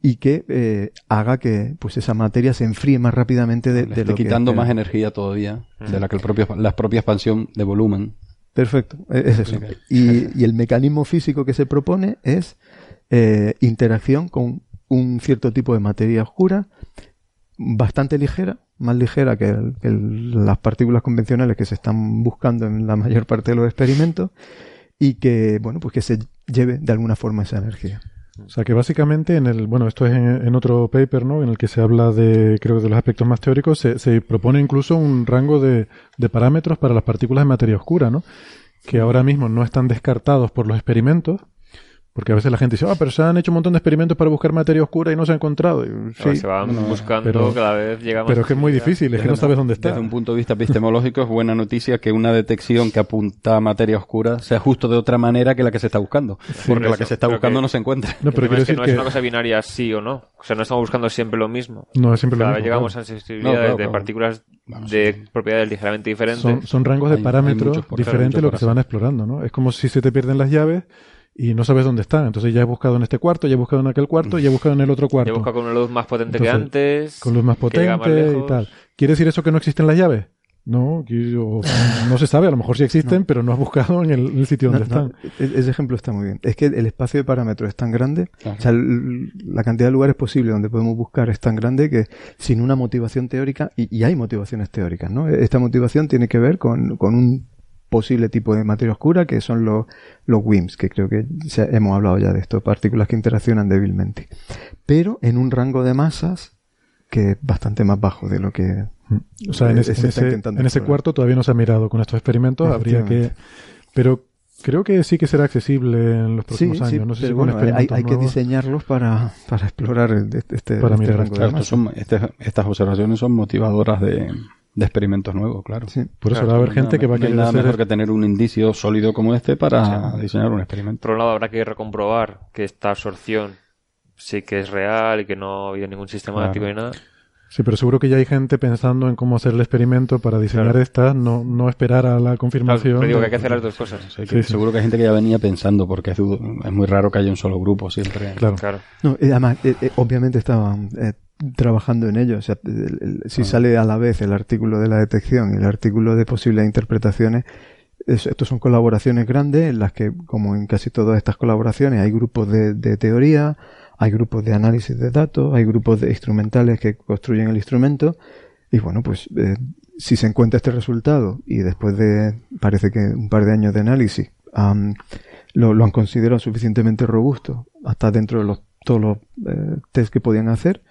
y que eh, haga que pues esa materia se enfríe más rápidamente de, Le de esté lo que quitando más energía todavía de la que el propio, la propia expansión de volumen. Perfecto, e- es eso. Y, y el mecanismo físico que se propone es eh, interacción con un cierto tipo de materia oscura bastante ligera, más ligera que, el- que el- las partículas convencionales que se están buscando en la mayor parte de los experimentos y que, bueno, pues que se lleve de alguna forma esa energía. O sea que básicamente en el, bueno, esto es en, en otro paper, ¿no? En el que se habla de, creo de los aspectos más teóricos, se, se propone incluso un rango de, de parámetros para las partículas de materia oscura, ¿no? Que ahora mismo no están descartados por los experimentos, porque a veces la gente dice, ah, pero se han hecho un montón de experimentos para buscar materia oscura y no se ha encontrado. Y, sí, se van bueno, buscando, pero- cada vez llega más. pero es que es muy difícil, es que no sabes dónde está. Desde un punto de vista epistemológico es buena noticia que una detección que apunta a materia oscura sea justo de otra manera que la que se está buscando. porque la eso, que se está pero buscando que- no se encuentra. No, pero quiero es que decir no que, es una cosa binaria sí o no. O sea, no estamos buscando siempre lo mismo. no es siempre lo Cada vez mismo, llegamos claro. a sensibilidades No, claro, de claro. partículas Vamos, de sí. propiedades ligeramente diferentes. son, son rangos de Hay- hay parámetros diferentes lo que se van explorando, ¿no? Es como si se te pierden las llaves y no sabes dónde están. Entonces ya he buscado en este cuarto, ya he buscado en aquel cuarto, ya he buscado en el otro cuarto. Yo busco con una luz más potente que antes. Con luz más llega más potente y tal. ¿Quiere decir eso que no existen las llaves? No, no se sabe, a lo mejor sí existen, pero no has buscado en el, en el sitio donde no, están. e- ese ejemplo está muy bien. Es que el espacio de parámetros es tan grande, Claro. o sea, la cantidad de lugares posibles donde podemos buscar es tan grande que sin una motivación teórica, y, y hay motivaciones teóricas, ¿no? Esta motivación tiene que ver con, con un posible tipo de materia oscura que son los, los WIMPs, que creo que se- hemos hablado ya de esto, partículas que interaccionan débilmente. Pero en un rango de masas que es bastante más bajo de lo que O sea, en eh, ese, se en está ese- en cuarto todavía no se ha mirado con estos experimentos, habría que... Pero creo que sí que será accesible en los próximos Sí, años. sí, no sé si pero con bueno, hay, hay que diseñarlos para, para explorar el- este, Para este mirar rango de este- estas observaciones son motivadoras de, de experimentos nuevos, claro. Sí. Por eso Claro, va a haber gente nada- que va a no hay querer nada hacer... mejor que tener un indicio sólido como este para diseñar un experimento. Por un lado, habrá que recomprobar que esta absorción sí que es real y que no ha habido ningún sistemático Claro. ni nada. Sí, pero seguro que ya hay gente pensando en cómo hacer el experimento para diseñar Claro. estas, no, no esperar a la Claro, confirmación. pero digo que hay que hacer las dos cosas. Sí, que Sí, sí. Seguro que hay gente que ya venía pensando, porque es, muy raro que haya un solo grupo siempre. Claro. Claro. No, y además, eh, eh, obviamente estaban eh, trabajando en ello. O sea, el- el- si Ah. sale a la vez el artículo de la detección y el artículo de posibles interpretaciones, es- estos son colaboraciones grandes en las que, como en casi todas estas colaboraciones, hay grupos de, de teoría, hay grupos de análisis de datos, hay grupos de instrumentales que construyen el instrumento. Y bueno, pues eh, si se encuentra este resultado y después de, parece que un par de años de análisis, lo, han considerado suficientemente robusto, hasta dentro de los, todos los eh, test que podían hacer,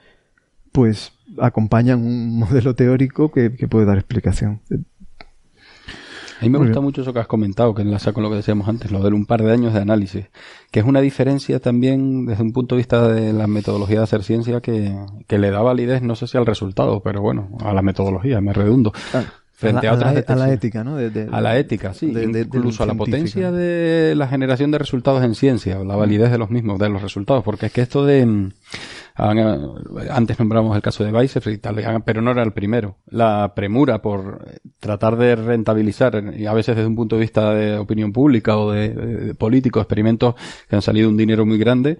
pues acompañan un modelo teórico que puede dar explicación. A mí me Muy gusta bien. mucho eso que has comentado, que enlaza con lo que decíamos antes, lo de un par de años de análisis, que es una diferencia también desde un punto de vista de la metodología de hacer ciencia que, que le da validez, no sé si al resultado, pero bueno, a la metodología, me redundo. Frente a, a, la, otras a la- a la detecciones. ética, ¿no? De- de- A la ética, sí. de- incluso a la del potencia de la generación de resultados en ciencia, la validez de los mismos, de los resultados. Porque es que esto de... mm, eh, Antes nombramos el caso de Weissef y tal, pero no era el primero. La premura por tratar de rentabilizar, y a veces desde un punto de vista de opinión pública o de, de- político, experimentos que han salido un dinero muy grande,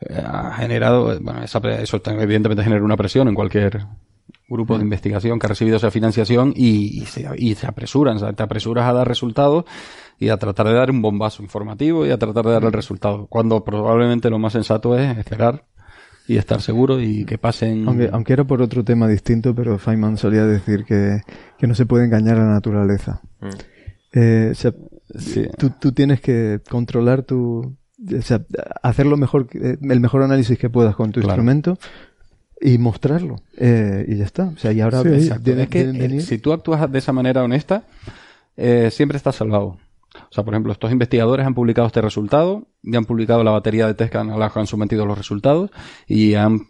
eh, ha generado, eh, bueno, esa eso evidentemente genera una presión en cualquier grupo de investigación que ha recibido esa financiación y, y se, y se apresuran, o sea, te apresuras a dar resultados y a tratar de dar un bombazo informativo y a tratar de dar el resultado, cuando probablemente lo más sensato es esperar y estar seguro y que pasen... Aunque, aunque era por otro tema distinto, pero Feynman solía decir que, que no se puede engañar a la naturaleza. Mm. Eh, o sea, Sí. tú, tú tienes que controlar tu... O sea, hacer lo mejor, el mejor análisis que puedas con tu Claro. instrumento y mostrarlo. Eh, y ya está. O sea, y ahora Sí, deben- Exacto. deben- es que eh, venir- si tú actúas de esa manera honesta, eh, siempre estás salvado. O sea, por ejemplo, estos investigadores han publicado este resultado, y han publicado la batería de test que han- sometido los resultados, y han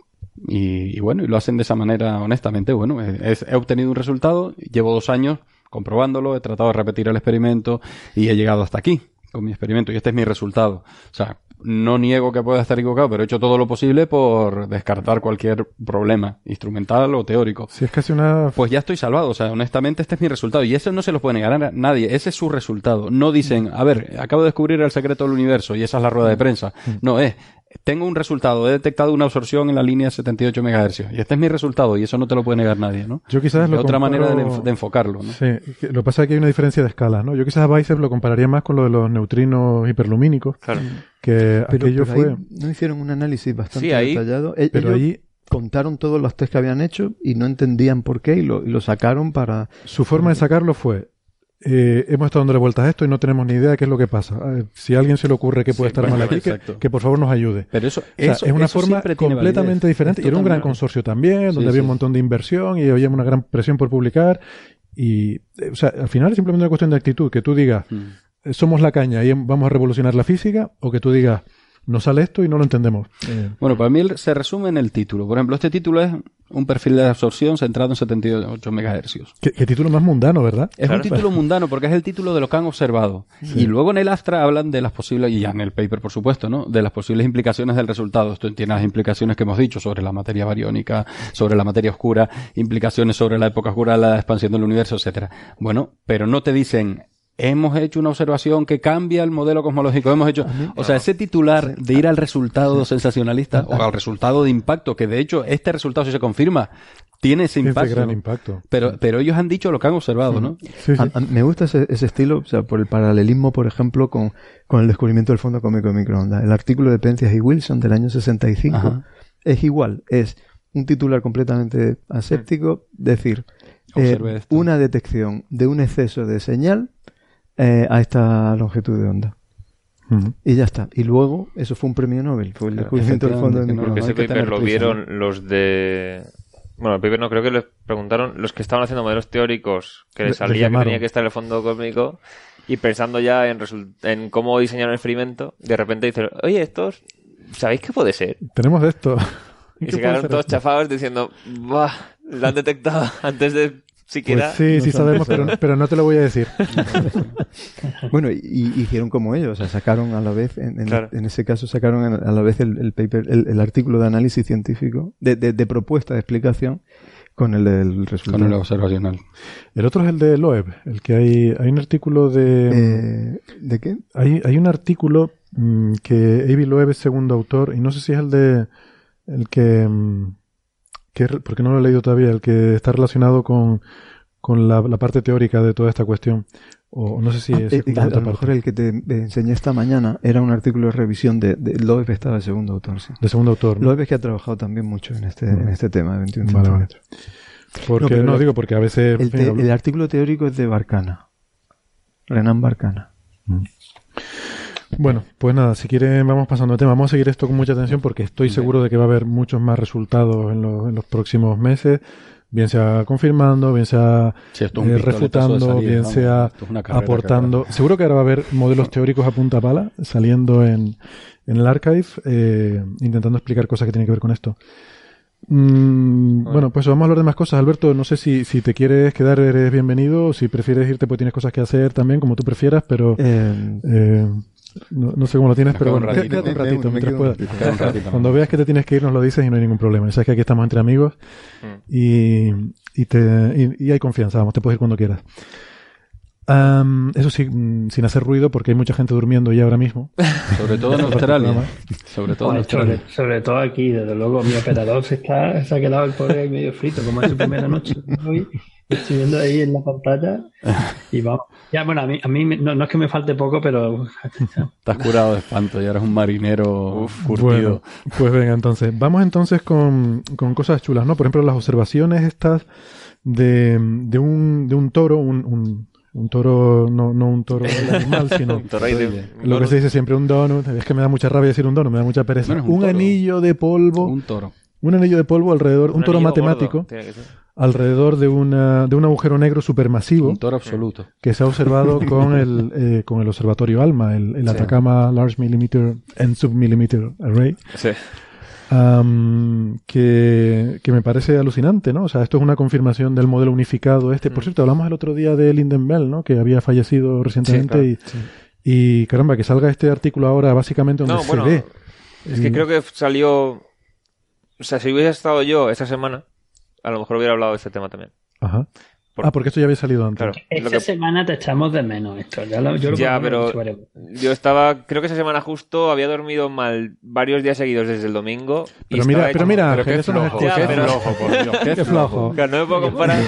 y, bueno, y lo hacen de esa manera honestamente. Bueno, eh, he obtenido un resultado, llevo dos años comprobándolo, he tratado de repetir el experimento y he llegado hasta aquí con mi experimento y este es mi resultado. O sea, no niego que pueda estar equivocado, pero he hecho todo lo posible por descartar cualquier problema instrumental o teórico. Si es casi una... Pues ya estoy salvado, o sea, honestamente este es mi resultado y eso no se lo puede negar a nadie, ese es su resultado. No dicen, a ver, acabo de descubrir el secreto del universo y esa es la rueda de prensa. No, es, tengo un resultado, he detectado una absorción en la línea 78 MHz y este es mi resultado y eso no te lo puede negar nadie, ¿no? Yo quizás lo otra comparo- manera de, enf- de enfocarlo, ¿no? Sí, lo que pasa es que hay una diferencia de escala, ¿no? Yo quizás a Weissef lo compararía más con lo de los neutrinos hiperlumínicos, Claro. que pero, aquello pero ahí fue... no hicieron un análisis bastante Sí, ahí- detallado. E- Pero ellos ahí contaron todos los test que habían hecho y no entendían por qué y lo, y lo sacaron para... su forma de sacarlo fue... eh, hemos estado dándole vueltas a esto y no tenemos ni idea de qué es lo que pasa. Eh, si a alguien se le ocurre que puede Sí, estar bueno, mal aquí, que, por favor nos ayude. Pero eso, O sea, eso- es una eso forma completamente diferente. Y era un gran consorcio también, donde Sí, había sí. un montón de inversión y había una gran presión por publicar. Y, eh, o sea, al final es simplemente una cuestión de actitud. Que tú digas, Mm. eh, somos la caña y vamos a revolucionar la física, o que tú digas, nos sale esto y no lo entendemos. Eh, Bueno, para mí se resume en el título. Por ejemplo, este título es un perfil de absorción centrado en 78 MHz. ¿qué, qué título más mundano, ¿verdad? Es Claro. un título mundano porque es el título de lo que han observado. Y luego en el Astra hablan de las posibles, y ya en el paper por supuesto, ¿no? De las posibles implicaciones del resultado. Esto tiene las implicaciones que hemos dicho sobre la materia bariónica, sobre la materia oscura, implicaciones sobre la época oscura, la expansión del universo, etcétera. Bueno, pero no te dicen hemos hecho una observación que cambia el modelo cosmológico, hemos hecho, o sea, ese titular de ir al resultado sensacionalista o al resultado de impacto, que de hecho este resultado si se confirma tiene ese Tiene impacto, ese gran ¿no? impacto. Pero, pero ellos han dicho lo que han observado, ¿no? Sí, sí. A- a- me gusta ese, ese estilo, o sea, por el paralelismo, por ejemplo, con, con el descubrimiento del fondo cómico de microondas. El artículo de Penzias y Wilson del año 65 Ajá. es igual, es un titular completamente aséptico, decir, eh, una detección de un exceso de señal eh, a esta longitud de onda. Y ya está. Y luego, eso fue un premio Nobel, fue el Claro, descubrimiento del fondo de no, Que microondas. ese paper lo prisa, vieron los de... Bueno, el paper no, creo que les preguntaron los que estaban haciendo modelos teóricos que les salía que tenía que estar el fondo cósmico y pensando ya en, cómo diseñar un experimento, de repente dicen, oye, estos, ¿sabéis qué puede ser? Tenemos esto. Y ¿Qué se quedaron todos esto? chafados diciendo, ¡buah! Lo han detectado antes de Pues siquiera... sí, no sí sabemos, pero, pero no te lo voy a decir. Bueno, y, y hicieron como ellos, o sea, sacaron a la vez, en, en- Claro. en ese caso sacaron a a la vez el, el paper, el, el artículo de análisis científico, de, de- de propuesta de explicación, con el del resultado. Con el observacional. El otro es el de Loeb, el que hay, hay un artículo de... Eh, ¿De qué? Hay, hay un artículo mm, que Avi Loeb es segundo autor, y no sé si es el de... El que... mm, que porque no lo he leído todavía, el que está relacionado con, con la, la parte teórica de toda esta cuestión. O no sé si Ah, es eh, a, lo mejor parte. el que te enseñé esta mañana era un artículo de revisión de, de Loeb, estaba de segundo autor, sí. De segundo autor. ¿no? Loeb es que ha trabajado también mucho en este, en este tema de 21 Vale. Porque, No, la- digo, porque a veces... El, te- el artículo teórico es de Barcana. Renan Barcana. Bueno, pues nada, si quieren vamos pasando de tema. Vamos a seguir esto con mucha atención porque estoy seguro de que va a haber muchos más resultados en, los- en los próximos meses, bien sea confirmando, bien sea Sí, esto eh, refutando, salida, bien vamos, sea es aportando. Seguro que ahora va a haber modelos teóricos a punta pala saliendo en, en el archive, eh, intentando explicar cosas que tienen que ver con esto. Mm, bueno, pues vamos a hablar de más cosas. Alberto, no sé si, si te quieres quedar, eres bienvenido, o si prefieres irte, pues tienes cosas que hacer también, como tú prefieras, pero... Eh, Eh, no, no sé cómo lo tienes, pero bueno, ratito. quédate un ratito me mientras puedas. un ratito, Cuando veas que te tienes que ir, nos lo dices y no hay ningún problema. Ya sabes que aquí estamos entre amigos Mm. y, y, te, y, y hay confianza, vamos, te puedes ir cuando quieras. Am, eso sí, mm, sin hacer ruido, porque hay mucha gente durmiendo ya ahora mismo. Sobre todo en Australia. Sobre todo en Joder, sobre, Australia. sobre todo aquí, desde luego, mi operador se, está, se ha quedado el pobre medio frito, como es su primera noche hoy. Estoy viendo ahí en la pantalla y vamos. Ya, bueno, a mí, a mí me- no, no es que me falte poco, pero Estás curado de espanto y eres un marinero curtido. Bueno, pues venga, entonces. Vamos entonces con, con cosas chulas, ¿no? Por ejemplo, las observaciones estas de, de, un, de un toro, un, un, un toro, no, no un toro animal, sino Un toro de- lo que se dice siempre un donut. Es que me da mucha rabia decir un donut, me da mucha pereza. Bueno, un un toro. anillo de polvo, un, Un anillo de polvo alrededor, un, toro matemático, gordo, alrededor de, una, de un agujero negro supermasivo Un toro absoluto. que se ha observado con el, eh, con el observatorio ALMA, el, el Atacama Large Millimeter and Submillimeter Array. Sí. Que, que me parece alucinante, ¿no? O sea, esto es una confirmación del modelo unificado este. Por Mm. cierto, hablamos el otro día de Linden Bell, ¿no? Que había fallecido recientemente Sí, y, y caramba, que salga este artículo ahora básicamente donde No, se bueno, ve. Es que creo que salió. O sea, si hubiese estado yo esta semana, a lo mejor hubiera hablado de este tema también. Ajá. Por- Ah, porque esto ya había salido antes. Claro. Esta que- semana te echamos de menos esto. Ya lo, yo lo Ya, pero yo estaba, creo que esa semana justo había dormido mal varios días seguidos desde el domingo. y Pero mira, estaba pero mira, Pero qué eso no es flojo, qué pero- flojo, por Dios. Qué, flojo. Claro, no me puedo comparar.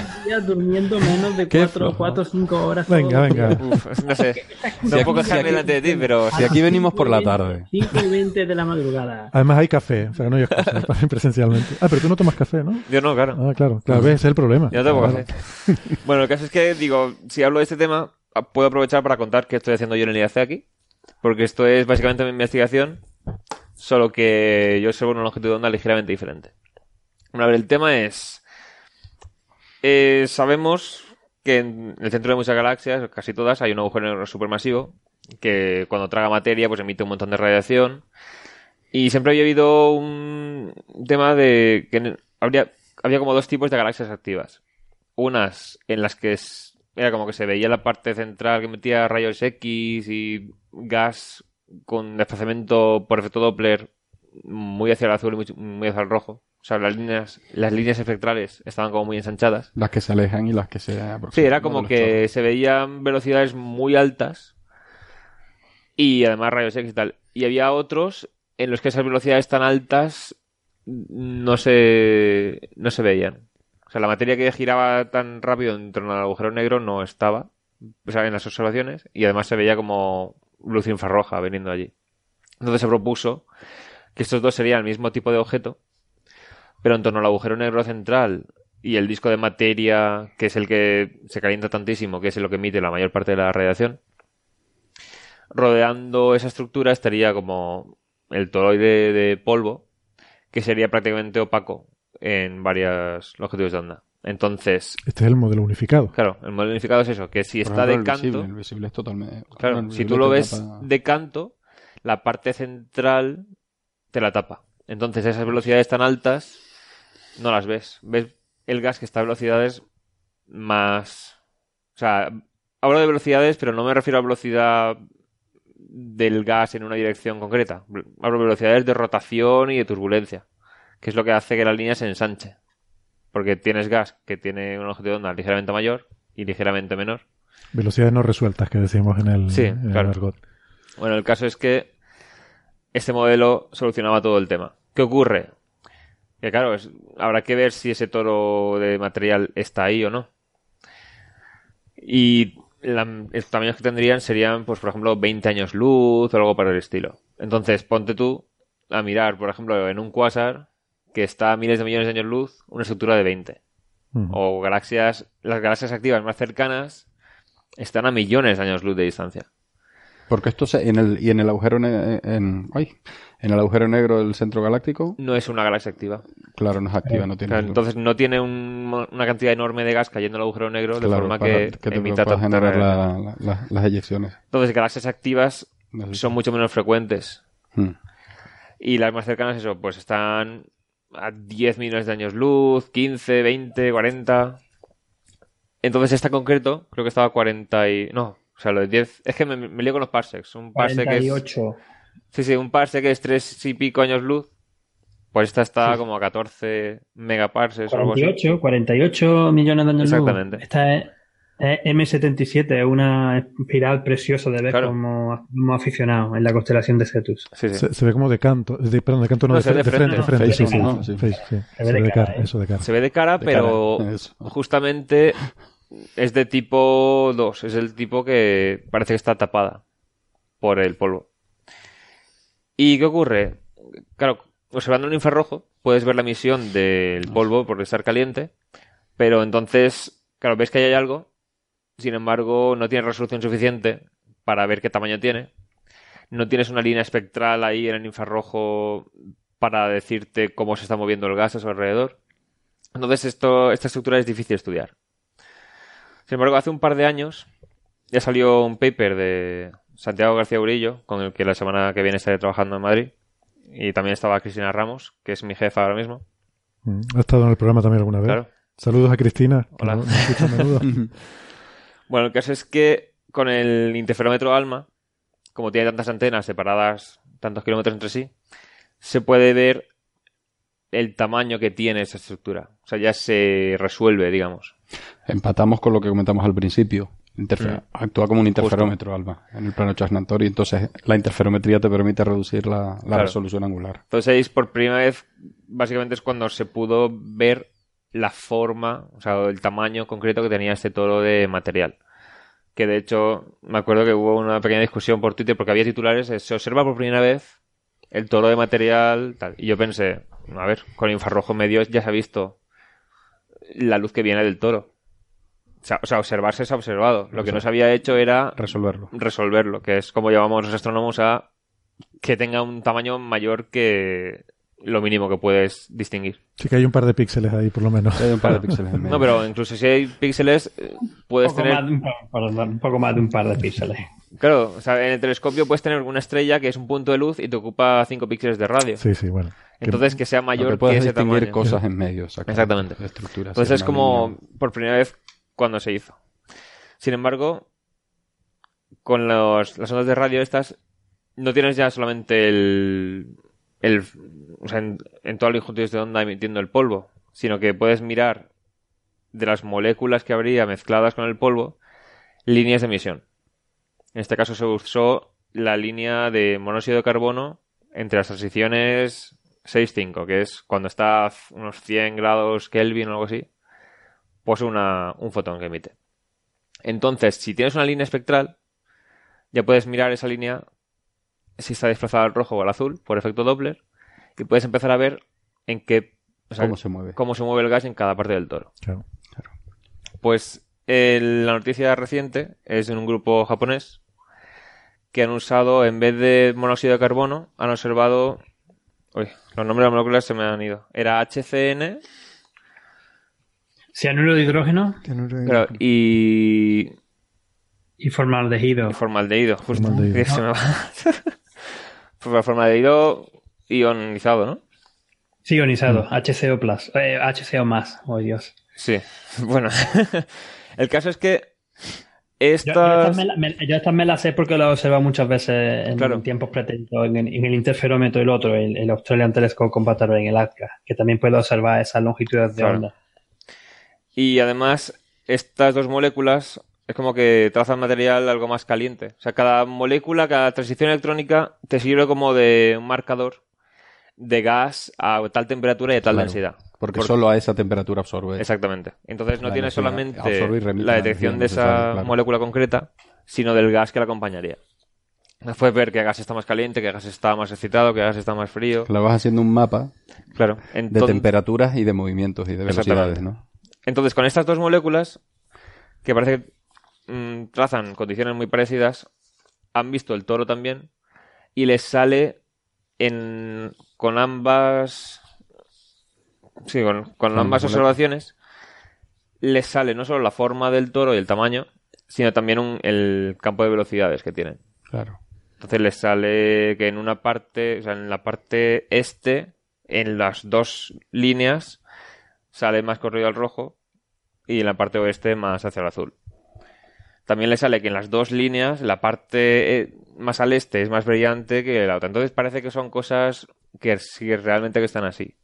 Durmiendo menos de Qué 4 flojo. cuatro, 5 horas. Venga, venga. Uf, no sé. No puedo dejarme delante de ti, pero. Si aquí venimos por la tarde. 5 y 20 de la madrugada. Además hay café, o sea, no hay excusa presencialmente. Ah, pero tú no tomas café, ¿no? Yo no, claro. Ah, claro, claro, ves, ese es el problema. Yo Claro. café. Bueno, el caso es que, digo, si hablo de este tema, puedo aprovechar para contar qué estoy haciendo yo en el IAC aquí. Porque esto es básicamente mi investigación, solo que yo observo una longitud de onda ligeramente diferente. Bueno, a ver, el tema es... eh, sabemos que en el centro de muchas galaxias, casi todas, hay un agujero negro supermasivo que cuando traga materia pues emite un montón de radiación. Y siempre había habido un tema de que habría, había como dos tipos de galaxias activas. Unas en las que es- era como que se veía la parte central que metía rayos X y gas con desplazamiento por efecto Doppler muy hacia el azul y muy, muy hacia el rojo, O sea, las líneas, las líneas espectrales estaban como muy ensanchadas. Las que se alejan y las que se aproximan. Sí, era como que se veían velocidades muy altas y además rayos X y tal. Y había otros en los que esas velocidades tan altas no se, no se veían. Sea, la materia que giraba tan rápido en torno al agujero negro no estaba o sea, en las observaciones y además se veía como luz infrarroja viniendo allí. Entonces se propuso que estos dos serían el mismo tipo de objeto, pero en torno al agujero negro central y el disco de materia, que es el que se calienta tantísimo, que es lo que emite la mayor parte de la radiación, rodeando esa estructura estaría como el toroide de polvo, que sería prácticamente opaco en varias longitudes de onda. Entonces, Este es el modelo unificado. claro, el modelo unificado es eso, que si Por está ejemplo, de el canto, visible, el visible es totalmente. Claro, el si tú lo ves tapa- de canto, la parte central te la tapa. Entonces esas velocidades tan altas no las ves. Ves el gas que está a velocidades más... O sea, hablo de velocidades, pero no me refiero a velocidad del gas en una dirección concreta. Hablo de velocidades de rotación y de turbulencia, que es lo que hace que la línea se ensanche. Porque tienes gas que tiene una longitud de onda ligeramente mayor y ligeramente menor. Velocidades no resueltas que decimos en el, Sí, en el claro. argot. Bueno, el caso es que este modelo solucionaba todo el tema. ¿Qué ocurre? Que claro, es- habrá que ver si ese toro de material está ahí o no. Y la- los tamaños que tendrían serían, pues, por ejemplo, 20 años luz o algo para el estilo. Entonces, ponte tú a mirar, por ejemplo, en un quasar que está a miles de millones de años luz, una estructura de 20. Ujú. O galaxias, las galaxias activas más cercanas están a millones de años luz de distancia. Porque esto se, en el, y en el agujero ne- en, ay, en el agujero negro del centro galáctico, No es una galaxia activa. claro, no es activa, no tiene Claro, entonces no tiene un- una cantidad enorme de gas cayendo al agujero negro de forma para que, te emita tanta generar la- la- la- las eyecciones. Entonces galaxias activas son mucho menos frecuentes Hmm. y las más cercanas eso pues están a 10 millones de años luz, 15, 20, 40. Entonces esta en concreto creo que estaba a 40 y no, o sea, lo de 10 es que me, me lío con los parsecs, un parsec es 48. Sí, sí, un parsec es 3 y pico años luz. Pues esta está como a 14 megaparsecs o algo así. 48, 48 millones de años luz. Exactamente. Esta es, es M77, es una espiral preciosa de ver Claro. como, como aficionado en la constelación de Cetus. Sí, sí. Se, se ve como de canto, de, perdón, de canto no, No, de, se ve de frente, de frente. sí. Se ve de cara, cara, ¿eh? eso de cara. Se ve de cara, De pero cara, justamente es de tipo 2. Es el tipo que parece que está tapada por el polvo. ¿Y qué ocurre? Claro, observando el infrarrojo puedes ver la emisión del polvo por estar caliente, pero entonces, claro, ves que ahí hay algo, sin embargo, no tienes resolución suficiente para ver qué tamaño tiene. No tienes una línea espectral ahí en el infrarrojo para decirte cómo se está moviendo el gas a su alrededor. Entonces, esto, esta estructura es difícil de estudiar. Sin embargo, hace un par de años ya salió un paper de Santiago García Urillo, con el que la semana que viene estaré trabajando en Madrid. Y también estaba Cristina Ramos, que es mi jefa ahora mismo. Mm, Ha estado en el programa también alguna vez. Claro. Saludos a Cristina. que Hola. no-. Bueno, el caso es que con el interferómetro ALMA, como tiene tantas antenas separadas tantos kilómetros entre sí, se puede ver el tamaño que tiene esa estructura. O sea, ya se resuelve, digamos. Empatamos con lo que comentamos al principio. Mm. Actúa como un interferómetro, Alba, en el plano Chasnantor, y entonces la interferometría te permite reducir la, la Claro. resolución angular. Entonces por primera vez, básicamente es cuando se pudo ver la forma, o sea, el tamaño concreto que tenía este toro de material. Que de hecho, me acuerdo que hubo una pequeña discusión por Twitter porque había titulares, se observa por primera vez el toro de material, tal. Y yo pensé, a ver, con el infrarrojo medio ya se ha visto la luz que viene del toro. O sea, o sea, observarse se ha observado. Lo que no se había hecho era Resolverlo. resolverlo, que es como llamamos los astrónomos a que tenga un tamaño mayor que lo mínimo que puedes distinguir. Sí que hay un par de píxeles ahí, por lo menos. Hay un par de píxeles en medio. No, pero incluso si hay píxeles, eh, puedes Un poco, tener... más de un, par- un poco más de un par de píxeles. Claro, o sea, en el telescopio puedes tener una estrella que es un punto de luz y te ocupa 5 píxeles de radio. Sí, sí, bueno. Entonces que sea mayor que ese distinguir tamaño. cosas en medio. Exactamente. estructuras. Entonces es como línea. por primera vez cuando se hizo. Sin embargo, con los- las ondas de radio estas, no tienes ya solamente el, el, o sea, en, en las longitudes de onda emitiendo el polvo, sino que puedes mirar de las moléculas que habría mezcladas con el polvo líneas de emisión. En este caso se usó la línea de monóxido de carbono entre las transiciones 6-5, que es cuando está a unos 100 grados Kelvin o algo así, pues una, un fotón que emite. Entonces, si tienes una línea espectral, ya puedes mirar esa línea si está desplazada al rojo o al azul por efecto Doppler y puedes empezar a ver en qué o sea, ¿Cómo se mueve? cómo se mueve el gas en cada parte del toro. Claro. Pues el- la noticia reciente es de un grupo japonés que han usado, en vez de monóxido de carbono, han observado... Uy, los nombres de las moléculas se me han ido. Era HCN Cianuro de hidrógeno claro, y, y formaldehído. y formaldehído. Justo. Formaldehído. Que se me va. Pues formaldehído ionizado, ¿no? Sí, ionizado. HCO plus. Eh, HCO más. Oh, Dios. Sí. Bueno. el caso es que Yo, yo estas... estas me, la- me- yo estas me las sé porque lo he observado muchas veces en Claro. tiempos pretéritos, en, el- en el interferómetro y el otro, el, el Australian Telescope Comparator en el ATCA, que también puedo observar esas longitudes de Claro. onda. Y además, estas dos moléculas es como que trazan material algo más caliente. O sea, cada molécula, cada transición electrónica te sirve como de un marcador de gas a tal temperatura y a tal Claro, densidad. Porque Por- solo a esa temperatura absorbe. Exactamente. Entonces no tienes solamente la detección de esa claro. molécula concreta, sino del gas que la acompañaría. Puedes ver que gas está más caliente, que gas está más excitado, que gas está más frío. Claro, vas haciendo un mapa Claro. de temperaturas y de movimientos y de velocidades. ¿no? Entonces, con estas dos moléculas, que parece que mm, trazan condiciones muy parecidas, han visto el toro también y les sale en, con ambas. Sí, con, con ambas observaciones, les sale no solo la forma del toro y el tamaño, sino también un- el campo de velocidades que tienen. Claro. Entonces les sale que en una parte, o sea, en la parte este, en las dos líneas, sale más corrido al rojo y en la parte oeste más hacia el azul. También le sale que en las dos líneas la parte eh, más al este es más brillante que la otra. Entonces parece que son cosas que sí realmente que están así.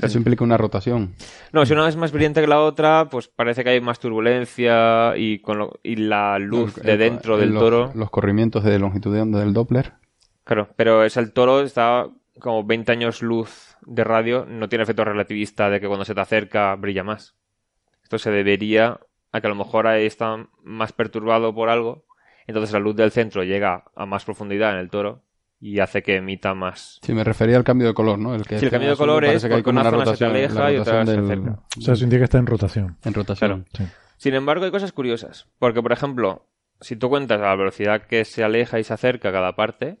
Eso implica una rotación. No, si una es más brillante que la otra, pues parece que hay más turbulencia y, con lo- y la luz El- de dentro el- del los- toro. Los corrimientos de longitud de onda del Doppler. Claro, pero es el toro, está como 20 años luz de radio, no tiene efecto relativista de que cuando se te acerca brilla más. Esto se debería a que a lo mejor ahí está más perturbado por algo, entonces la luz del centro llega a más profundidad en el toro y hace que emita más. Sí, me refería al cambio de color, ¿no? El que Sí, el cambio de color es que hay una zona se te aleja y otra se acerca. O sea, eso indica que está en rotación. En rotación. Sí. Sin embargo, hay cosas curiosas, porque por ejemplo, si tú cuentas a la velocidad que se aleja y se acerca a cada parte,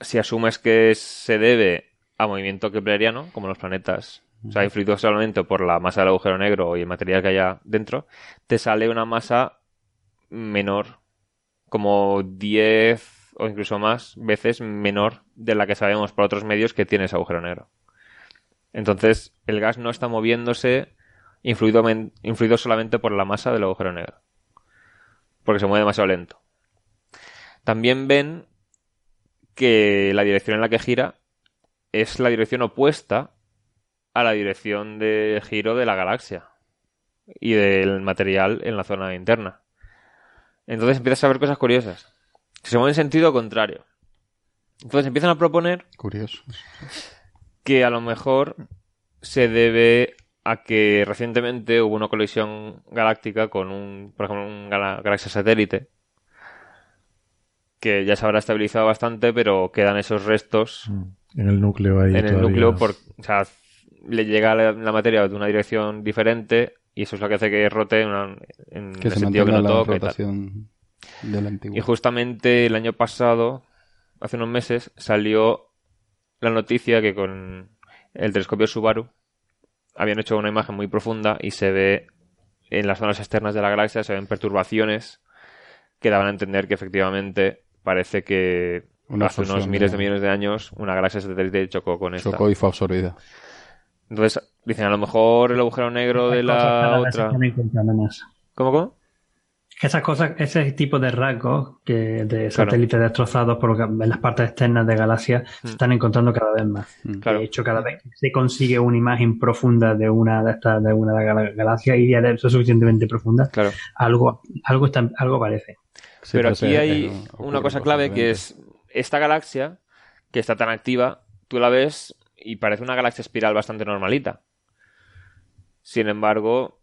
si asumes que se debe a movimiento kepleriano, como los planetas, o sea, influido solamente por la masa del agujero negro y el material que haya dentro, te sale una masa menor, como 10 o incluso más veces menor de la que sabemos por otros medios que tiene ese agujero negro. Entonces, el gas no está moviéndose influido, influido solamente por la masa del agujero negro. Porque se mueve demasiado lento. También ven que la dirección en la que gira es la dirección opuesta a la dirección de giro de la galaxia y del material en la zona interna. Entonces empiezas a ver cosas curiosas. Se mueven en sentido contrario. Entonces empiezan a proponer Curioso. que a lo mejor se debe a que recientemente hubo una colisión galáctica con un, por ejemplo, un gala- galaxia satélite que ya se habrá estabilizado bastante, pero quedan esos restos Mm. En el núcleo ahí. en el núcleo, por, o sea, le llega la, la materia de una dirección diferente y eso es lo que hace que rote una- en Que el se sentido que no la toca y tal. rotación del antiguo. Y justamente el año pasado, hace unos meses, salió la noticia que con el telescopio Subaru habían hecho una imagen muy profunda y se ve en las zonas externas de la galaxia, se ven perturbaciones que daban a entender que efectivamente parece que Una hace unos miles de- de millones de años una galaxia satélite chocó con esta. Chocó y fue absorbida. Entonces, dicen, a lo mejor el agujero negro de la otra... están encontrando más. ¿Cómo, cómo? esas cosas, ese tipo de rasgos que de satélites destrozados por en las partes externas de galaxias se están encontrando cada vez más. Claro. De hecho, cada vez que se consigue una imagen profunda de una de estas de una de las galaxias y de eso suficientemente profunda, Claro. algo algo está, algo parece. Sí, Pero aquí hay una cosa clave que es esta galaxia, que está tan activa, tú la ves y parece una galaxia espiral bastante normalita. Sin embargo,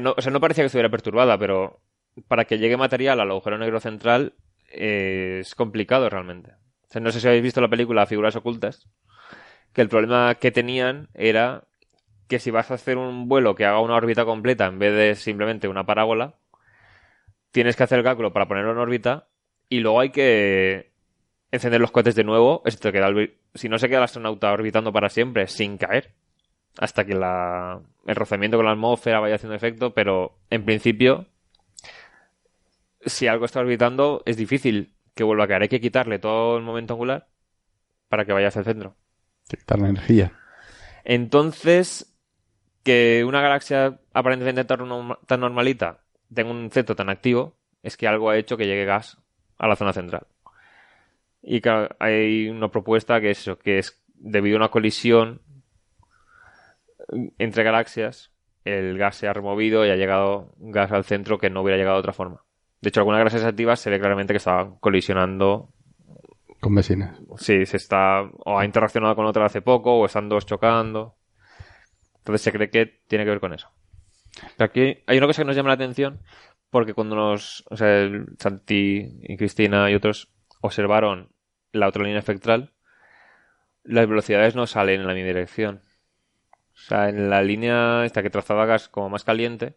no, o sea, no parecía que estuviera perturbada, pero para que llegue material al agujero negro central eh, es complicado realmente. O sea, no sé si habéis visto la película Figuras Ocultas, que el problema que tenían era que si vas a hacer un vuelo que haga una órbita completa en vez de simplemente una parábola, tienes que hacer el cálculo para ponerlo en órbita y luego hay que encender los cohetes de nuevo. Esto queda el- si no se queda el astronauta orbitando para siempre sin caer hasta que la, el rozamiento con la atmósfera vaya haciendo efecto, pero en principio, si algo está orbitando, es difícil que vuelva a caer. Hay que quitarle todo el momento angular para que vaya hacia el centro. Quitar la energía. Entonces, que una galaxia aparentemente tan normalita tenga un centro tan activo, es que algo ha hecho que llegue gas a la zona central. Y claro, hay una propuesta que es eso, que es debido a una colisión entre galaxias, el gas se ha removido y ha llegado gas al centro que no hubiera llegado de otra forma. De hecho, algunas galaxias activas se ve claramente que estaban colisionando Con vecinas. Sí, se está o ha interaccionado con otra hace poco o están dos chocando. Entonces se cree que tiene que ver con eso. Pero aquí hay una cosa que nos llama la atención porque cuando nos, o sea, el Santi y Cristina y otros observaron la otra línea espectral, las velocidades no salen en la misma dirección. O sea, en la línea esta que trazaba gas como más caliente,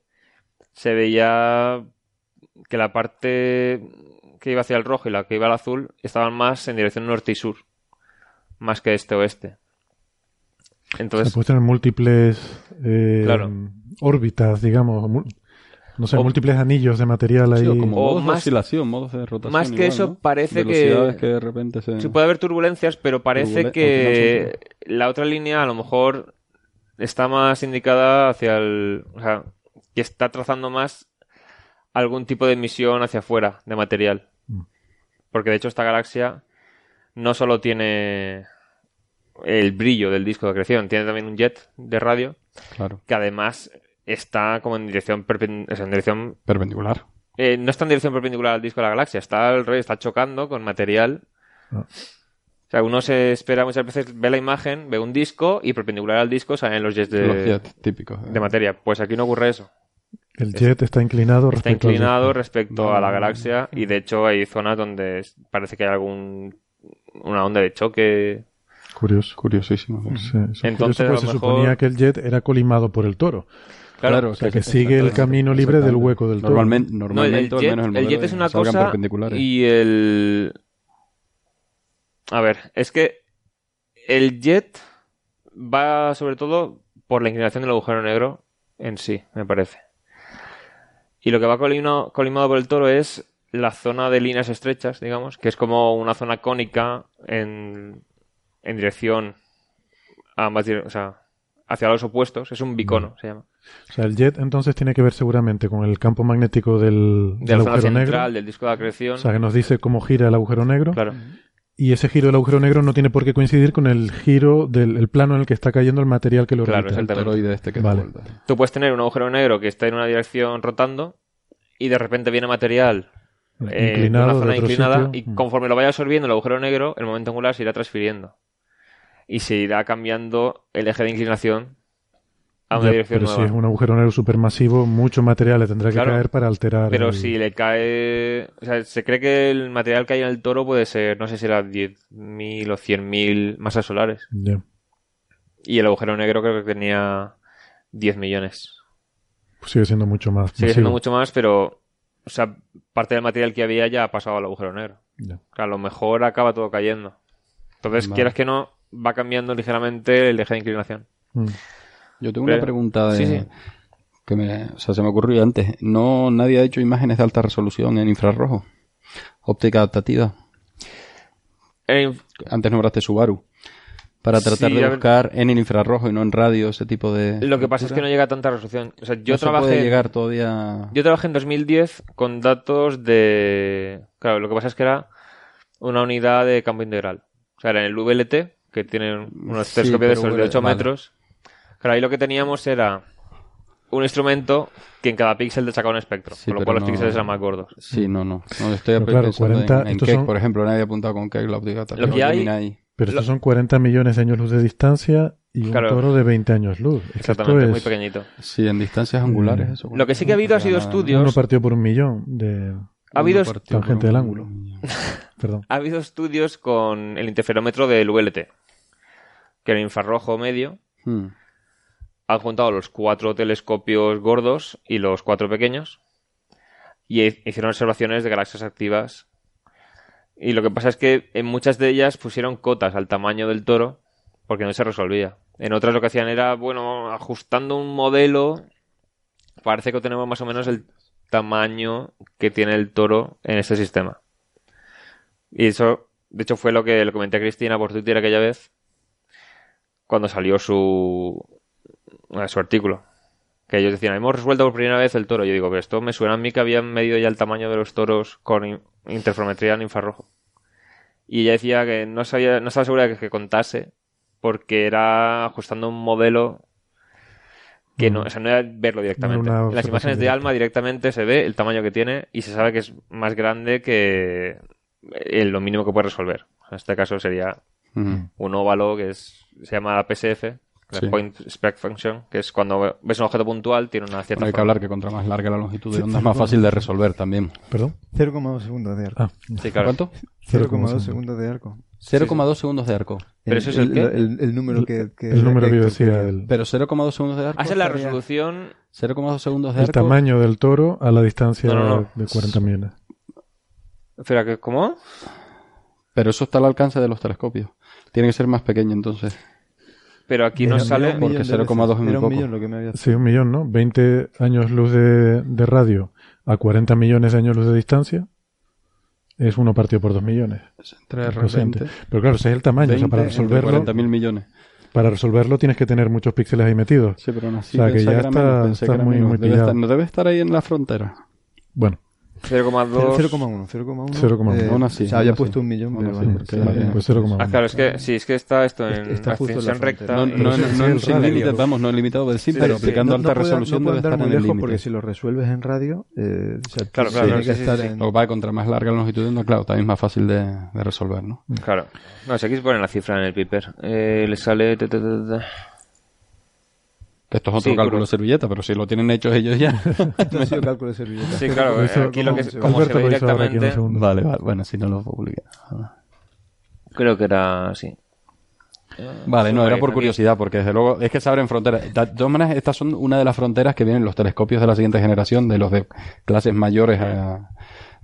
se veía que la parte que iba hacia el rojo y la que iba al azul estaban más en dirección norte y sur, más que este-oeste. Se Entonces, puede tener múltiples eh, Claro. órbitas, digamos, no sé, O- múltiples anillos de material ahí. Sí, o como O modos de más- oscilación, modos de rotación. más que igual, eso, ¿no? parece que- que de repente se... sí puede haber turbulencias, pero parece Turbulen- que la otra línea a lo mejor está más indicada hacia el... O sea, que está trazando más algún tipo de emisión hacia afuera de material. Mm. Porque de hecho esta galaxia no solo tiene el brillo del disco de acreción, tiene también un jet de radio Claro. que además está como en dirección perpen- o sea, en dirección Perpendicular. eh, no está en dirección perpendicular al disco de la galaxia, está al revés, está chocando con material. Ah. O sea, uno se espera muchas veces, ve la imagen, ve un disco y perpendicular al disco salen los jets de. ¿eh? de materia. Pues aquí no ocurre eso. El jet está inclinado Está respecto al inclinado respecto No, a la galaxia y de hecho hay zonas donde parece que hay algún una onda de choque. Curioso. Curiosísimo. Entonces, curioso, a pues lo se mejor- suponía que el jet era colimado por el toro. Claro, O sea, que sigue el camino libre del hueco del toro. Normalmente, No, el, normalmente el al jet, menos el, el jet es una cosa y el... A ver, es que el jet va sobre todo por la inclinación del agujero negro en sí, me parece. Y lo que va colino- colimado por el toro es la zona de líneas estrechas, digamos, que es como una zona cónica en, en dirección a ambas o sea, hacia los opuestos. Es un bicono, se llama. O sea, el jet entonces tiene que ver seguramente con el campo magnético del, De agujero central negro. del disco de acreción. O sea, que nos dice cómo gira el agujero negro. Claro. Y ese giro del agujero negro no tiene por qué coincidir con el giro del el plano en el que está cayendo el material que lo Claro, orbita. el exactamente. toroide este que Vale. Tú puedes tener un agujero negro que está en una dirección rotando y de repente viene material eh, inclinado una zona otro inclinada sitio. y Mm. conforme lo vaya absorbiendo el agujero negro, el momento angular se irá transfiriendo. Y se irá cambiando el eje de inclinación a una Ya, dirección pero si nueva. es un agujero negro supermasivo, mucho material le tendrá que Claro, caer para alterar. Pero el- si le cae... O sea, se cree que el material que hay en el toro puede ser, no sé si era 10.000 o 100.000 masas solares. Ya. Y el agujero negro creo que tenía 10 millones. Pues sigue siendo mucho más. Sigue siendo mucho más, pero... O sea, parte del material que había ya ha pasado al agujero negro. Ya. A lo mejor acaba todo cayendo. Entonces, Vale. quieras que no, va cambiando ligeramente el eje de inclinación. Mm. Yo tengo Pero- una pregunta de... sí, sí. que me, o sea, se me ocurrió antes. No, nadie ha hecho imágenes de alta resolución en infrarrojo. Óptica adaptativa. Eh, Antes nombraste Subaru. Para tratar Sí, de buscar en el infrarrojo y no en radio ese tipo de... Lo que pasa es que no llega a tanta resolución. O sea, yo No se puede trabajé. llegar todavía... Yo trabajé en 2010 con datos de. Claro, lo que pasa es que era una unidad de campo integral. O sea, era en el VLT, que tiene unos Sí, telescopios de esos de bueno, 8 vale. metros. Claro, ahí lo que teníamos era un instrumento que en cada píxel te sacaba un espectro, Sí, con lo cual los píxeles eran más gordos. Sí, no, no. no estoy claro, pensando 40 en, en estos Keck, son- por ejemplo. Nadie ha apuntado con Keck la óptica Lo que hay-. Pero Lo- estos son 40 millones de años luz de distancia y un toro de 20 años luz. Es que esto Exactamente, muy pequeñito. Sí, en distancias angulares. Mm. Eso, Lo que sí que ha habido ha sido estudios. uno partido por un millón de Ha habido, tangente del ángulo. Perdón. ha habido estudios con el interferómetro del VLT, que era infrarrojo medio. Hmm. han juntado los cuatro telescopios gordos y los cuatro pequeños y hi- hicieron observaciones de galaxias activas. Y lo que pasa es que en muchas de ellas pusieron cotas al tamaño del toro porque no se resolvía. En otras lo que hacían era, bueno, ajustando un modelo, parece que tenemos más o menos el tamaño que tiene el toro en este sistema. Y eso, de hecho, fue lo que le comenté a Cristina por Twitter aquella vez, cuando salió su, a su artículo. Que ellos decían, hemos resuelto por primera vez el toro. Yo digo, pero esto me suena a mí que habían medido ya el tamaño de los toros con in- interferometría en infrarrojo. Y ella decía que no sabía, no estaba segura de que, contase, porque era ajustando un modelo que no, Mm. o sea, no era verlo directamente. en las imágenes de. Alma directamente se ve el tamaño que tiene y se sabe que es más grande que eh, lo mínimo que puede resolver. En este caso sería Hmm. un óvalo que es, se llama PSF, la Sí. Point Spec Function, que es cuando ves un objeto puntual, tiene una cierta Bueno, hay que forma. hablar que contra más larga la longitud de onda es más fácil de resolver también. ¿Perdón? 0,2 segundos de arco. Ah, Sí, claro. ¿Cuánto? 0,2 segundos de arco. 0,2 segundos de arco. ¿Pero eso es el qué? El, el número que, que- el número que decía, el, Pero 0,2 segundos de arco. Hace la resolución 0,2 segundos de el arco. tamaño del toro a la distancia No, no, no. de 40 millones. Espera, ¿qué- ¿cómo? Pero eso está al alcance de los telescopios. Tiene que ser más pequeño entonces. Pero aquí nos era sale... porque millón de 0,2 es muy poco. millón lo que me había Sí, un millón, ¿no? 20 años luz de, de radio a 40 millones de años luz de distancia es uno partido por 2 millones. Entre el cociente. Pero claro, ese es el tamaño. o sea, para 20 entre resolverlo, 40.000 millones. para resolverlo tienes que tener muchos píxeles ahí metidos. Sí, pero aún así O sea, que pensé ya era está- menos, pensé está que era muy- muy Debe estar- no debe estar ahí en la frontera. Bueno, 0,2... 0,1, 0,1. 0,1. eh, Aún así, o sea, había puesto así. un millón, pero vale, porque- bien. pues 0,1. Ah, claro, es que sí, es que está esto en Está justo en la ascensión recta. No, Pero no, no, sin límite, vamos, no en limitado del sí, Sí, pero sí. aplicando No- alta no puede- resolución debe estar en muy el lejos límite. porque si lo resuelves en radio, eh, o sea, Claro, claro, que sí, estar sí. en... O va contra más larga la longitud de onda, claro, también es más fácil de, de resolver, ¿no? Claro. No, si aquí se pone la cifra en el paper. Eh, le sale... ta, ta, ta, ta. Que esto es otro Sí, cálculo de servilleta, pero si lo tienen hechos ellos ya. Esto ha sido cálculo de servilleta. Sí, claro, hizo- aquí lo que, como- como se ve un directamente... vale, vale, bueno, si no lo publica. Creo que era así. Vale, no, era por curiosidad, porque desde luego es que se abren fronteras. De todas maneras, estas son una de las fronteras que vienen los telescopios de la siguiente generación, de los de clases mayores a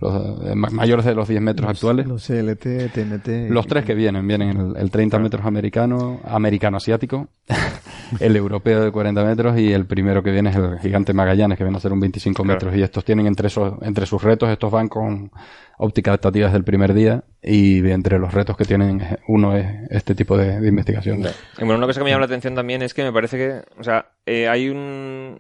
los eh, ma- mayores de los 10 metros actuales. Los CLT, TNT... Los tres que vienen, vienen el, el 30 metros americano, americano-asiático, el europeo de 40 metros y el primero que viene es el gigante Magallanes, que viene a ser un 25 Claro. metros. Y estos tienen entre, esos, entre sus retos, estos van con óptica adaptativa desde el primer día y de entre los retos que tienen, uno es este tipo de, de investigación. Y bueno, una cosa que me llama la atención también es que me parece que, o sea, eh, hay un.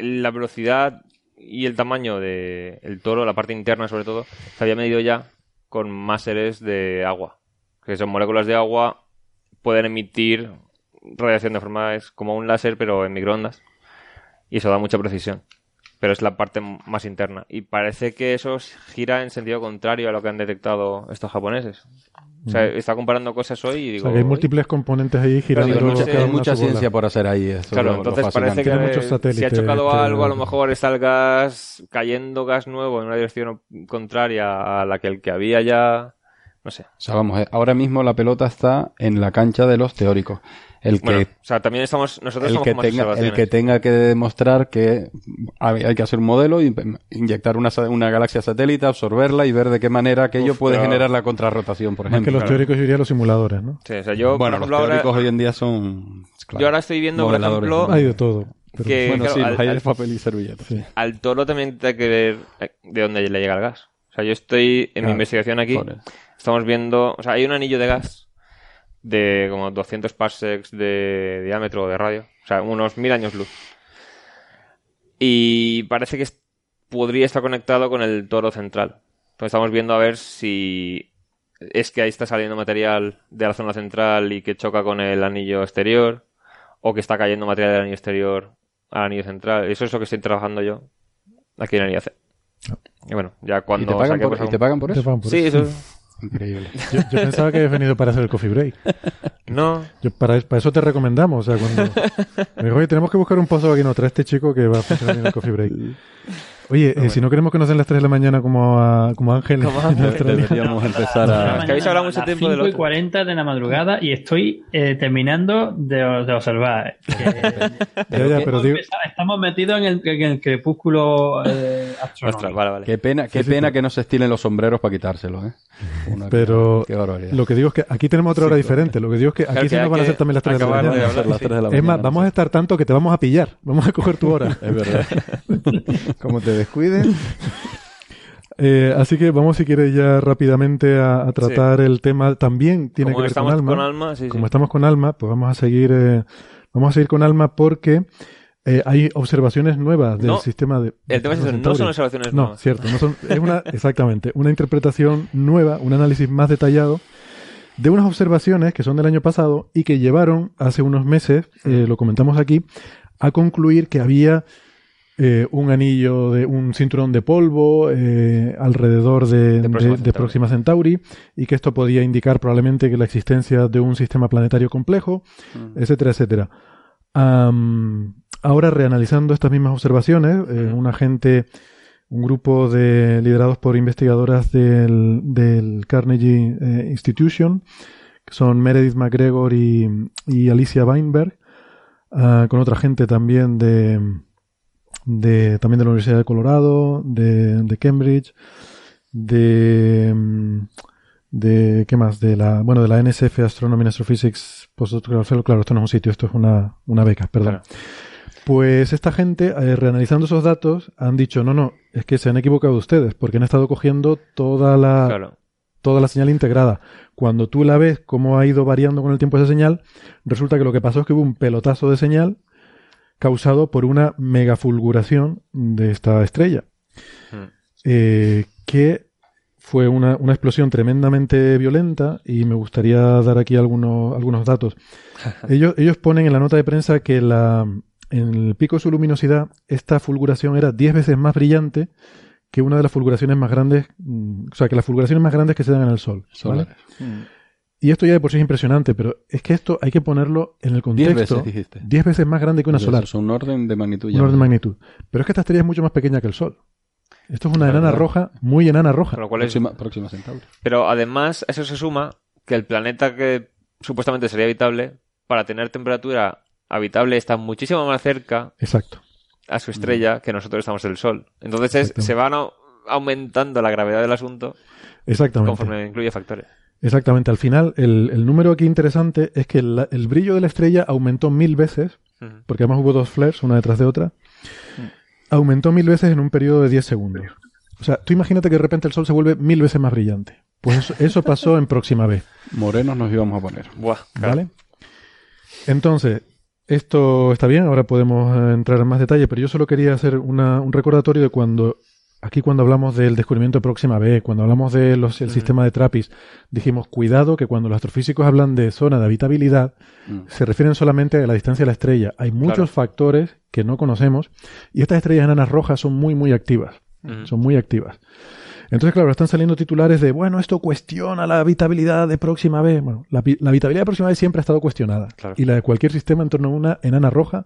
La velocidad y el tamaño del el toro, la parte interna sobre todo, se había medido ya con máseres de agua. Que son moléculas de agua, pueden emitir radiación de forma. es como un láser, pero en microondas. Y eso da mucha precisión. Pero es la parte más interna. Y parece que eso gira en sentido contrario a lo que han detectado estos japoneses. O sea, está comparando cosas hoy y O digo. sea, que hay múltiples componentes ahí girando. digo, no sé, hay mucha ciencia por hacer ahí. eso Claro, lo- lo entonces parece fascinante. que Tiene muchos si ha chocado este- algo, a lo mejor está el gas cayendo gas nuevo en una dirección contraria a la que el que había ya. No sé. O sea, vamos, eh, ahora mismo la pelota está en la cancha de los teóricos. El que, Bueno, o sea, también estamos. Nosotros el somos que, tenga, el que tenga que demostrar que hay, hay que hacer un modelo, y inyectar una, una galaxia satélite, absorberla y ver de qué manera aquello Uf, puede pero- generar la contrarrotación, por Más que ejemplo. los claro. teóricos, yo diría los simuladores, ¿no? Sí, o sea, yo, bueno, los ejemplo, ahora, teóricos hoy en día son... claro, yo ahora estoy viendo, por ejemplo, Hay de todo. pero- que Bueno, claro, sí, al, hay al- de papel y servilletas. Sí. al toro también tiene que ver eh, de dónde le llega el gas. O sea, yo estoy en mi investigación aquí. Estamos viendo. O sea, hay un anillo de gas de como 200 parsecs de diámetro o de radio, o sea, unos mil años luz. Y parece que podría estar conectado con el toro central. Entonces estamos viendo a ver si es que ahí está saliendo material de la zona central y que choca con el anillo exterior, o que está cayendo material del anillo exterior al anillo central. Eso es lo que estoy trabajando yo aquí en el IAC. Y bueno, ya cuando ¿Y te pagan saquemos por, y te pagan por Te eso? pagan por Sí, eso. eso. Increíble. Yo, yo pensaba que habías venido para hacer el coffee break. No, Yo para, para eso te recomendamos. O sea, cuando me dijo, oye, tenemos que buscar un pozo aquí, no, trae este chico que va a funcionar bien el coffee break. Oye, eh, si no queremos que nos den las 3 de la mañana como a como Ángel. Deberíamos empezar a... Es que habéis hablado mucho a tiempo del 5 y otro. 40 de la madrugada y estoy eh, terminando de, de observar. Que- Ya, ya, pero hemos digo, empezado- estamos metidos en el, en el crepúsculo eh, astronómico. ostras, vale, vale. Qué pena, qué Sí, sí, pena sí. que no se estilen los sombreros para quitárselos, ¿eh? Una- pero lo que digo es que aquí tenemos otra hora diferente. Lo que digo es que aquí Claro sí que nos van a hacer también las 3 de la de mañana. hablar. Las tres de la Es más, mañana, vamos a estar tanto que te vamos a pillar. Vamos a coger tu hora. Es verdad. Como te descuiden, Eh, así que vamos, si quieres, ya rápidamente a, a tratar el tema. También tiene Como que ver con Alma. con Alma, sí, sí. Como estamos con Alma, pues vamos a seguir, eh, vamos a seguir con Alma porque eh, hay observaciones nuevas del No, sistema de. El tema es eso, no son observaciones No, nuevas. cierto, no son, es una, exactamente, una interpretación nueva, un análisis más detallado de unas observaciones que son del año pasado y que llevaron hace unos meses, eh, lo comentamos aquí, a concluir que había eh, un anillo de un cinturón de polvo eh, alrededor de, De Próxima de Centauri. Próxima Centauri y que esto podía indicar probablemente que la existencia de un sistema planetario complejo, etcétera, etcétera. Am, ahora, reanalizando estas mismas observaciones, eh, una gente, un grupo de liderados por investigadoras del, del Carnegie eh, Institution, que son Meredith McGregor y, y Alicia Weinberg, ah, con otra gente también de, de también de la Universidad de Colorado, de, de Cambridge, de mm, de qué más de la bueno de la NSF Astronomy and Astrophysics Postdoctoral Fellow claro esto no es un sitio esto es una, una beca perdón Claro. pues esta gente eh, reanalizando esos datos han dicho no no es que se han equivocado ustedes porque han estado cogiendo toda la Claro. toda la señal integrada cuando tú la ves cómo ha ido variando con el tiempo esa señal resulta que lo que pasó es que hubo un pelotazo de señal causado por una megafulguración de esta estrella Hmm. eh, que fue una, una explosión tremendamente violenta y me gustaría dar aquí algunos, algunos datos. ellos, ellos ponen en la nota de prensa que la, en el pico de su luminosidad esta fulguración era 10 veces más brillante que una de las fulguraciones más grandes, mm, o sea, que las fulguraciones más grandes que se dan en el Sol. Y esto ya de por sí es impresionante, pero es que esto hay que ponerlo en el Diez contexto. veces dijiste. 10 veces más grande que una Pues solar. eso Es un orden de magnitud. Un ya. orden de magnitud. Pero es que esta estrella es mucho más pequeña que el Sol. Esto es una Claro, enana claro. roja, muy enana roja. Lo cual es- Próxima, próxima Centauri. Pero además, a eso se suma que el planeta que supuestamente sería habitable, para tener temperatura habitable, está muchísimo más cerca Exacto. a su estrella que nosotros estamos del Sol. Entonces se van au- aumentando la gravedad del asunto Exactamente. conforme incluye factores. Exactamente. Al final, el, el número aquí interesante es que la- el brillo de la estrella aumentó mil veces, porque además hubo dos flares, una detrás de otra. Aumentó mil veces en un periodo de 10 segundos. O sea, tú imagínate que de repente el Sol se vuelve mil veces más brillante. Pues eso, eso pasó en próxima B. Morenos nos íbamos a poner. Buah, claro. ¿Vale? Entonces, esto está bien, ahora podemos eh, entrar en más detalle, pero yo solo quería hacer una- un recordatorio de cuando, aquí cuando hablamos del descubrimiento de Próxima B, cuando hablamos del sistema de TRAPPIST, dijimos, cuidado que cuando los astrofísicos hablan de zona de habitabilidad, Mm. se refieren solamente a la distancia de la estrella. Hay muchos Claro. factores que no conocemos y estas estrellas enanas rojas son muy, muy activas. Ujú. Son muy activas. Entonces, claro, están saliendo titulares de, bueno, esto cuestiona la habitabilidad de Próxima B. Bueno, la, habitabilidad de Próxima B siempre ha estado cuestionada. Claro. Y la de cualquier sistema en torno a una enana roja,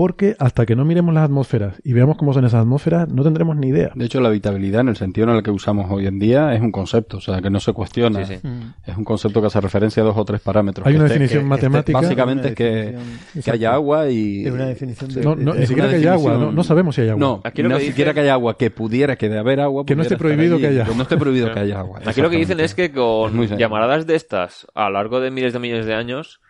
porque hasta que no miremos las atmósferas y veamos cómo son esas atmósferas, no tendremos ni idea. De hecho, la habitabilidad en el sentido en el que usamos hoy en día es un concepto, o sea, que no se cuestiona. Sí, sí. Es un concepto que hace referencia a dos o tres parámetros. Hay una esté- definición que- que matemática. esté- básicamente es que, que haya agua y... Es una definición de... No, no, ni siquiera que haya agua, no, no sabemos si hay agua. No, Aquí lo no que siquiera dice- que haya agua, que pudiera que de haber agua. Que no esté prohibido allí, que haya Que no esté prohibido que haya agua. Aquí lo que dicen es que con llamaradas de estas a lo largo de miles de millones de años,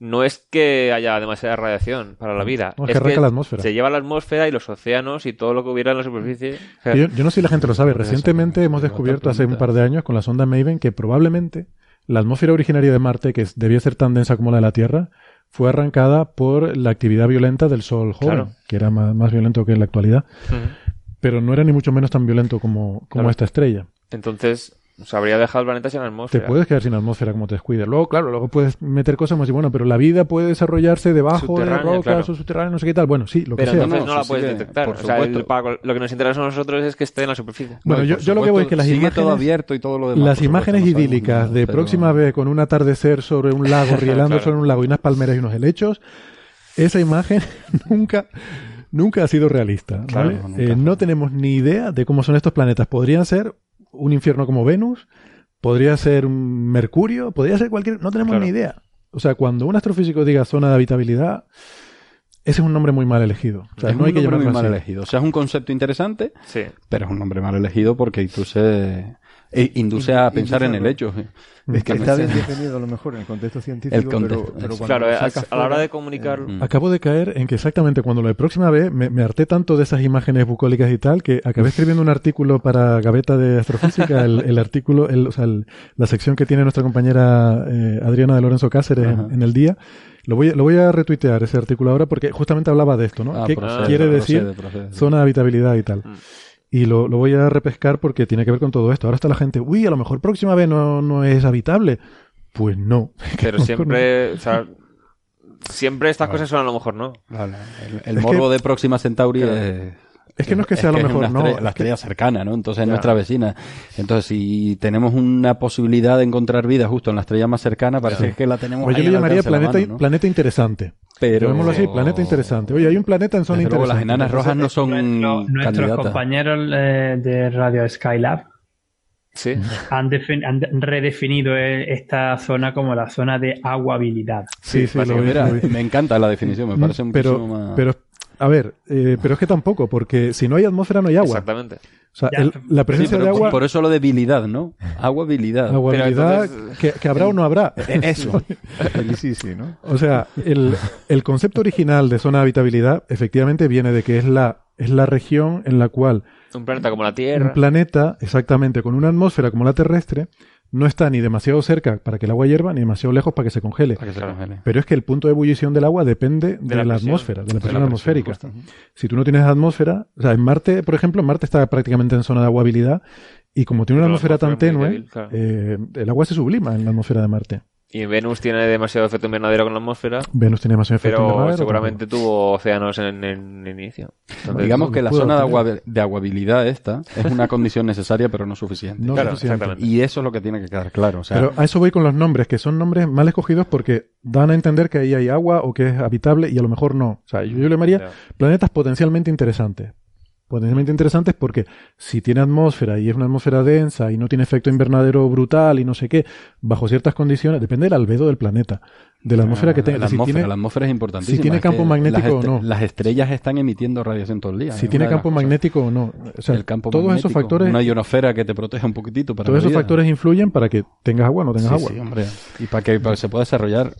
no es que haya demasiada radiación para la vida. No, es que arranca la atmósfera. Se lleva la atmósfera y los océanos y todo lo que hubiera en la superficie. Yo, yo no sé si la gente lo sabe. Recientemente hemos descubierto hace un par de años con la sonda Maven que probablemente la atmósfera originaria de Marte, que debía ser tan densa como la de la Tierra, fue arrancada por la actividad violenta del Sol joven, Claro. que era más, más violento que en la actualidad, pero no era ni mucho menos tan violento como, como Claro. esta estrella. Entonces, se habría dejado el planeta sin Te atmósfera. puedes quedar sin atmósfera como te descuides. Luego, claro, luego puedes meter cosas como si, bueno, pero la vida puede desarrollarse debajo de rocas claro. o subterránea, no sé qué tal. Bueno, sí, lo que Pero sea. entonces No, no, la puedes detectar. por O sea, el- supuesto. para- lo que nos interesa a nosotros es que esté en la superficie. Bueno, No, yo, yo lo que voy es que las sigue imágenes, todo abierto y todo lo demás. las supuesto, imágenes no idílicas nada, de pero- próxima vez con un atardecer sobre un lago, rielando Claro. sobre un lago y unas palmeras y unos helechos, esa imagen nunca, nunca ha sido realista. Eh, no tenemos ni idea de cómo son estos planetas. Podrían ser un infierno como Venus, podría ser un Mercurio, podría ser cualquier... No tenemos Claro. ni idea. O sea, cuando un astrofísico diga zona de habitabilidad, ese es un nombre muy mal elegido. O sea, es no hay un que nombre muy mal elegido. O sea, es un concepto interesante, Sí. pero es un nombre mal elegido porque induce, e induce a Induce pensar en el hecho. Es que Que está bien definido a lo mejor en el contexto científico, El contexto, pero, pero es- cuando Claro, a, la hora de comunicarlo. Mm. Acabo de caer en que exactamente cuando lo de próxima vez me, me harté tanto de esas imágenes bucólicas y tal que acabé escribiendo un artículo para Gaveta de Astrofísica, el, el artículo, el, o sea, el- la sección que tiene nuestra compañera eh, Adriana de Lorenzo Cáceres en, el día. Lo voy, a- lo voy a retuitear ese artículo ahora porque justamente hablaba de esto, ¿no? Ah, ¿Qué procede, quiere procede, decir procede, sí. zona de habitabilidad y tal? Mm. Y lo, lo voy a repescar porque tiene que ver con todo esto. Ahora está la gente, uy, a lo mejor próxima vez no, no es habitable. Pues no. Pero siempre, o sea, siempre estas cosas son a lo mejor no. Vale, El, morbo de Próxima Centauri Claro. es... Es que no es que sea lo mejor, una no. estrella- es la estrella cercana, ¿no? Entonces es Ya. nuestra vecina. Entonces, si tenemos una posibilidad de encontrar vida justo en la estrella más cercana, parece Ya. que la tenemos Pues yo le llamaría planeta, mano, ¿no? planeta interesante. Pero... Llamémoslo así, planeta interesante. Oye, hay un planeta en zona Desde luego, interesante. las enanas rojas no son Nuestro- nuestros candidatas. compañeros eh, de Radio Skylab Sí. han, defin- han de- redefinido eh, esta zona como la zona de aguabilidad. Sí, sí, lo vi, Mira, lo vi. me encanta la definición, me parece Mm, pero, más... pero, a ver, eh, pero es que tampoco, porque si no hay atmósfera no hay agua. Exactamente. O sea, Ya. el- la Sí, presencia pero de por- agua, Por eso lo de habilidad, ¿no? Aguabilidad. aguabilidad, Pero entonces- que, que habrá o no habrá. Eso. el sí, sí, ¿no? O sea, el, el concepto original de zona de habitabilidad efectivamente viene de que es la, es la región en la cual Un planeta como la un Tierra. planeta, exactamente, con una atmósfera como la terrestre, no está ni demasiado cerca para que el agua hierva, ni demasiado lejos para que se congele. Para que se congele. Pero es que el punto de ebullición del agua depende de, la la, presión. atmósfera, de la De presión la atmosférica. presión. Si tú no tienes atmósfera, o sea, en Marte, por ejemplo, Marte está prácticamente en zona de aguabilidad y como tiene una Pero atmósfera tan tenue, débil, claro. eh, el agua se sublima en la atmósfera de Marte. Y Venus tiene demasiado efecto invernadero con la atmósfera. Venus tiene más efecto Pero invernadero, seguramente tuvo océanos en, en el inicio. Entonces, Digamos que la zona de, obtener. agua, de aguabilidad esta es una condición necesaria pero no suficiente. No claro, suficiente. exactamente. Y eso es lo que tiene que quedar claro. O sea, Pero a eso voy con los nombres, que son nombres mal escogidos porque dan a entender que ahí hay agua o que es habitable y a lo mejor no. O sea, yo, yo le llamaría planetas potencialmente interesantes. Potencialmente interesantes porque si tiene atmósfera y es una atmósfera densa y no tiene efecto invernadero brutal y no sé qué, bajo ciertas condiciones, depende del albedo del planeta, de la atmósfera que tenga. La si atmósfera, tiene, la atmósfera es importantísima. si tiene campo magnético o no. Las estrellas están emitiendo radiación todo el día. si es tiene campo magnético o no. O sea, el campo todos esos magnético, factores, Una ionosfera que te proteja un poquitito para todos esos vida. factores influyen para que tengas agua o no tengas Sí, agua. sí, hombre. Y para que, para que se pueda desarrollar,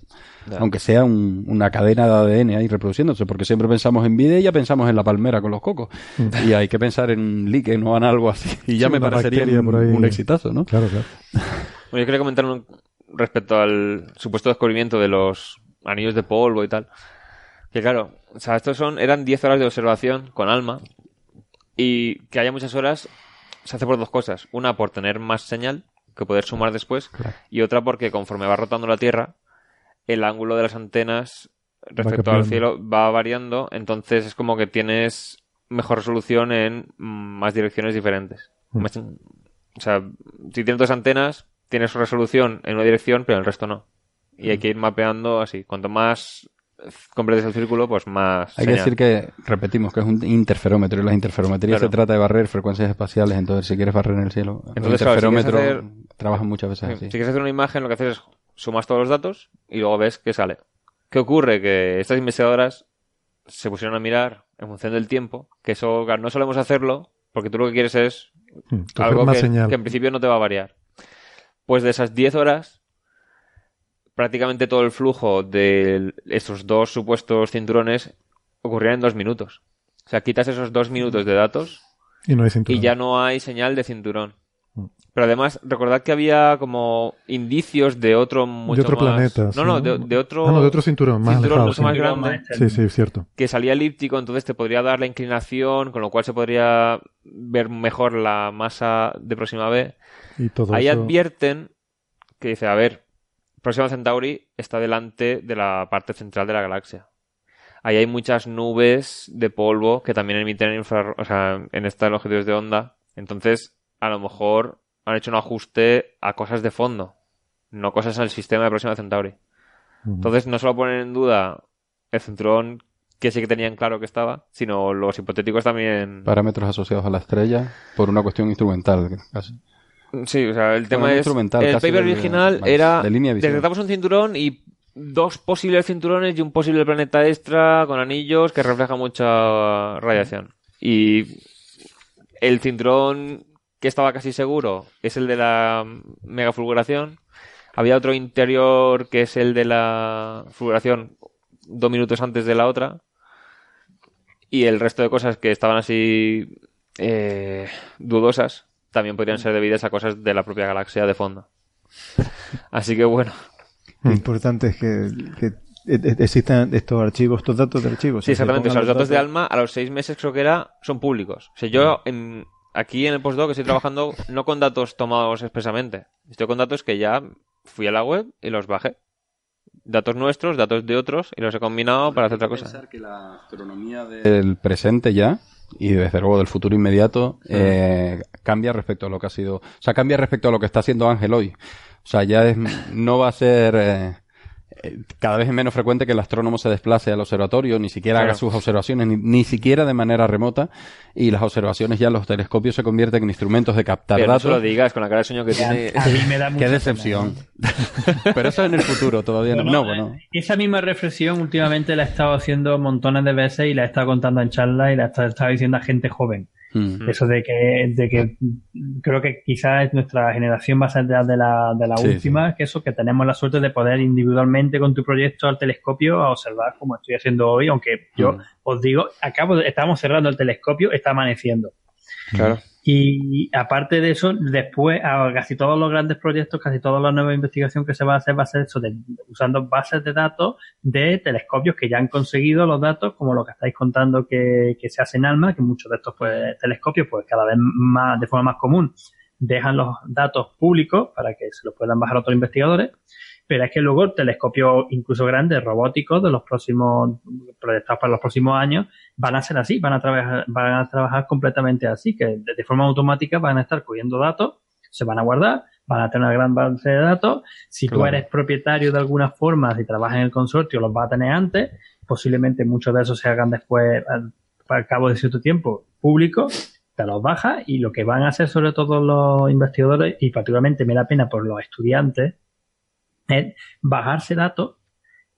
aunque sea un- una cadena de ADN ahí reproduciéndose, porque siempre pensamos en vida y ya pensamos en la palmera con los cocos. Y hay que pensar en un líquen o en algo así. Y ya Sí, me parecería un, por ahí. un exitazo, ¿no? Claro, claro. Bueno, yo quería comentar un- respecto al supuesto descubrimiento de los anillos de polvo y tal. Que claro, o sea, estos son, eran 10 horas de observación con ALMA. Y que haya muchas horas se hace por dos cosas. Una, por tener más señal que poder sumar después. Y otra, porque conforme va rotando la Tierra, el ángulo de las antenas respecto al cielo va variando. Entonces es como que tienes mejor resolución en más direcciones diferentes. Mm. O sea, si tienes dos antenas, tienes resolución en una dirección, pero en el resto no. Y hay que ir mapeando así. Cuanto más completes el círculo, pues más. Hay que decir que, repetimos, que es un interferómetro y las interferometrías Claro. se trata de barrer frecuencias espaciales, entonces si quieres barrer en el cielo, Entonces, claro, si quieres interferómetros hacer- trabajan muchas veces Sí, así. Si quieres hacer una imagen, lo que haces es sumas todos los datos y luego ves qué sale. ¿Qué ocurre? Que estas investigadoras se pusieron a mirar en función del tiempo, que eso claro, no solemos hacerlo porque tú lo que quieres es Mm, algo más que, señal. que en principio no te va a variar. Pues de esas 10 horas, prácticamente todo el flujo de esos dos supuestos cinturones ocurría en dos minutos. O sea, quitas esos dos minutos de datos Y no hay cinturón. y ya no hay señal de cinturón. Pero además, recordad que había como indicios de otro mucho de otro más- planeta. No, sí, no, de, de otro... Ah, no, de otro cinturón, más cinturón alejado. mucho más sí. grande. Sí, sí, es cierto. que salía elíptico, entonces te podría dar la inclinación, con lo cual se podría ver mejor la masa de Próxima B. Y todo Ahí eso... advierten que dice, a ver, Próxima Centauri está delante de la parte central de la galaxia. Ahí hay muchas nubes de polvo que también emiten infrarro- o sea, en estas longitudes de onda. Entonces, a lo mejor han hecho un ajuste a cosas de fondo, no cosas en el sistema de Próxima Centauri. Entonces no solo ponen en duda el cinturón que sí que tenían claro que estaba, sino los hipotéticos también. Parámetros asociados a la estrella por una cuestión instrumental. casi. Sí, o sea, el tema Bueno, es instrumental, el paper original era de línea detectamos un cinturón y dos posibles cinturones y un posible planeta extra con anillos que refleja mucha radiación. Y el cinturón que estaba casi seguro es el de la megafulguración. Había otro interior que es el de la fulguración dos minutos antes de la otra. Y el resto de cosas que estaban así eh, dudosas también podrían ser debidas a cosas de la propia galaxia de fondo. Así que bueno, Lo importante es que, que e- e- existan estos archivos, estos datos de archivos. sí, exactamente. O sea, los datos de Alma a los seis meses creo que era son públicos. O sea, yo en- aquí en el postdoc estoy trabajando no con datos tomados expresamente. Estoy con datos que ya fui a la web y los bajé. Datos nuestros, datos de otros y los he combinado para hacer otra cosa. que la astronomía del presente ya y desde luego del futuro inmediato eh, cambia respecto a lo que ha sido, o sea, cambia respecto a lo que está haciendo Ángel hoy. O sea, ya es, no va a ser eh, eh, cada vez es menos frecuente que el astrónomo se desplace al observatorio, ni siquiera Claro. haga sus observaciones, ni, ni siquiera de manera remota, y las observaciones ya los telescopios se convierten en instrumentos de captar Pero no datos. se lo digas con la cara de sueño que tiene. A mí me da mucha Qué decepción. Pero eso en el futuro todavía no. No, bueno. Esa misma reflexión últimamente la he estado haciendo montones de veces y la he estado contando en charlas y la he estado diciendo a gente joven. Mm. Eso de que, de que creo que quizás nuestra generación va a ser de la, de la, Sí, última, que eso, que tenemos la suerte de poder individualmente con tu proyecto al telescopio a observar como estoy haciendo hoy, aunque yo Mm. os digo, acabo estamos cerrando el telescopio, está amaneciendo. Claro. Y aparte de eso, después, casi todos los grandes proyectos, casi toda la nueva investigación que se va a hacer, va a ser eso, de, usando bases de datos de telescopios que ya han conseguido los datos, como lo que estáis contando que, que se hace en ALMA, que muchos de estos pues, telescopios, pues cada vez más, de forma más común, dejan los datos públicos para que se los puedan bajar otros investigadores. Pero es que luego telescopios incluso grandes, robóticos, de los próximos, proyectados para los próximos años, van a ser así, van a trabajar, van a trabajar completamente así, que de, de forma automática van a estar cogiendo datos, se van a guardar, van a tener una gran base de datos. Si tú Claro. eres propietario de alguna forma, si trabajas en el consorcio, los vas a tener antes. Posiblemente muchos de esos se hagan después, al, al cabo de cierto tiempo, públicos. Te los bajas y lo que van a hacer sobre todo los investigadores, y particularmente me da pena por los estudiantes, es bajarse datos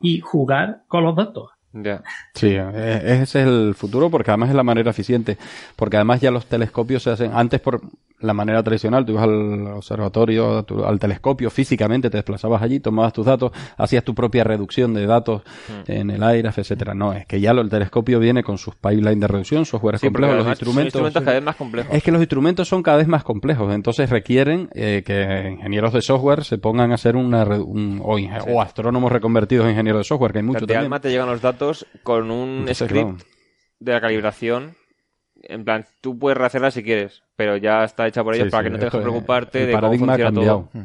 y jugar con los datos. Ya. Sí, eh, ese es el futuro porque además es la manera eficiente. Porque además ya los telescopios se hacen antes por la manera tradicional. Tú ibas al observatorio, a tu- al telescopio físicamente, te desplazabas allí, tomabas tus datos, hacías tu propia reducción de datos en el aire, etcétera. No, es que ya lo, el telescopio viene con sus pipelines de reducción, software Sí, complejos, los instrumentos. instrumentos cada vez más complejos. Es que los instrumentos son cada vez más complejos, entonces requieren eh, que ingenieros de software se pongan a hacer una un- o, o astrónomos reconvertidos en ingenieros de software, que hay muchos de también. Alma te llegan los datos con un Entonces, script claro. de la calibración. En plan, tú puedes rehacerla si quieres, pero ya está hecha por ellos Sí, para sí, que no tengas que preocuparte el de cómo paradigma ha funciona cambiado. todo.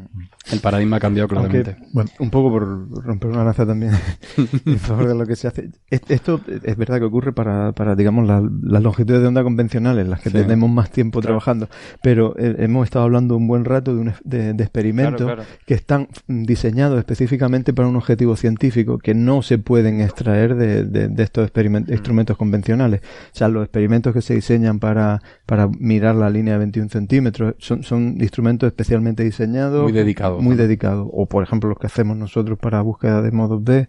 El paradigma ha cambiado Aunque, claramente. bueno, un poco por romper una lanza también en favor de lo que se hace. Es- Esto es verdad que ocurre para, para digamos, la- las longitudes de onda convencionales, las que Sí. tenemos más tiempo Claro. trabajando. Pero eh, hemos estado hablando un buen rato de, un, de, de experimentos Claro, claro. que están diseñados específicamente para un objetivo científico que no se pueden extraer de, de- de estos Mm. instrumentos convencionales. O sea, los experimentos que se diseñan para, para mirar la línea de 21 centímetros son, son instrumentos especialmente diseñados. Muy dedicados. Muy dedicados. O, por ejemplo, los que hacemos nosotros para búsqueda de modos B.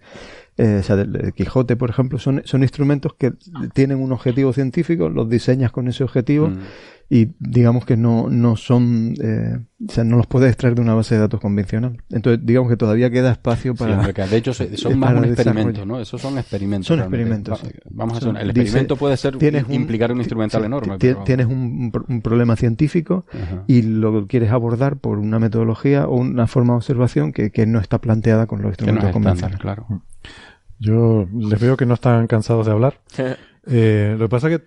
eh, o sea, del, del Quijote, por ejemplo, son, son instrumentos que tienen un objetivo científico, los diseñas con ese objetivo Mm. Y digamos que no, no son, eh, o sea, no los puedes extraer de una base de datos convencional. Entonces, digamos que todavía queda espacio Sí, para... que de hecho son más un experimento, ¿no? Esos son experimentos. Son realmente. experimentos, Va- sí. Vamos a hacer, el dice, experimento puede ser tienes implicar un instrumental sí, enorme. pero- Tienes un, un pro- un problema científico Ajá. y lo quieres abordar por una metodología o una forma de observación que, que no está planteada con los no instrumentos estándar, convencionales. claro. Yo les veo que no están cansados de hablar. Eh, lo que pasa es que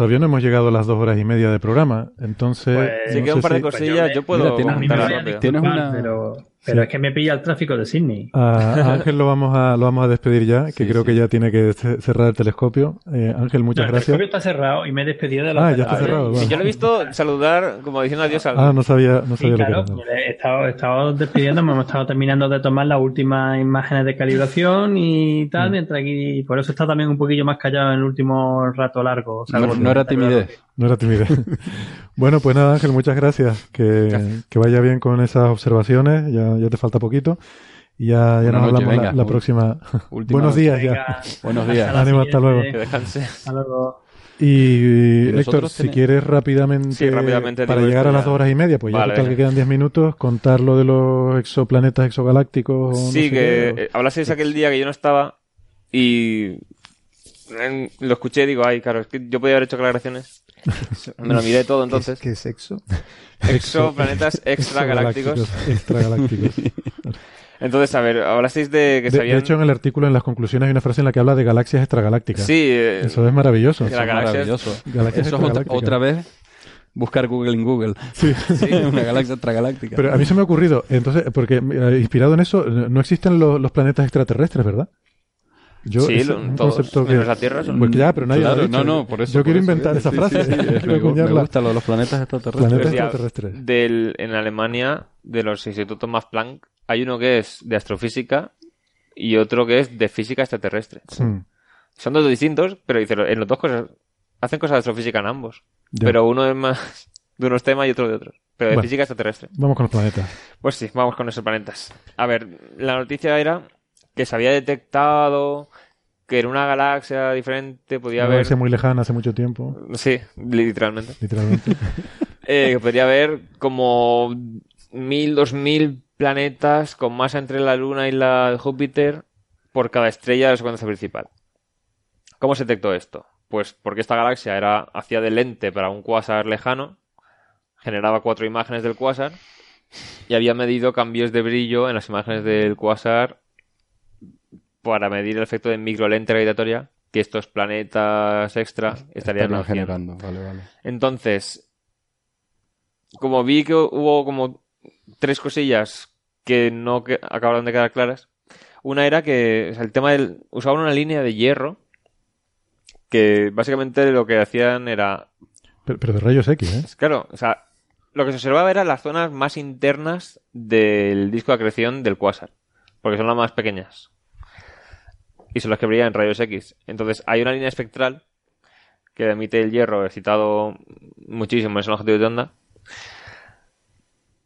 todavía no hemos llegado a las dos horas y media de programa, entonces... Pues, no Si queda sé un par de si- cosillas, yo puedo Mira, tienes- A mí me comentarlas voy a rápido. Tienes disculpar, una- Pero, pero es que me pilla el tráfico de Sydney. A a Ángel lo vamos a, lo vamos a despedir ya, que Sí, creo sí. que ya tiene que ce- cerrar el telescopio. Eh, Ángel, muchas No, el gracias. telescopio está cerrado y me he despedido de la Ah, ya está cerrado. Sí, vale. yo lo he visto saludar como diciendo adiós al... Ah, no sabía, no Sí, sabía claro, lo que era. he estado, he estado despidiéndome, hemos estado terminando de tomar las últimas imágenes de calibración y tal, Mm. mientras aquí, por eso está también un poquillo más callado en el último rato largo. No, salvo- no era timidez. No era timidez. bueno, pues nada, Ángel, muchas gracias. Que, que vaya bien con esas observaciones. Ya, ya te falta poquito. Y ya, ya nos hablamos la, venga. la próxima. Buenos días ya. Buenos días. hasta Ánimo, hasta luego. Que descanse. Hasta luego. Y, Y Héctor, vosotros si quieres rápidamente, Sí, rápidamente para llegar a las ya. dos horas y media, pues ya Vale, total que quedan diez minutos, contar lo de los exoplanetas exogalácticos. o no Sí, sé que qué, o- eh, hablasteis aquel día que yo no estaba y en- lo escuché y digo, ay, claro, es que yo podía haber hecho aclaraciones. Me lo miré todo entonces. ¿Qué, qué sexo? Exoplanetas extragalácticos. Extragalácticos. Entonces, a ver, hablasteis de que De, se habían... de hecho, en el artículo, en las conclusiones, hay una frase en la que habla de galaxias extragalácticas. sí, eh, Eso es maravilloso. galaxia es- Maravilloso. Galaxias Eso es otra, extragalácticas. otra vez buscar Google en Google. Sí. Una galaxia extragaláctica. Pero a mí se me ha ocurrido, entonces, porque eh, inspirado en eso, no existen lo- los planetas extraterrestres, ¿verdad? Yo, Sí, lo- un todos, concepto que... menos la Tierra son- Pues ya, pero nadie lo ha Claro, dicho. no, no, por eso. Yo quiero eso. inventar esa Sí, frase. sí, sí, Quiero me, me gusta lo de los planetas extraterrestres. Planetas ya, extraterrestres. del, en Alemania, de los institutos Max Planck, hay uno que es de astrofísica y otro que es de física extraterrestre. Mm, Son dos distintos, pero en los dos cosas hacen cosas de astrofísica en ambos. ya. Pero uno es más de unos temas y otro de otros. Pero de Bueno. física extraterrestre. Vamos con los planetas. Pues sí, vamos con esos planetas. A ver, la noticia era que se había detectado que en una galaxia diferente podía Una haber... muy lejana, hace mucho tiempo, Sí, literalmente. literalmente. Eh, que podría haber como mil, dos mil planetas con masa entre la Luna y la de Júpiter por cada estrella de la secuencia principal. ¿Cómo se detectó esto? Pues porque esta galaxia era hacía de lente para un cuásar lejano, generaba cuatro imágenes del cuásar y había medido cambios de brillo en las imágenes del cuásar para medir el efecto de microlente gravitatoria que estos planetas extra estarían generando. Vale, vale. Entonces, como vi que hubo como tres cosillas que no que- acabaron de quedar claras, una era que o sea, el tema del usaban una línea de hierro que básicamente lo que hacían era Pero, pero de rayos X, ¿eh? claro, o sea, lo que se observaba eran las zonas más internas del disco de acreción del cuásar, porque son las más pequeñas. Y son las que brillan en rayos X. Entonces, hay una línea espectral que emite el hierro excitado muchísimo en ese longitud de onda.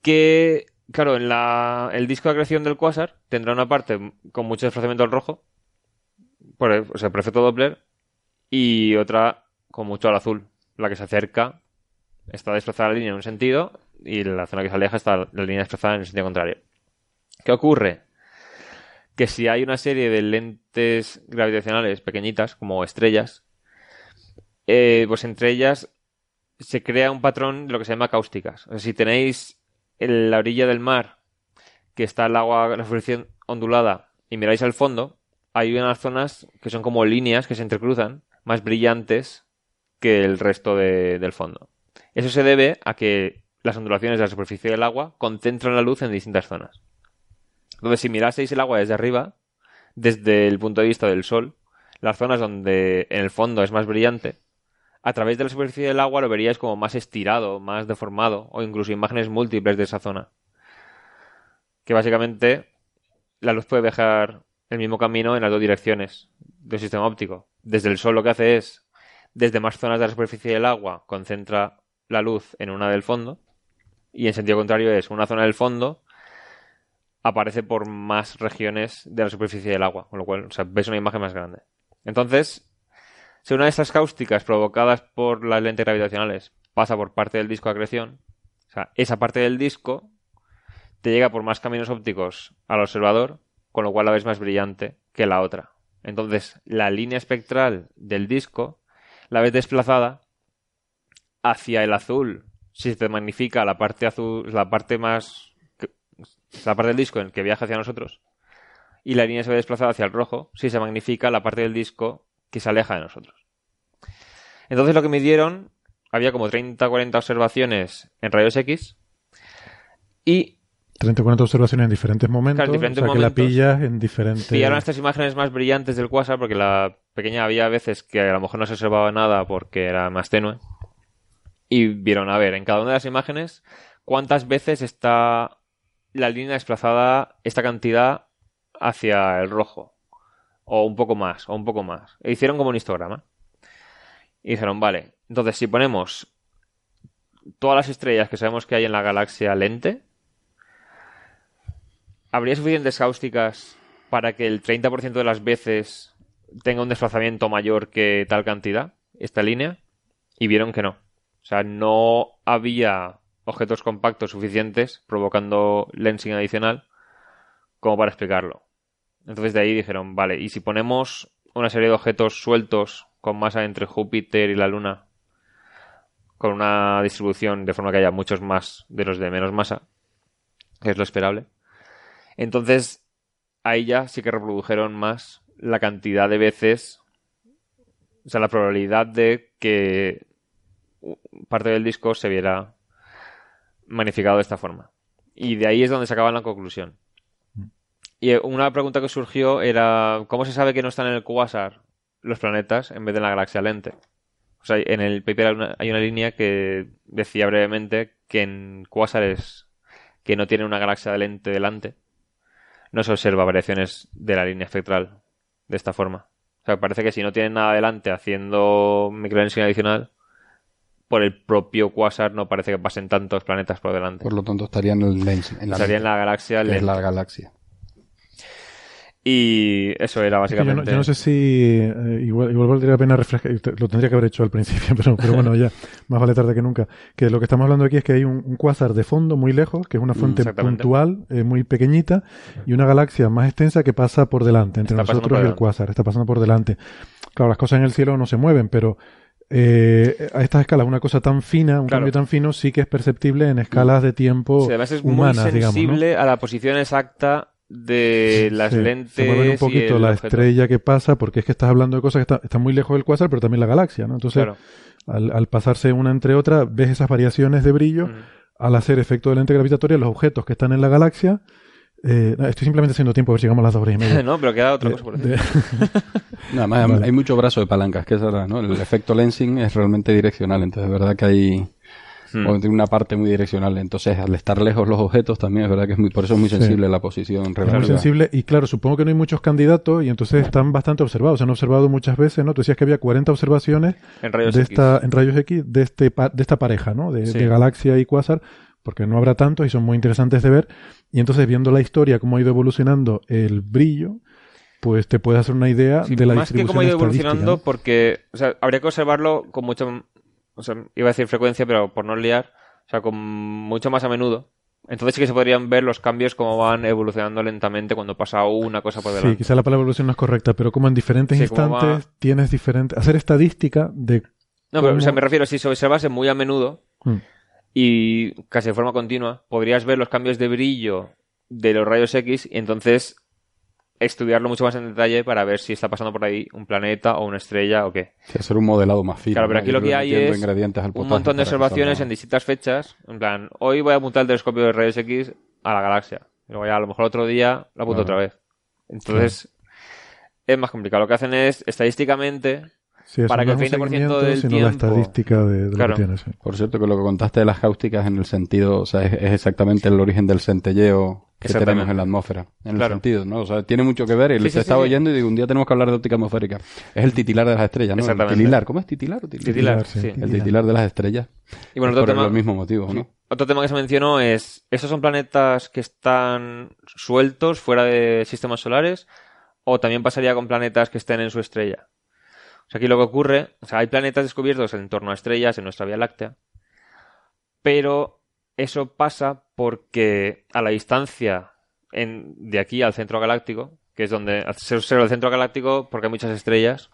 Que, claro, en la, el disco de acreción del cuásar tendrá una parte con mucho desplazamiento al rojo, por el, o sea, por efecto Doppler, y otra con mucho al azul. La que se acerca está desplazada la línea en un sentido y la zona que se aleja está la línea desplazada en el sentido contrario. ¿Qué ocurre? Que si hay una serie de lentes gravitacionales pequeñitas, como estrellas, eh, pues entre ellas se crea un patrón de lo que se llama cáusticas. O sea, si tenéis en la orilla del mar, que está el agua, la superficie ondulada, y miráis al fondo, hay unas zonas que son como líneas que se entrecruzan, más brillantes que el resto de- del fondo. Eso se debe a que las ondulaciones de la superficie del agua concentran la luz en distintas zonas. Entonces, si miraseis el agua desde arriba, desde el punto de vista del sol, las zonas donde en el fondo es más brillante, a través de la superficie del agua lo veríais como más estirado, más deformado, o incluso imágenes múltiples de esa zona. Que básicamente la luz puede viajar el mismo camino en las dos direcciones del sistema óptico. Desde el sol lo que hace es, desde más zonas de la superficie del agua, concentra la luz en una del fondo, y en sentido contrario es una zona del fondo aparece por más regiones de la superficie del agua, con lo cual ves una imagen más grande. Entonces, si una de estas cáusticas provocadas por las lentes gravitacionales pasa por parte del disco de acreción. O sea, esa parte del disco te llega por más caminos ópticos al observador, con lo cual la ves más brillante que la otra. Entonces, la línea espectral del disco la ves desplazada hacia el azul si se te magnifica la parte azul, la parte más la parte del disco en el que viaja hacia nosotros y la línea se ve desplazada hacia el rojo si se magnifica la parte del disco que se aleja de nosotros. Entonces lo que me dieron, había como 30 40 observaciones en rayos X y 30 o 40 observaciones en diferentes momentos. Claro, en diferentes o sea, que la momentos. pillas en diferentes. pillaron estas imágenes más brillantes del quasar porque la pequeña había veces que a lo mejor no se observaba nada porque era más tenue y vieron a ver en cada una de las imágenes cuántas veces está la línea desplazada esta cantidad hacia el rojo o un poco más o un poco más e hicieron como un histograma y dijeron vale entonces si ponemos todas las estrellas que sabemos que hay en la galaxia lente ¿Habría suficientes cáusticas para que el 30% de las veces tenga un desplazamiento mayor que tal cantidad, esta línea? Y vieron que no. O sea, no había objetos compactos suficientes provocando lensing adicional como para explicarlo. Entonces de ahí dijeron, vale, ¿y si ponemos una serie de objetos sueltos con masa entre Júpiter y la Luna con una distribución de forma que haya muchos más de los de menos masa, que es lo esperable? Entonces, ahí ya sí que reprodujeron más la cantidad de veces, o sea, la probabilidad de que parte del disco se viera magnificado de esta forma. Y de ahí es donde sacaban la conclusión. Y eh, una pregunta que surgió era, ¿cómo se sabe que no están en el quasar los planetas en vez de en la galaxia lente? O sea, en el paper hay una, hay una línea que decía brevemente que en quasares que no tienen una galaxia de lente delante, no se observa variaciones de la línea espectral de esta forma. O sea, parece que si no tienen nada delante haciendo microlensing adicional, por el propio quasar no parece que pasen tantos planetas por delante. Por lo tanto, estaría en el lens, en la, Estaría en la galaxia lente. la galaxia. Y eso era Es que yo, no, básicamente. yo no sé si eh, igual, igual valdría la pena refrescar, lo tendría que haber hecho al principio, pero, pero bueno, ya, más vale tarde que nunca. Que lo que estamos hablando aquí es que hay un, un cuásar de fondo muy lejos, que es una fuente puntual, eh, muy pequeñita, y una galaxia más extensa que pasa por delante, entre Está nosotros y el cuásar, está pasando por delante. Claro, las cosas en el cielo no se mueven, pero eh, a estas escalas una cosa tan fina, un Claro. cambio tan fino, sí que es perceptible en escalas de tiempo además es humanas, muy digamos, ¿no? sensible a la posición exacta de las Sí, lentes. Se mueve un poquito la objeto. estrella que pasa, porque es que estás hablando de cosas que está- están muy lejos del cuásar, pero también la galaxia, ¿no? Entonces, Claro. al, al pasarse una entre otra, ves esas variaciones de brillo al hacer efecto de lente gravitatoria, los objetos que están en la galaxia. Eh, no, estoy simplemente haciendo tiempo a ver si llegamos a las dos horas y media. no, pero queda otra De- cosa por decir. de- Nada más, Vale. hay mucho brazo de palancas, que es verdad, ¿no? El efecto lensing es realmente direccional, entonces es verdad que hay Hmm. tiene una parte muy direccional. Entonces, al estar lejos los objetos, también es verdad que es muy, por eso es muy Sí. sensible la posición Es relativa. muy sensible y claro, supongo que no hay muchos candidatos y entonces están bastante observados. Se han observado muchas veces, ¿no? Tú decías que había 40 observaciones En rayos de X. esta, en rayos X de, este, pa- de esta pareja, ¿no? De, Sí. de galaxia y cuásar, porque no habrá tantos y son muy interesantes de ver. Y entonces, viendo la historia, cómo ha ido evolucionando el brillo, pues te puedes hacer una idea Sí, de la más que cómo ha ido evolucionando, ¿no? porque o sea, habría que observarlo con mucho. O sea, iba a decir frecuencia, pero por no liar, o sea, con mucho más a menudo. Entonces sí que se podrían ver los cambios como van evolucionando lentamente cuando pasa una cosa por delante. Sí, quizá la palabra evolución no es correcta, pero como en diferentes Sí, instantes tienes diferentes... Hacer estadística de... No, pero o sea, me refiero, si se observase muy a menudo Hmm. Y casi de forma continua, podrías ver los cambios de brillo de los rayos X y entonces estudiarlo mucho más en detalle para ver si está pasando por ahí un planeta o una estrella o qué. Sí, hacer un modelado más fino. Claro, pero aquí lo que hay es un montón de observaciones en distintas fechas. En plan, hoy voy a apuntar el telescopio de rayos X a la galaxia. Y luego ya a lo mejor otro día lo apunto Claro. otra vez. Entonces, es más complicado. Lo que hacen es, estadísticamente, Sí, Para que el un 20% seguimiento, del sino la tiempo- estadística de, de lo Claro. que tienes. sí. Por cierto, que lo que contaste de las cáusticas en el sentido, o sea, es, es exactamente el origen del centelleo que tenemos en la atmósfera. En Claro. el sentido, ¿no? O sea, tiene mucho que ver. Y Sí, le sí, estaba oyendo y digo, un día tenemos que hablar de óptica atmosférica. Es el titilar de las estrellas, ¿no? El Exactamente. titilar. ¿Cómo es titilar o titilar? titilar, sí. El titilar de las estrellas. Y bueno, Es otro por tema, los mismos motivos, ¿no? otro tema que se mencionó es, ¿estos son planetas que están sueltos fuera de sistemas solares? ¿O también pasaría con planetas que estén en su estrella? O sea, aquí lo que ocurre, o sea, hay planetas descubiertos en torno a estrellas en nuestra Vía Láctea Pero eso pasa porque a la distancia en- de aquí al centro galáctico, que es donde al ser ser el centro galáctico, porque hay muchas estrellas,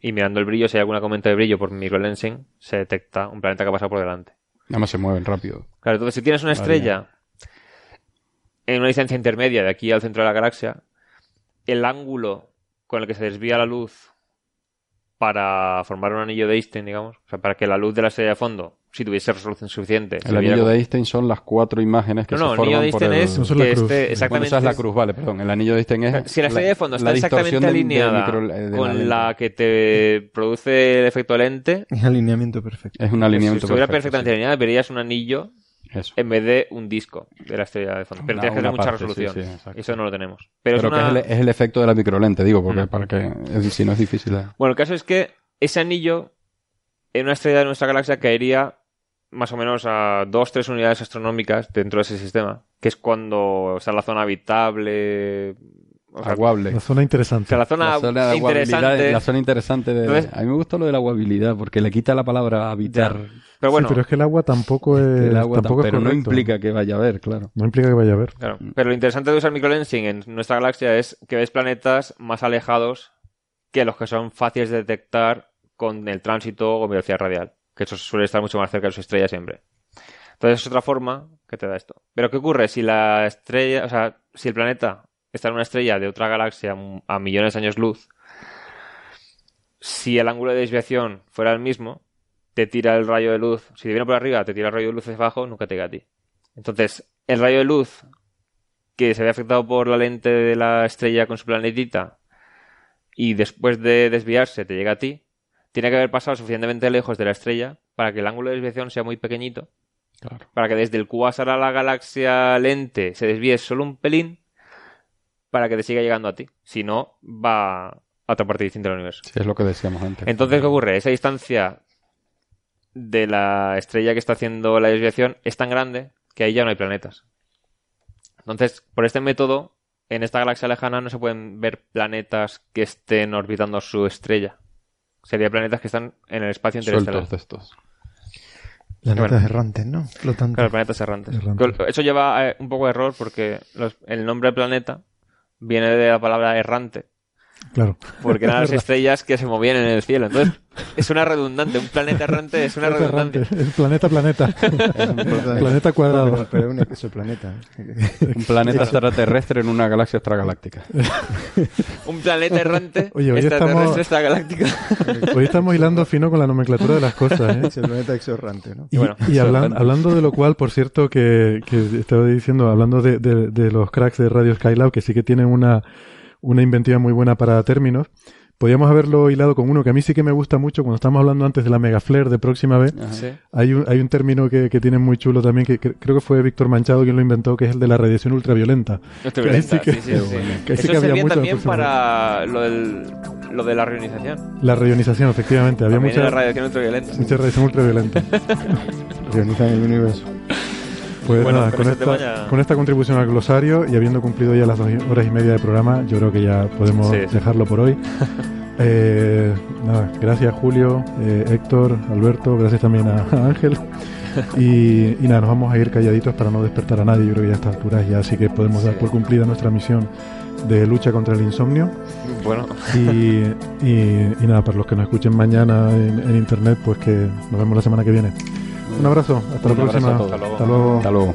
y mirando el brillo, si hay alguna comenta de brillo por microlensing, se detecta un planeta que ha pasado por delante. Además se mueven rápido. Claro, entonces si tienes una estrella en una distancia intermedia de aquí al centro de la galaxia, el ángulo con el que se desvía la luz para formar un anillo de Einstein, digamos, o sea, para que la luz de la estrella de fondo, si tuviese resolución suficiente, El anillo como- de Einstein son las cuatro imágenes que No, se no, el forman anillo de por Einstein el... es No, son la que Bueno, exactamente... esa es la cruz, vale, perdón. El anillo de Einstein es... Si la estrella de fondo está exactamente de- de alineada micro- de la con la que te produce el efecto lente, Es alineamiento perfecto. Es un si alineamiento estuviera perfecto, perfectamente sí. alineada, verías un anillo Eso. en vez de un disco de la estrella de fondo. Pero tienes que tener mucha parte, resolución. sí. Eso no lo tenemos. Pero, Pero, es una... que es el, es el efecto de la microlente, digo, porque Mm. para que es- si no es difícil. de- Bueno, el caso es que ese anillo en una estrella de nuestra galaxia caería más o menos a 2-3 unidades astronómicas dentro de ese sistema, que es cuando está la zona habitable. O sea, Aguable. La zona o interesante. sea, la zona, La zona de interesante. aguabilidad, la zona interesante de... Entonces- a mí me gusta lo de la aguabilidad, porque le quita la palabra habitar. Pero bueno, sí, pero es que el agua tampoco es, el agua, tampoco es pero no implica que vaya a haber, claro. No implica que vaya a haber. claro. pero lo interesante de usar microlensing en nuestra galaxia es que ves planetas más alejados que los que son fáciles de detectar con el tránsito o velocidad radial, que eso suele estar mucho más cerca de su estrella siempre. Entonces es otra forma que te da esto. Pero ¿qué ocurre si la estrella, o sea, si el planeta está en una estrella de otra galaxia a millones de años luz, si el ángulo de desviación fuera el mismo, te tira el rayo de luz, si te viene por arriba, te tira el rayo de luz hacia abajo, nunca te llega a ti. Entonces, el rayo de luz que se ve afectado por la lente de la estrella con su planetita y después de desviarse te llega a ti, tiene que haber pasado suficientemente lejos de la estrella para que el ángulo de desviación sea muy pequeñito, Claro. para que desde el cuásar a la galaxia lente se desvíe solo un pelín para que te siga llegando a ti. Si no, va a otra parte distinta del universo. Sí, es lo que decíamos antes. Entonces, ¿qué ocurre? Esa distancia de la estrella que está haciendo la desviación es tan grande que ahí ya no hay planetas. Entonces, por este método, en esta galaxia lejana no se pueden ver planetas que estén orbitando su estrella. Serían planetas que están en el espacio interestelar. Sueltos de estos. Planetas Bueno. errantes, ¿no? Flotantes. Claro, planetas errantes. Errantes. Eso lleva eh, un poco de error porque los- el nombre del planeta viene de la palabra errante, Claro. porque eran las estrellas que se movían en el cielo. Entonces, es una redundante. Un planeta errante es una Es errante. redundancia. El planeta, planeta. planeta cuadrado. Pero, pero es un exoplaneta. Un planeta extraterrestre en una galaxia extragaláctica. Un planeta errante Oye, hoy extraterrestre estamos- extragaláctico. Hoy estamos hilando fino con la nomenclatura de las cosas, ¿eh? Exoplaneta exorrante, ¿no? Y, bueno, y hablan- hablando de lo cual, por cierto, que, que estaba diciendo, hablando de, de- de los cracks de Radio Skylab, que sí que tienen una, una inventiva muy buena para términos, podíamos haberlo hilado con uno que a mí sí que me gusta mucho cuando estamos hablando antes de la mega flare de próxima vez. Sí. Hay un, hay un término que, que tienen muy chulo también, que, que creo que fue Víctor Manchado quien lo inventó, que es el de la radiación ultraviolenta. Ultraviolenta, Que sí, sí que- sí, sí. que ahí sí Eso que había servía mucho también para lo, del, lo de la reionización. La radionización, efectivamente. Había mucha, radiación ultraviolenta. mucha radiación ultraviolenta. Realizan el universo. Pues Bueno, nada, con esta, ya- con esta contribución al glosario y habiendo cumplido ya las dos horas y media de programa, yo creo que ya podemos Sí, sí. dejarlo por hoy. Eh, nada, gracias Julio, eh, Héctor, Alberto, gracias también a, a Ángel. Y, y nada, nos vamos a ir calladitos para no despertar a nadie. Yo creo que ya a estas alturas ya sí que podemos dar por cumplida nuestra misión de lucha contra el insomnio. Bueno, Y, y- y nada, para los que nos escuchen mañana en, en internet, pues que nos vemos la semana que viene. Un abrazo, hasta Un la abrazo próxima. Hasta luego. Hasta luego. Hasta luego.